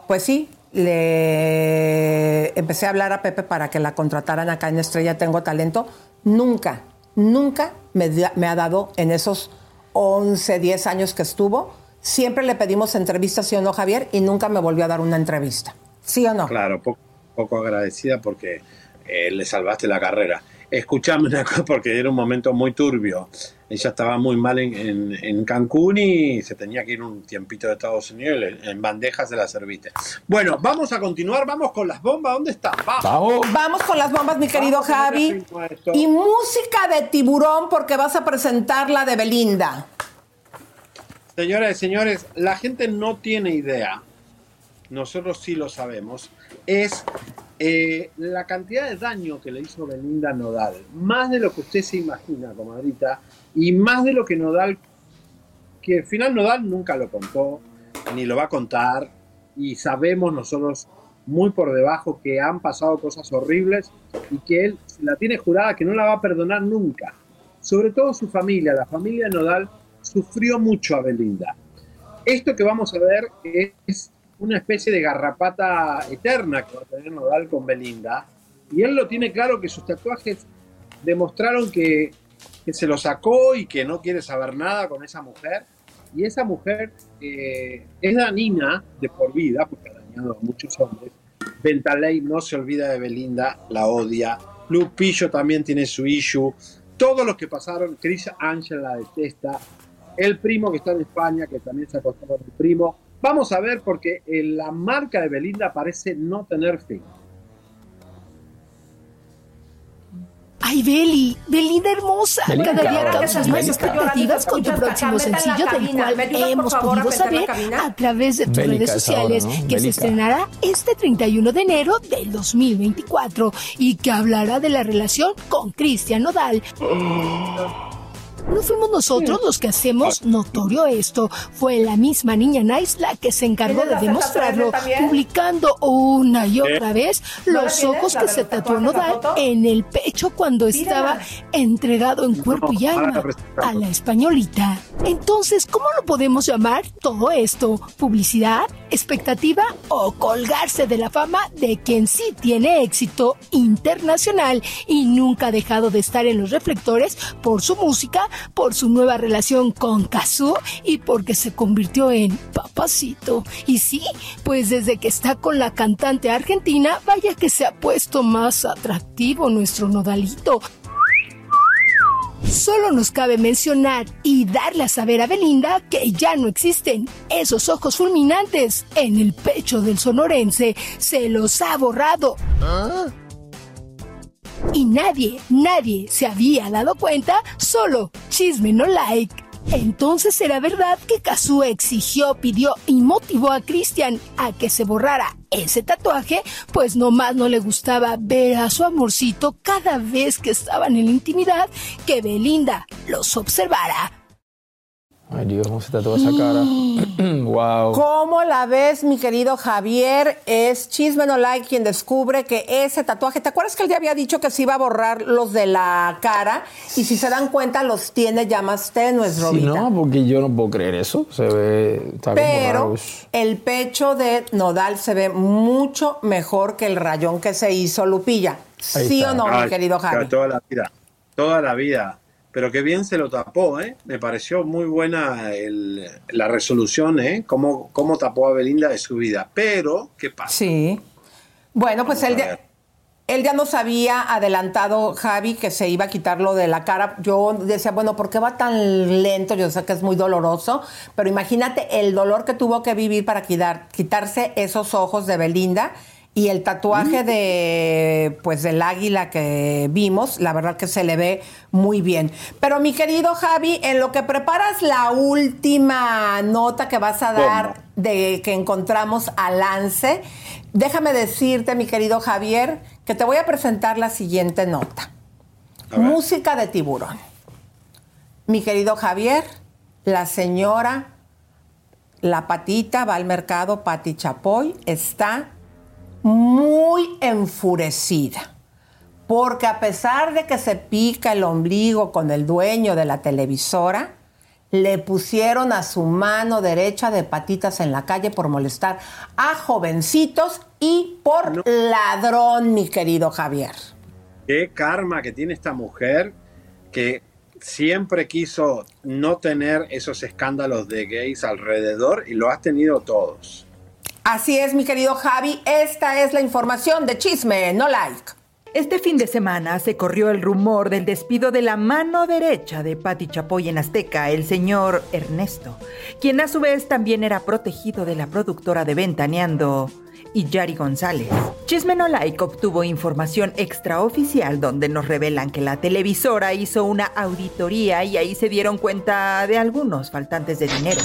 pues sí, le empecé a hablar a Pepe para que la contrataran acá en Estrella Tengo Talento, nunca, nunca me, me ha dado en esos 11, 10 años que estuvo, siempre le pedimos entrevistas, ¿sí o no, Javier? Y nunca me volvió a dar una entrevista. ¿Sí o no?
Claro, poco, poco agradecida porque eh, le salvaste la carrera. Escuchame una cosa porque era un momento muy turbio. Ella estaba muy mal en, en- en Cancún y se tenía que ir un tiempito de Estados Unidos. En bandejas se la serviste. Bueno, vamos a continuar. Vamos con las bombas. ¿Dónde están? Vamos.
Vamos con las bombas, mi querido
Vamos
Javi. Y música de tiburón porque vas a presentar la de Belinda.
Señoras y señores, la gente no tiene idea, nosotros sí lo sabemos, es eh, la cantidad de daño que le hizo Belinda Nodal. Más de lo que usted se imagina, comadrita, y más de lo que Nodal, que al final Nodal nunca lo contó, ni lo va a contar, y sabemos nosotros muy por debajo que han pasado cosas horribles y que él la tiene jurada que no la va a perdonar nunca. Sobre todo su familia, la familia de Nodal sufrió mucho a Belinda. Esto que vamos a ver es una especie de garrapata eterna que va a tener Nodal con Belinda. Y él lo tiene claro que sus tatuajes demostraron que, se lo sacó y que no quiere saber nada con esa mujer. Y esa mujer eh, es dañina de por vida, porque ha dañado a muchos hombres. Ventaley no se olvida de Belinda, la odia. Lupillo también tiene su issue. Todos los que pasaron, Chris Angel la detesta. El primo que está en España, que también se acostó con el primo. Vamos a ver porque eh, la marca de Belinda parece no tener fin.
Ay, Beli, Belinda hermosa.
Belinda,
Cada día causas más expectativas con tu próximo sencillo, del
cabina.
cual
¿Me ayudas, por
hemos podido saber a través de tus redes sociales
¿no?
que se estrenará este 31 de enero del 2024 y que hablará de la relación con Cristian Nodal. No fuimos nosotros los que hacemos notorio esto. Fue la misma niña Nice la que se encargó
¿Tienes
de demostrarlo,
Z3 también?
publicando una y otra vez
¿No la
los ojos que se tatuó Nodal en el pecho cuando estaba entregado en cuerpo y alma a la españolita. Entonces, ¿cómo lo podemos llamar todo esto? ¿Publicidad? ¿Expectativa? ¿O colgarse de la fama de quien sí tiene éxito internacional y nunca ha dejado de estar en los reflectores por su música, por su nueva relación con Kazu y porque se convirtió en papacito? Y sí, pues desde que está con la cantante argentina, vaya que se ha puesto más atractivo nuestro nodalito. Solo nos cabe mencionar y darle a saber a Belinda que ya no existen esos ojos fulminantes en el pecho del sonorense. Se los ha borrado. Y nadie, nadie se había dado cuenta, solo chisme no like. Entonces será verdad que Kazu exigió, pidió y motivó a Christian a que se borrara ese tatuaje, pues nomás no le gustaba ver a su amorcito cada vez que estaban en la intimidad que Belinda los observara.
Ay, Dios, ¿cómo se tatuó esa cara? wow.
¿Cómo la ves, mi querido Javier? Es Chisme No Like quien descubre que ese tatuaje, ¿te acuerdas que él ya había dicho que se iba a borrar los de la cara? Y si se dan cuenta, los tiene ya más tenues,
Sí,
Robita.
no, porque yo no puedo creer eso. Se ve. Está
Pero el pecho de Nodal se ve mucho mejor que el rayón que se hizo Lupilla.
Ahí
¿Sí
está.
o no, mi querido
claro,
Javi?
Toda la vida, toda la vida. Pero qué bien se lo tapó, ¿eh? Me pareció muy buena el- la resolución, ¿eh? Cómo, cómo tapó a Belinda de su vida. Pero, ¿qué pasa?
Sí. Bueno, pues él ya, él ya nos había adelantado, Javi, que se iba a quitarlo de la cara. Yo decía, bueno, ¿por qué va tan lento? Yo sé que es muy doloroso, pero imagínate el dolor que tuvo que vivir para quitar, quitarse esos ojos de Belinda y el tatuaje de pues del águila que vimos, la verdad que se le ve muy bien. Pero mi querido Javi, en lo que preparas la última nota que vas a dar de que encontramos a Lance, déjame decirte, mi querido Javier, que te voy a presentar la siguiente nota. Música de tiburón. Mi querido Javier, la señora La Patita va al mercado, Pati Chapoy, está muy enfurecida. Porque a pesar de que se pica el ombligo con el dueño de la televisora, le pusieron a su mano derecha de patitas en la calle por molestar a jovencitos y por ladrón, mi querido Javier.
Qué karma que tiene esta mujer que siempre quiso no tener esos escándalos de gays alrededor y lo has tenido todos.
Así es, mi querido Javi, esta es la información de Chisme, no like.
Este fin de semana se corrió el rumor del despido de la mano derecha de Patti Chapoy en Azteca, el señor Ernesto, quien a su vez también era protegido de la productora de Ventaneando y Yari González. Chisme No Like obtuvo información extraoficial donde nos revelan que la televisora hizo una auditoría y ahí se dieron cuenta de algunos faltantes de dinero.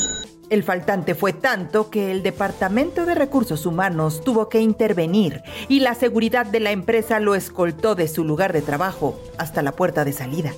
El faltante fue tanto que el Departamento de Recursos Humanos tuvo que intervenir y la seguridad de la empresa lo escoltó de su lugar de trabajo hasta la puerta de salida.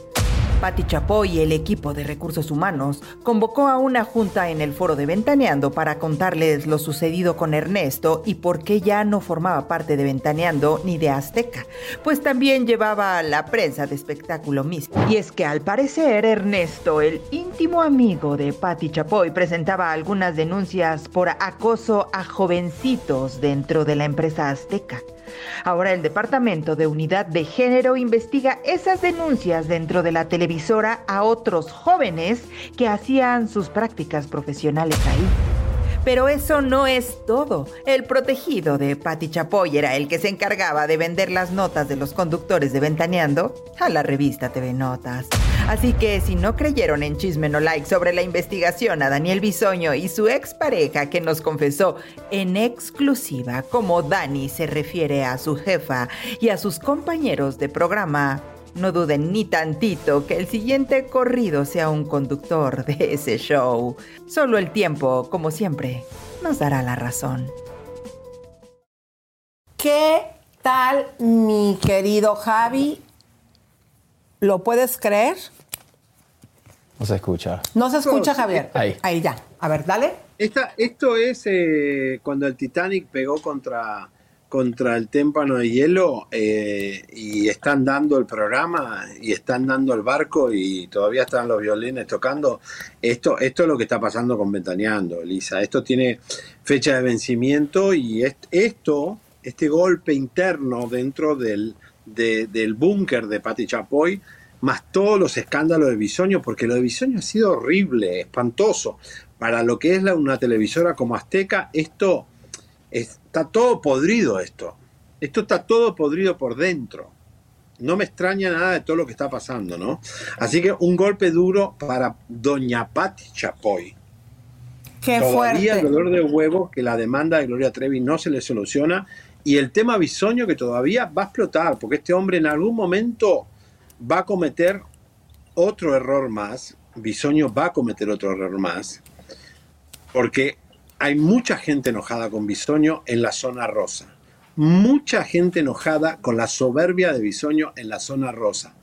Patti Chapoy y el equipo de recursos humanos convocó a una junta en el foro de Ventaneando para contarles lo sucedido con Ernesto y por qué ya no formaba parte de Ventaneando ni de Azteca, pues también llevaba la prensa de espectáculo mismo. Y es que al parecer Ernesto, el íntimo amigo de Patti Chapoy, presentaba algunas denuncias por acoso a jovencitos dentro de la empresa Azteca. Ahora el Departamento de Unidad de Género investiga esas denuncias dentro de la televisora a otros jóvenes que hacían sus prácticas profesionales ahí. Pero eso no es todo. El protegido de Patti Chapoy era el que se encargaba de vender las notas de los conductores de Ventaneando a la revista TV Notas. Así que si no creyeron en Chisme No Like sobre la investigación a Daniel Bisoño y su expareja que nos confesó en exclusiva cómo Dani se refiere a su jefa y a sus compañeros de programa, No duden ni tantito que el siguiente corrido sea un conductor de ese show. Solo el tiempo, como siempre, nos dará la razón.
¿Qué tal, mi querido Javi? ¿Lo puedes creer?
No se escucha.
No se escucha. Javier.
Ahí.
Ahí ya. A ver, dale.
Esta, esto es eh, cuando el Titanic pegó contra, contra el témpano de hielo eh, y están dando el programa y están dando el barco y todavía están los violines tocando. Esto, esto es lo que está pasando con Ventaneando, Elisa. Esto tiene fecha de vencimiento y est- esto, este golpe interno dentro del, de- del búnker de Pati Chapoy, más todos los escándalos de Bisoño, porque lo de Bisoño ha sido horrible, espantoso. Para lo que es la- una televisora como Azteca, esto está todo podrido esto. Esto está todo podrido por dentro. No me extraña nada de todo lo que está pasando, ¿no? Así que un golpe duro para Doña Pati Chapoy.
Qué
todavía
fuerte.
el dolor de huevo que la demanda de Gloria Trevi no se le soluciona y el tema Bisoño que todavía va a explotar porque este hombre en algún momento va a cometer otro error más. Bisoño va a cometer otro error más porque hay mucha gente enojada con Bisoño en la zona rosa. Mucha gente enojada con la soberbia de Bisoño en la zona rosa.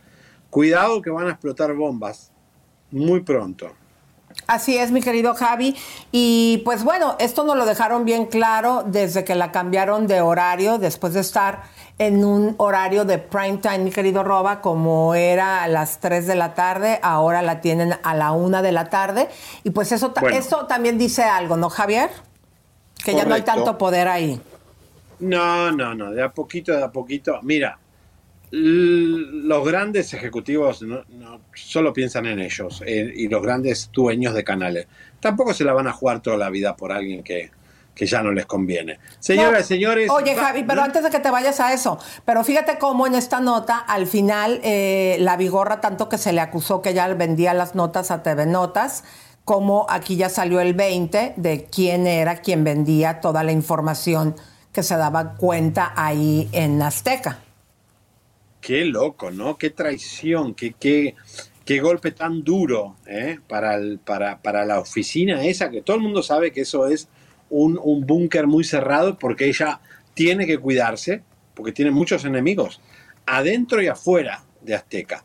Cuidado que van a explotar bombas muy pronto.
Así es, mi querido Javi. Y pues bueno, esto nos lo dejaron bien claro desde que la cambiaron de horario, después de estar en un horario de prime time, mi querido Roba, como era a las 3 de la tarde, ahora la tienen a la 1 de la tarde. Y pues eso,
Bueno.
eso también dice algo, ¿no, Javier? Que ya no hay tanto poder ahí.
No, no, no, de a poquito, de a poquito. Mira, los grandes ejecutivos no, no- solo piensan en ellos eh, y los grandes dueños de canales. Tampoco se la van a jugar toda la vida por alguien que, que ya no les conviene. Señoras y señores.
Oye, Javi, pero antes de que te vayas a eso, pero fíjate cómo en esta nota, al final, eh, la Vigorra, tanto que se le acusó que ella vendía las notas a TV Notas, como aquí ya salió el 20 de quién era quien vendía toda la información que se daba cuenta ahí en Azteca.
Qué loco, ¿no? Qué traición, qué, qué, qué golpe tan duro ¿eh? para, el- para, para la oficina esa, que todo el mundo sabe que eso es un, un búnker muy cerrado porque ella tiene que cuidarse, porque tiene muchos enemigos, adentro y afuera de Azteca.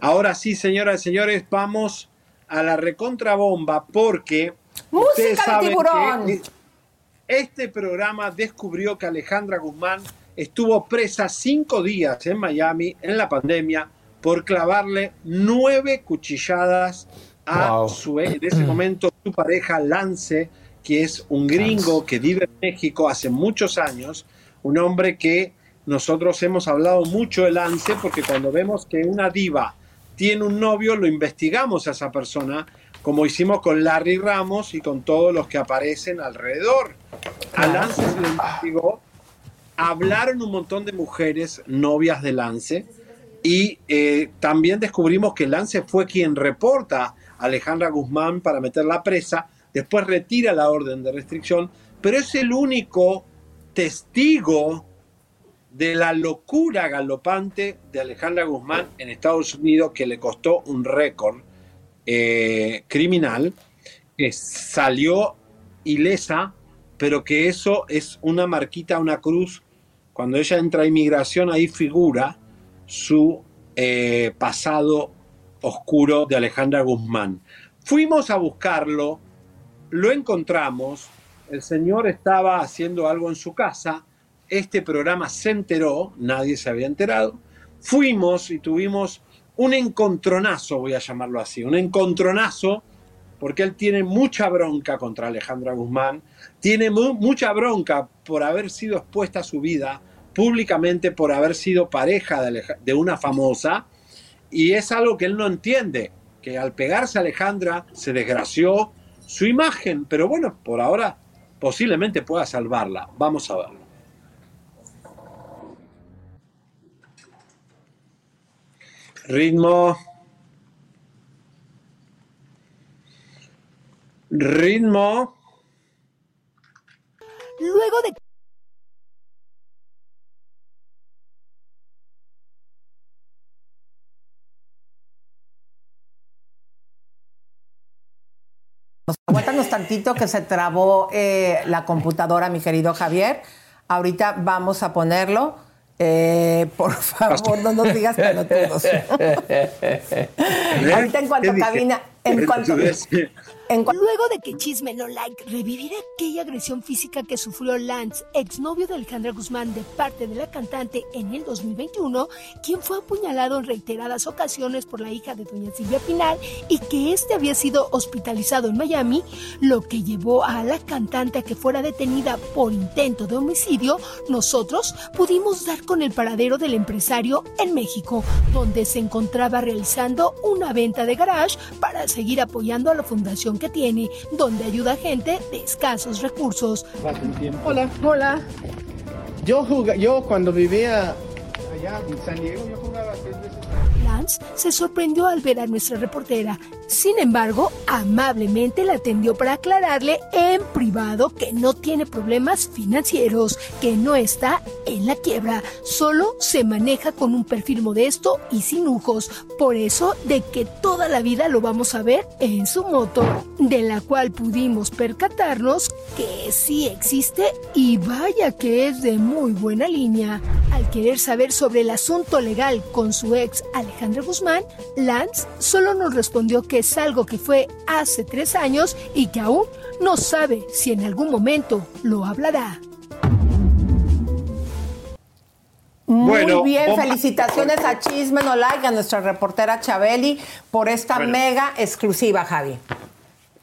Ahora sí, señoras y señores, vamos a la recontrabomba porque ustedes
¡Música de
saben
tiburón!
que este programa descubrió que Alejandra Guzmán estuvo presa cinco días en Miami en la pandemia por clavarle nueve cuchilladas a
Wow.
su, en ese momento, su pareja Lance, que es un gringo que vive en México hace muchos años, un hombre que nosotros hemos hablado mucho de Lance porque cuando vemos que una diva tiene un novio, lo investigamos a esa persona, como hicimos con Larry Ramos y con todos los que aparecen alrededor. A Lance se le investigó, hablaron un montón de mujeres novias de Lance y eh, también descubrimos que Lance fue quien reporta a Alejandra Guzmán para meterla presa, después retira la orden de restricción, pero es el único testigo de la locura galopante de Alejandra Guzmán en Estados Unidos que le costó un récord eh, criminal, que salió ilesa, pero que eso es una marquita, una cruz. Cuando ella entra a inmigración, ahí figura su eh, pasado oscuro de Alejandra Guzmán. Fuimos a buscarlo, lo encontramos, el señor estaba haciendo algo en su casa, este programa se enteró, nadie se había enterado, fuimos y tuvimos un encontronazo, voy a llamarlo así, un encontronazo, porque él tiene mucha bronca contra Alejandra Guzmán, tiene mu- mucha bronca por haber sido expuesta a su vida públicamente, por haber sido pareja de, de una famosa, y es algo que él no entiende, que al pegarse a Alejandra se desgració su imagen, pero bueno, por ahora posiblemente pueda salvarla. Vamos a verlo. Ritmo. Ritmo.
Luego de
Aguántanos tantito que se trabó eh, la computadora, mi querido Javier. Ahorita vamos a ponerlo. Eh, por favor, no nos digas pelotudos. Ahorita en cuanto cabina, en cuanto,
Luego de que Chisme No Like reviviera aquella agresión física que sufrió Lance, exnovio de Alejandra Guzmán, de parte de la cantante en el 2021, quien fue apuñalado en reiteradas ocasiones por la hija de doña Silvia Pinal y que este había sido hospitalizado en Miami, lo que llevó a la cantante a que fuera detenida por intento de homicidio, nosotros pudimos dar con el paradero del empresario en México, donde se encontraba realizando una venta de garage para seguir apoyando a la fundación que tiene, donde ayuda a gente de escasos recursos.
Hola. Hola. Yo, yo cuando vivía allá en San Diego, yo jugaba tres veces.
Se sorprendió al ver a nuestra reportera. Sin embargo, amablemente la atendió para aclararle en privado que no tiene problemas financieros, que no está en la quiebra, solo se maneja con un perfil modesto y sin lujos. Por eso de que toda la vida lo vamos a ver en su moto, de la cual pudimos percatarnos que sí existe y vaya que es de muy buena línea. Al querer saber sobre el asunto legal con su ex Alejandra Guzmán, Lance solo nos respondió que es algo que fue hace tres años y que aún no sabe si en algún momento lo hablará.
Muy
Bueno,
bien,
bomba-
felicitaciones a Chisme No Like, a nuestra reportera Chabeli, por esta
Bueno.
mega exclusiva, Javi.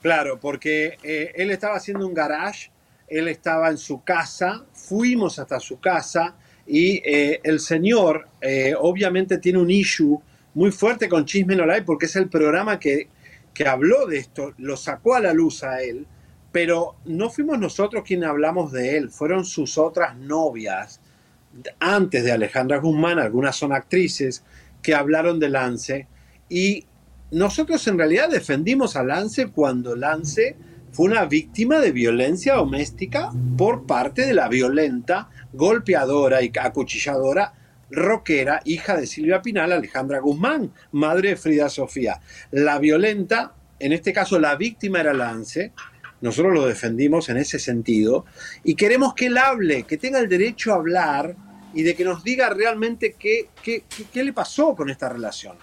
Claro, porque eh, él estaba haciendo un garage, él estaba en su casa, fuimos hasta su casa y eh, el señor eh, obviamente tiene un issue muy fuerte con Chisme No Like porque es el programa que, que habló de esto, lo sacó a la luz a él, pero no fuimos nosotros quienes hablamos de él, fueron sus otras novias antes de Alejandra Guzmán, algunas son actrices que hablaron de Lance. Y nosotros en realidad defendimos a Lance cuando Lance fue una víctima de violencia doméstica por parte de la violenta, golpeadora y acuchilladora rockera, hija de Silvia Pinal, Alejandra Guzmán, madre de Frida Sofía. La violenta, en este caso la víctima era Lance, nosotros lo defendimos en ese sentido y queremos que él hable, que tenga el derecho a hablar y de que nos diga realmente qué, qué, qué- qué le pasó con esta relación.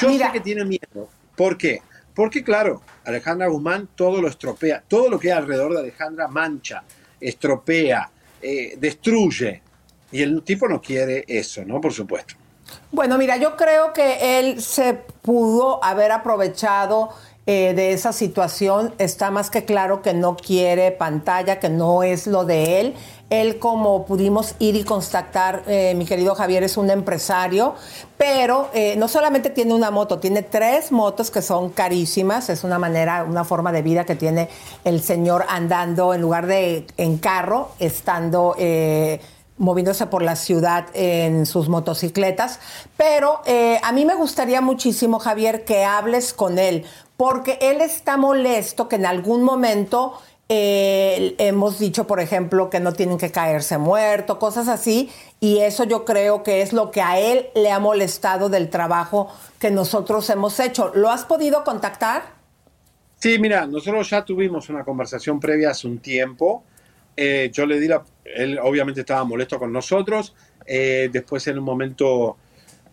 Yo sé que tiene miedo. ¿Por qué? Porque, claro, Alejandra Guzmán todo lo estropea, todo lo que hay alrededor de Alejandra mancha, estropea, eh, destruye. Y el tipo no quiere eso, ¿no? Por supuesto.
Bueno, mira, yo creo que él se pudo haber aprovechado eh, de esa situación. Está más que claro que no quiere pantalla, que no es lo de él. Él, como pudimos ir y constatar, eh, mi querido Javier, es un empresario, pero eh, no solamente tiene una moto, tiene tres motos que son carísimas. Es una manera, una forma de vida que tiene el señor andando en lugar de en carro, estando... eh, moviéndose por la ciudad en sus motocicletas. Pero a mí me gustaría muchísimo, Javier, que hables con él, porque él está molesto que en algún momento hemos dicho, por ejemplo, que no tienen que caerse muertos, cosas así, y eso yo creo que es lo que a él le ha molestado del trabajo que nosotros hemos hecho. ¿Lo has podido contactar?
Sí, mira, nosotros ya tuvimos una conversación previa hace un tiempo. Eh, yo le di. Él obviamente estaba molesto con nosotros. Eh, después, en un momento,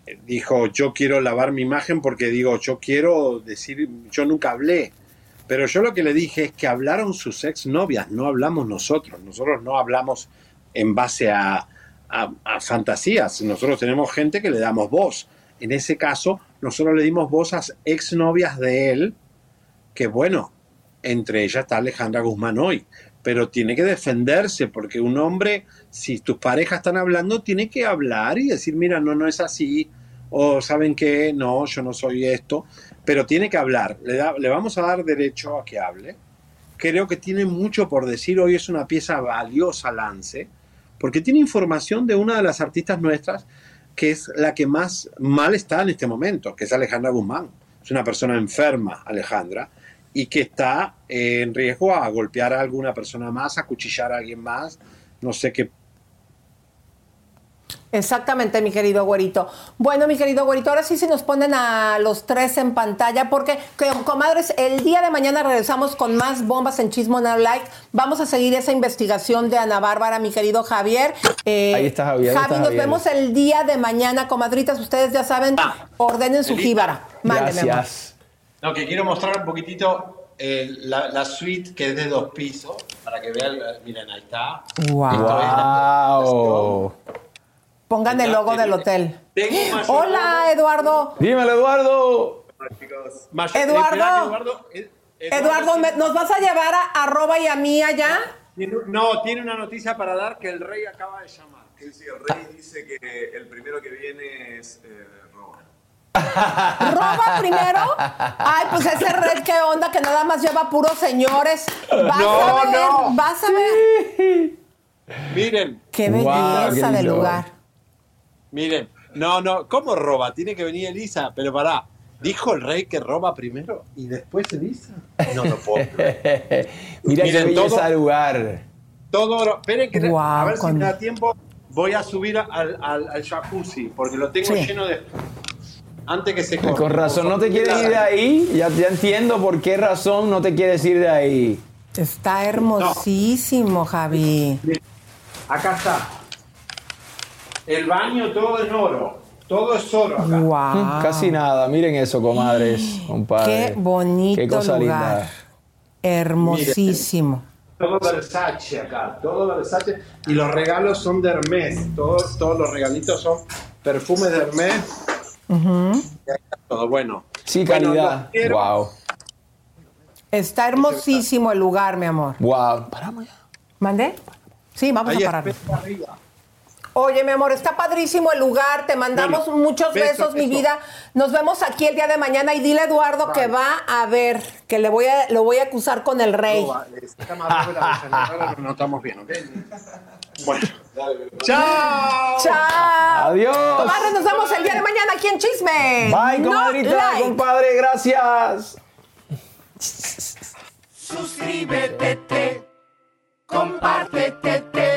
eh, dijo: Yo quiero lavar mi imagen porque digo, yo quiero decir, yo nunca hablé. Pero yo lo que le dije es que hablaron sus exnovias, no hablamos nosotros. Nosotros no hablamos en base a, fantasías. Nosotros tenemos gente que le damos voz. En ese caso, nosotros le dimos voz a exnovias de él que bueno, entre ellas está Alejandra Guzmán hoy, pero tiene que defenderse porque un hombre, si tus parejas están hablando, tiene que hablar y decir, mira, no, no es así, o saben que no, yo no soy esto, pero tiene que hablar, le, da- le vamos a dar derecho a que hable. Creo que tiene mucho por decir, hoy es una pieza valiosa Lance, porque tiene información de una de las artistas nuestras que es la que más mal está en este momento, que es Alejandra Guzmán. Es una persona enferma, Alejandra, y que está en riesgo a golpear a alguna persona más, a cuchillar a alguien más, no sé qué.
Exactamente, mi querido güerito. Bueno, mi querido güerito, ahora sí se nos ponen a los tres en pantalla porque, que- comadres, el día de mañana regresamos con más bombas en Chismo Now Like. Vamos a seguir esa investigación de Ana Bárbara, mi querido Javier. Eh,
Ahí está Javier,
Javi,
está
nos
Javier.
vemos el día de mañana, comadritas. Ustedes ya saben, ordenen su jíbara. Mándeme, amor.
Gracias.
No, que quiero mostrar un poquitito eh, la, la suite que es de dos pisos, para que vean, miren, ahí está.
Wow.
Esto es la-.
Pongan el logo del hotel. Hola, Eduardo.
Dímelo, Eduardo.
Eduardo.
Eduardo, eh,
Eduardo, ¿me- ¿nos vas a llevar a arroba y a mí allá?
no, tiene una noticia para dar que el rey acaba de llamar.
Sí, sí, el rey dice que el primero que viene es eh, Roma.
¿Roba primero? Ay, pues ese red, ¿qué onda? Que nada más lleva puros señores. Vas
No,
a ver,
no.
vas a ver.
Miren,
Qué
Wow,
belleza
qué
del
lindo.
lugar.
Miren. No, no, ¿cómo roba? Tiene que venir Elisa, pero pará. ¿Dijo el rey que roba primero y después Elisa? No lo puedo creer.
Mira qué
Miren,
belleza
todo-
lugar.
Todo oro. Esperen que
Guau,
a ver
con-
si me da tiempo. Voy a subir al, al, al jacuzzi porque lo tengo
Sí.
lleno de. Antes que se corte.
Con razón no te quieres ir de ahí. Ya, ya entiendo por qué razón no te quieres ir de ahí.
Está hermosísimo, Javi.
Acá está. El baño todo en oro. Todo es oro acá.
Wow.
Casi nada. Miren eso, comadres, compadre.
Qué bonito
Qué cosa
lugar.
linda.
Hermosísimo.
Todo Versace acá. Todo Versace. Y los regalos son de Hermes. Todos, todos los regalitos son perfumes de Hermes. Ahí está todo bueno.
Sí,
Bueno,
calidad.
quiero.
Wow.
Está hermosísimo el lugar, mi amor.
Wow. Paramos ya.
¿Mandé? Sí, vamos
Ahí
a parar.
arriba.
Oye, mi amor, está padrísimo el lugar. Te mandamos
Bueno,
muchos
beso,
besos, mi
beso.
vida. Nos vemos aquí el día de mañana y dile a Eduardo que va a ver, que le voy a, lo voy a acusar con el rey.
No, vale, está más la no estamos bien, ¿ok? Bueno. ¡Chao!
¡Chao!
Adiós.
Comadre, nos vemos el día de mañana aquí en Chisme.
Bye, comadrita,
like.
compadre. Gracias.
Suscríbete, te, compártete, te,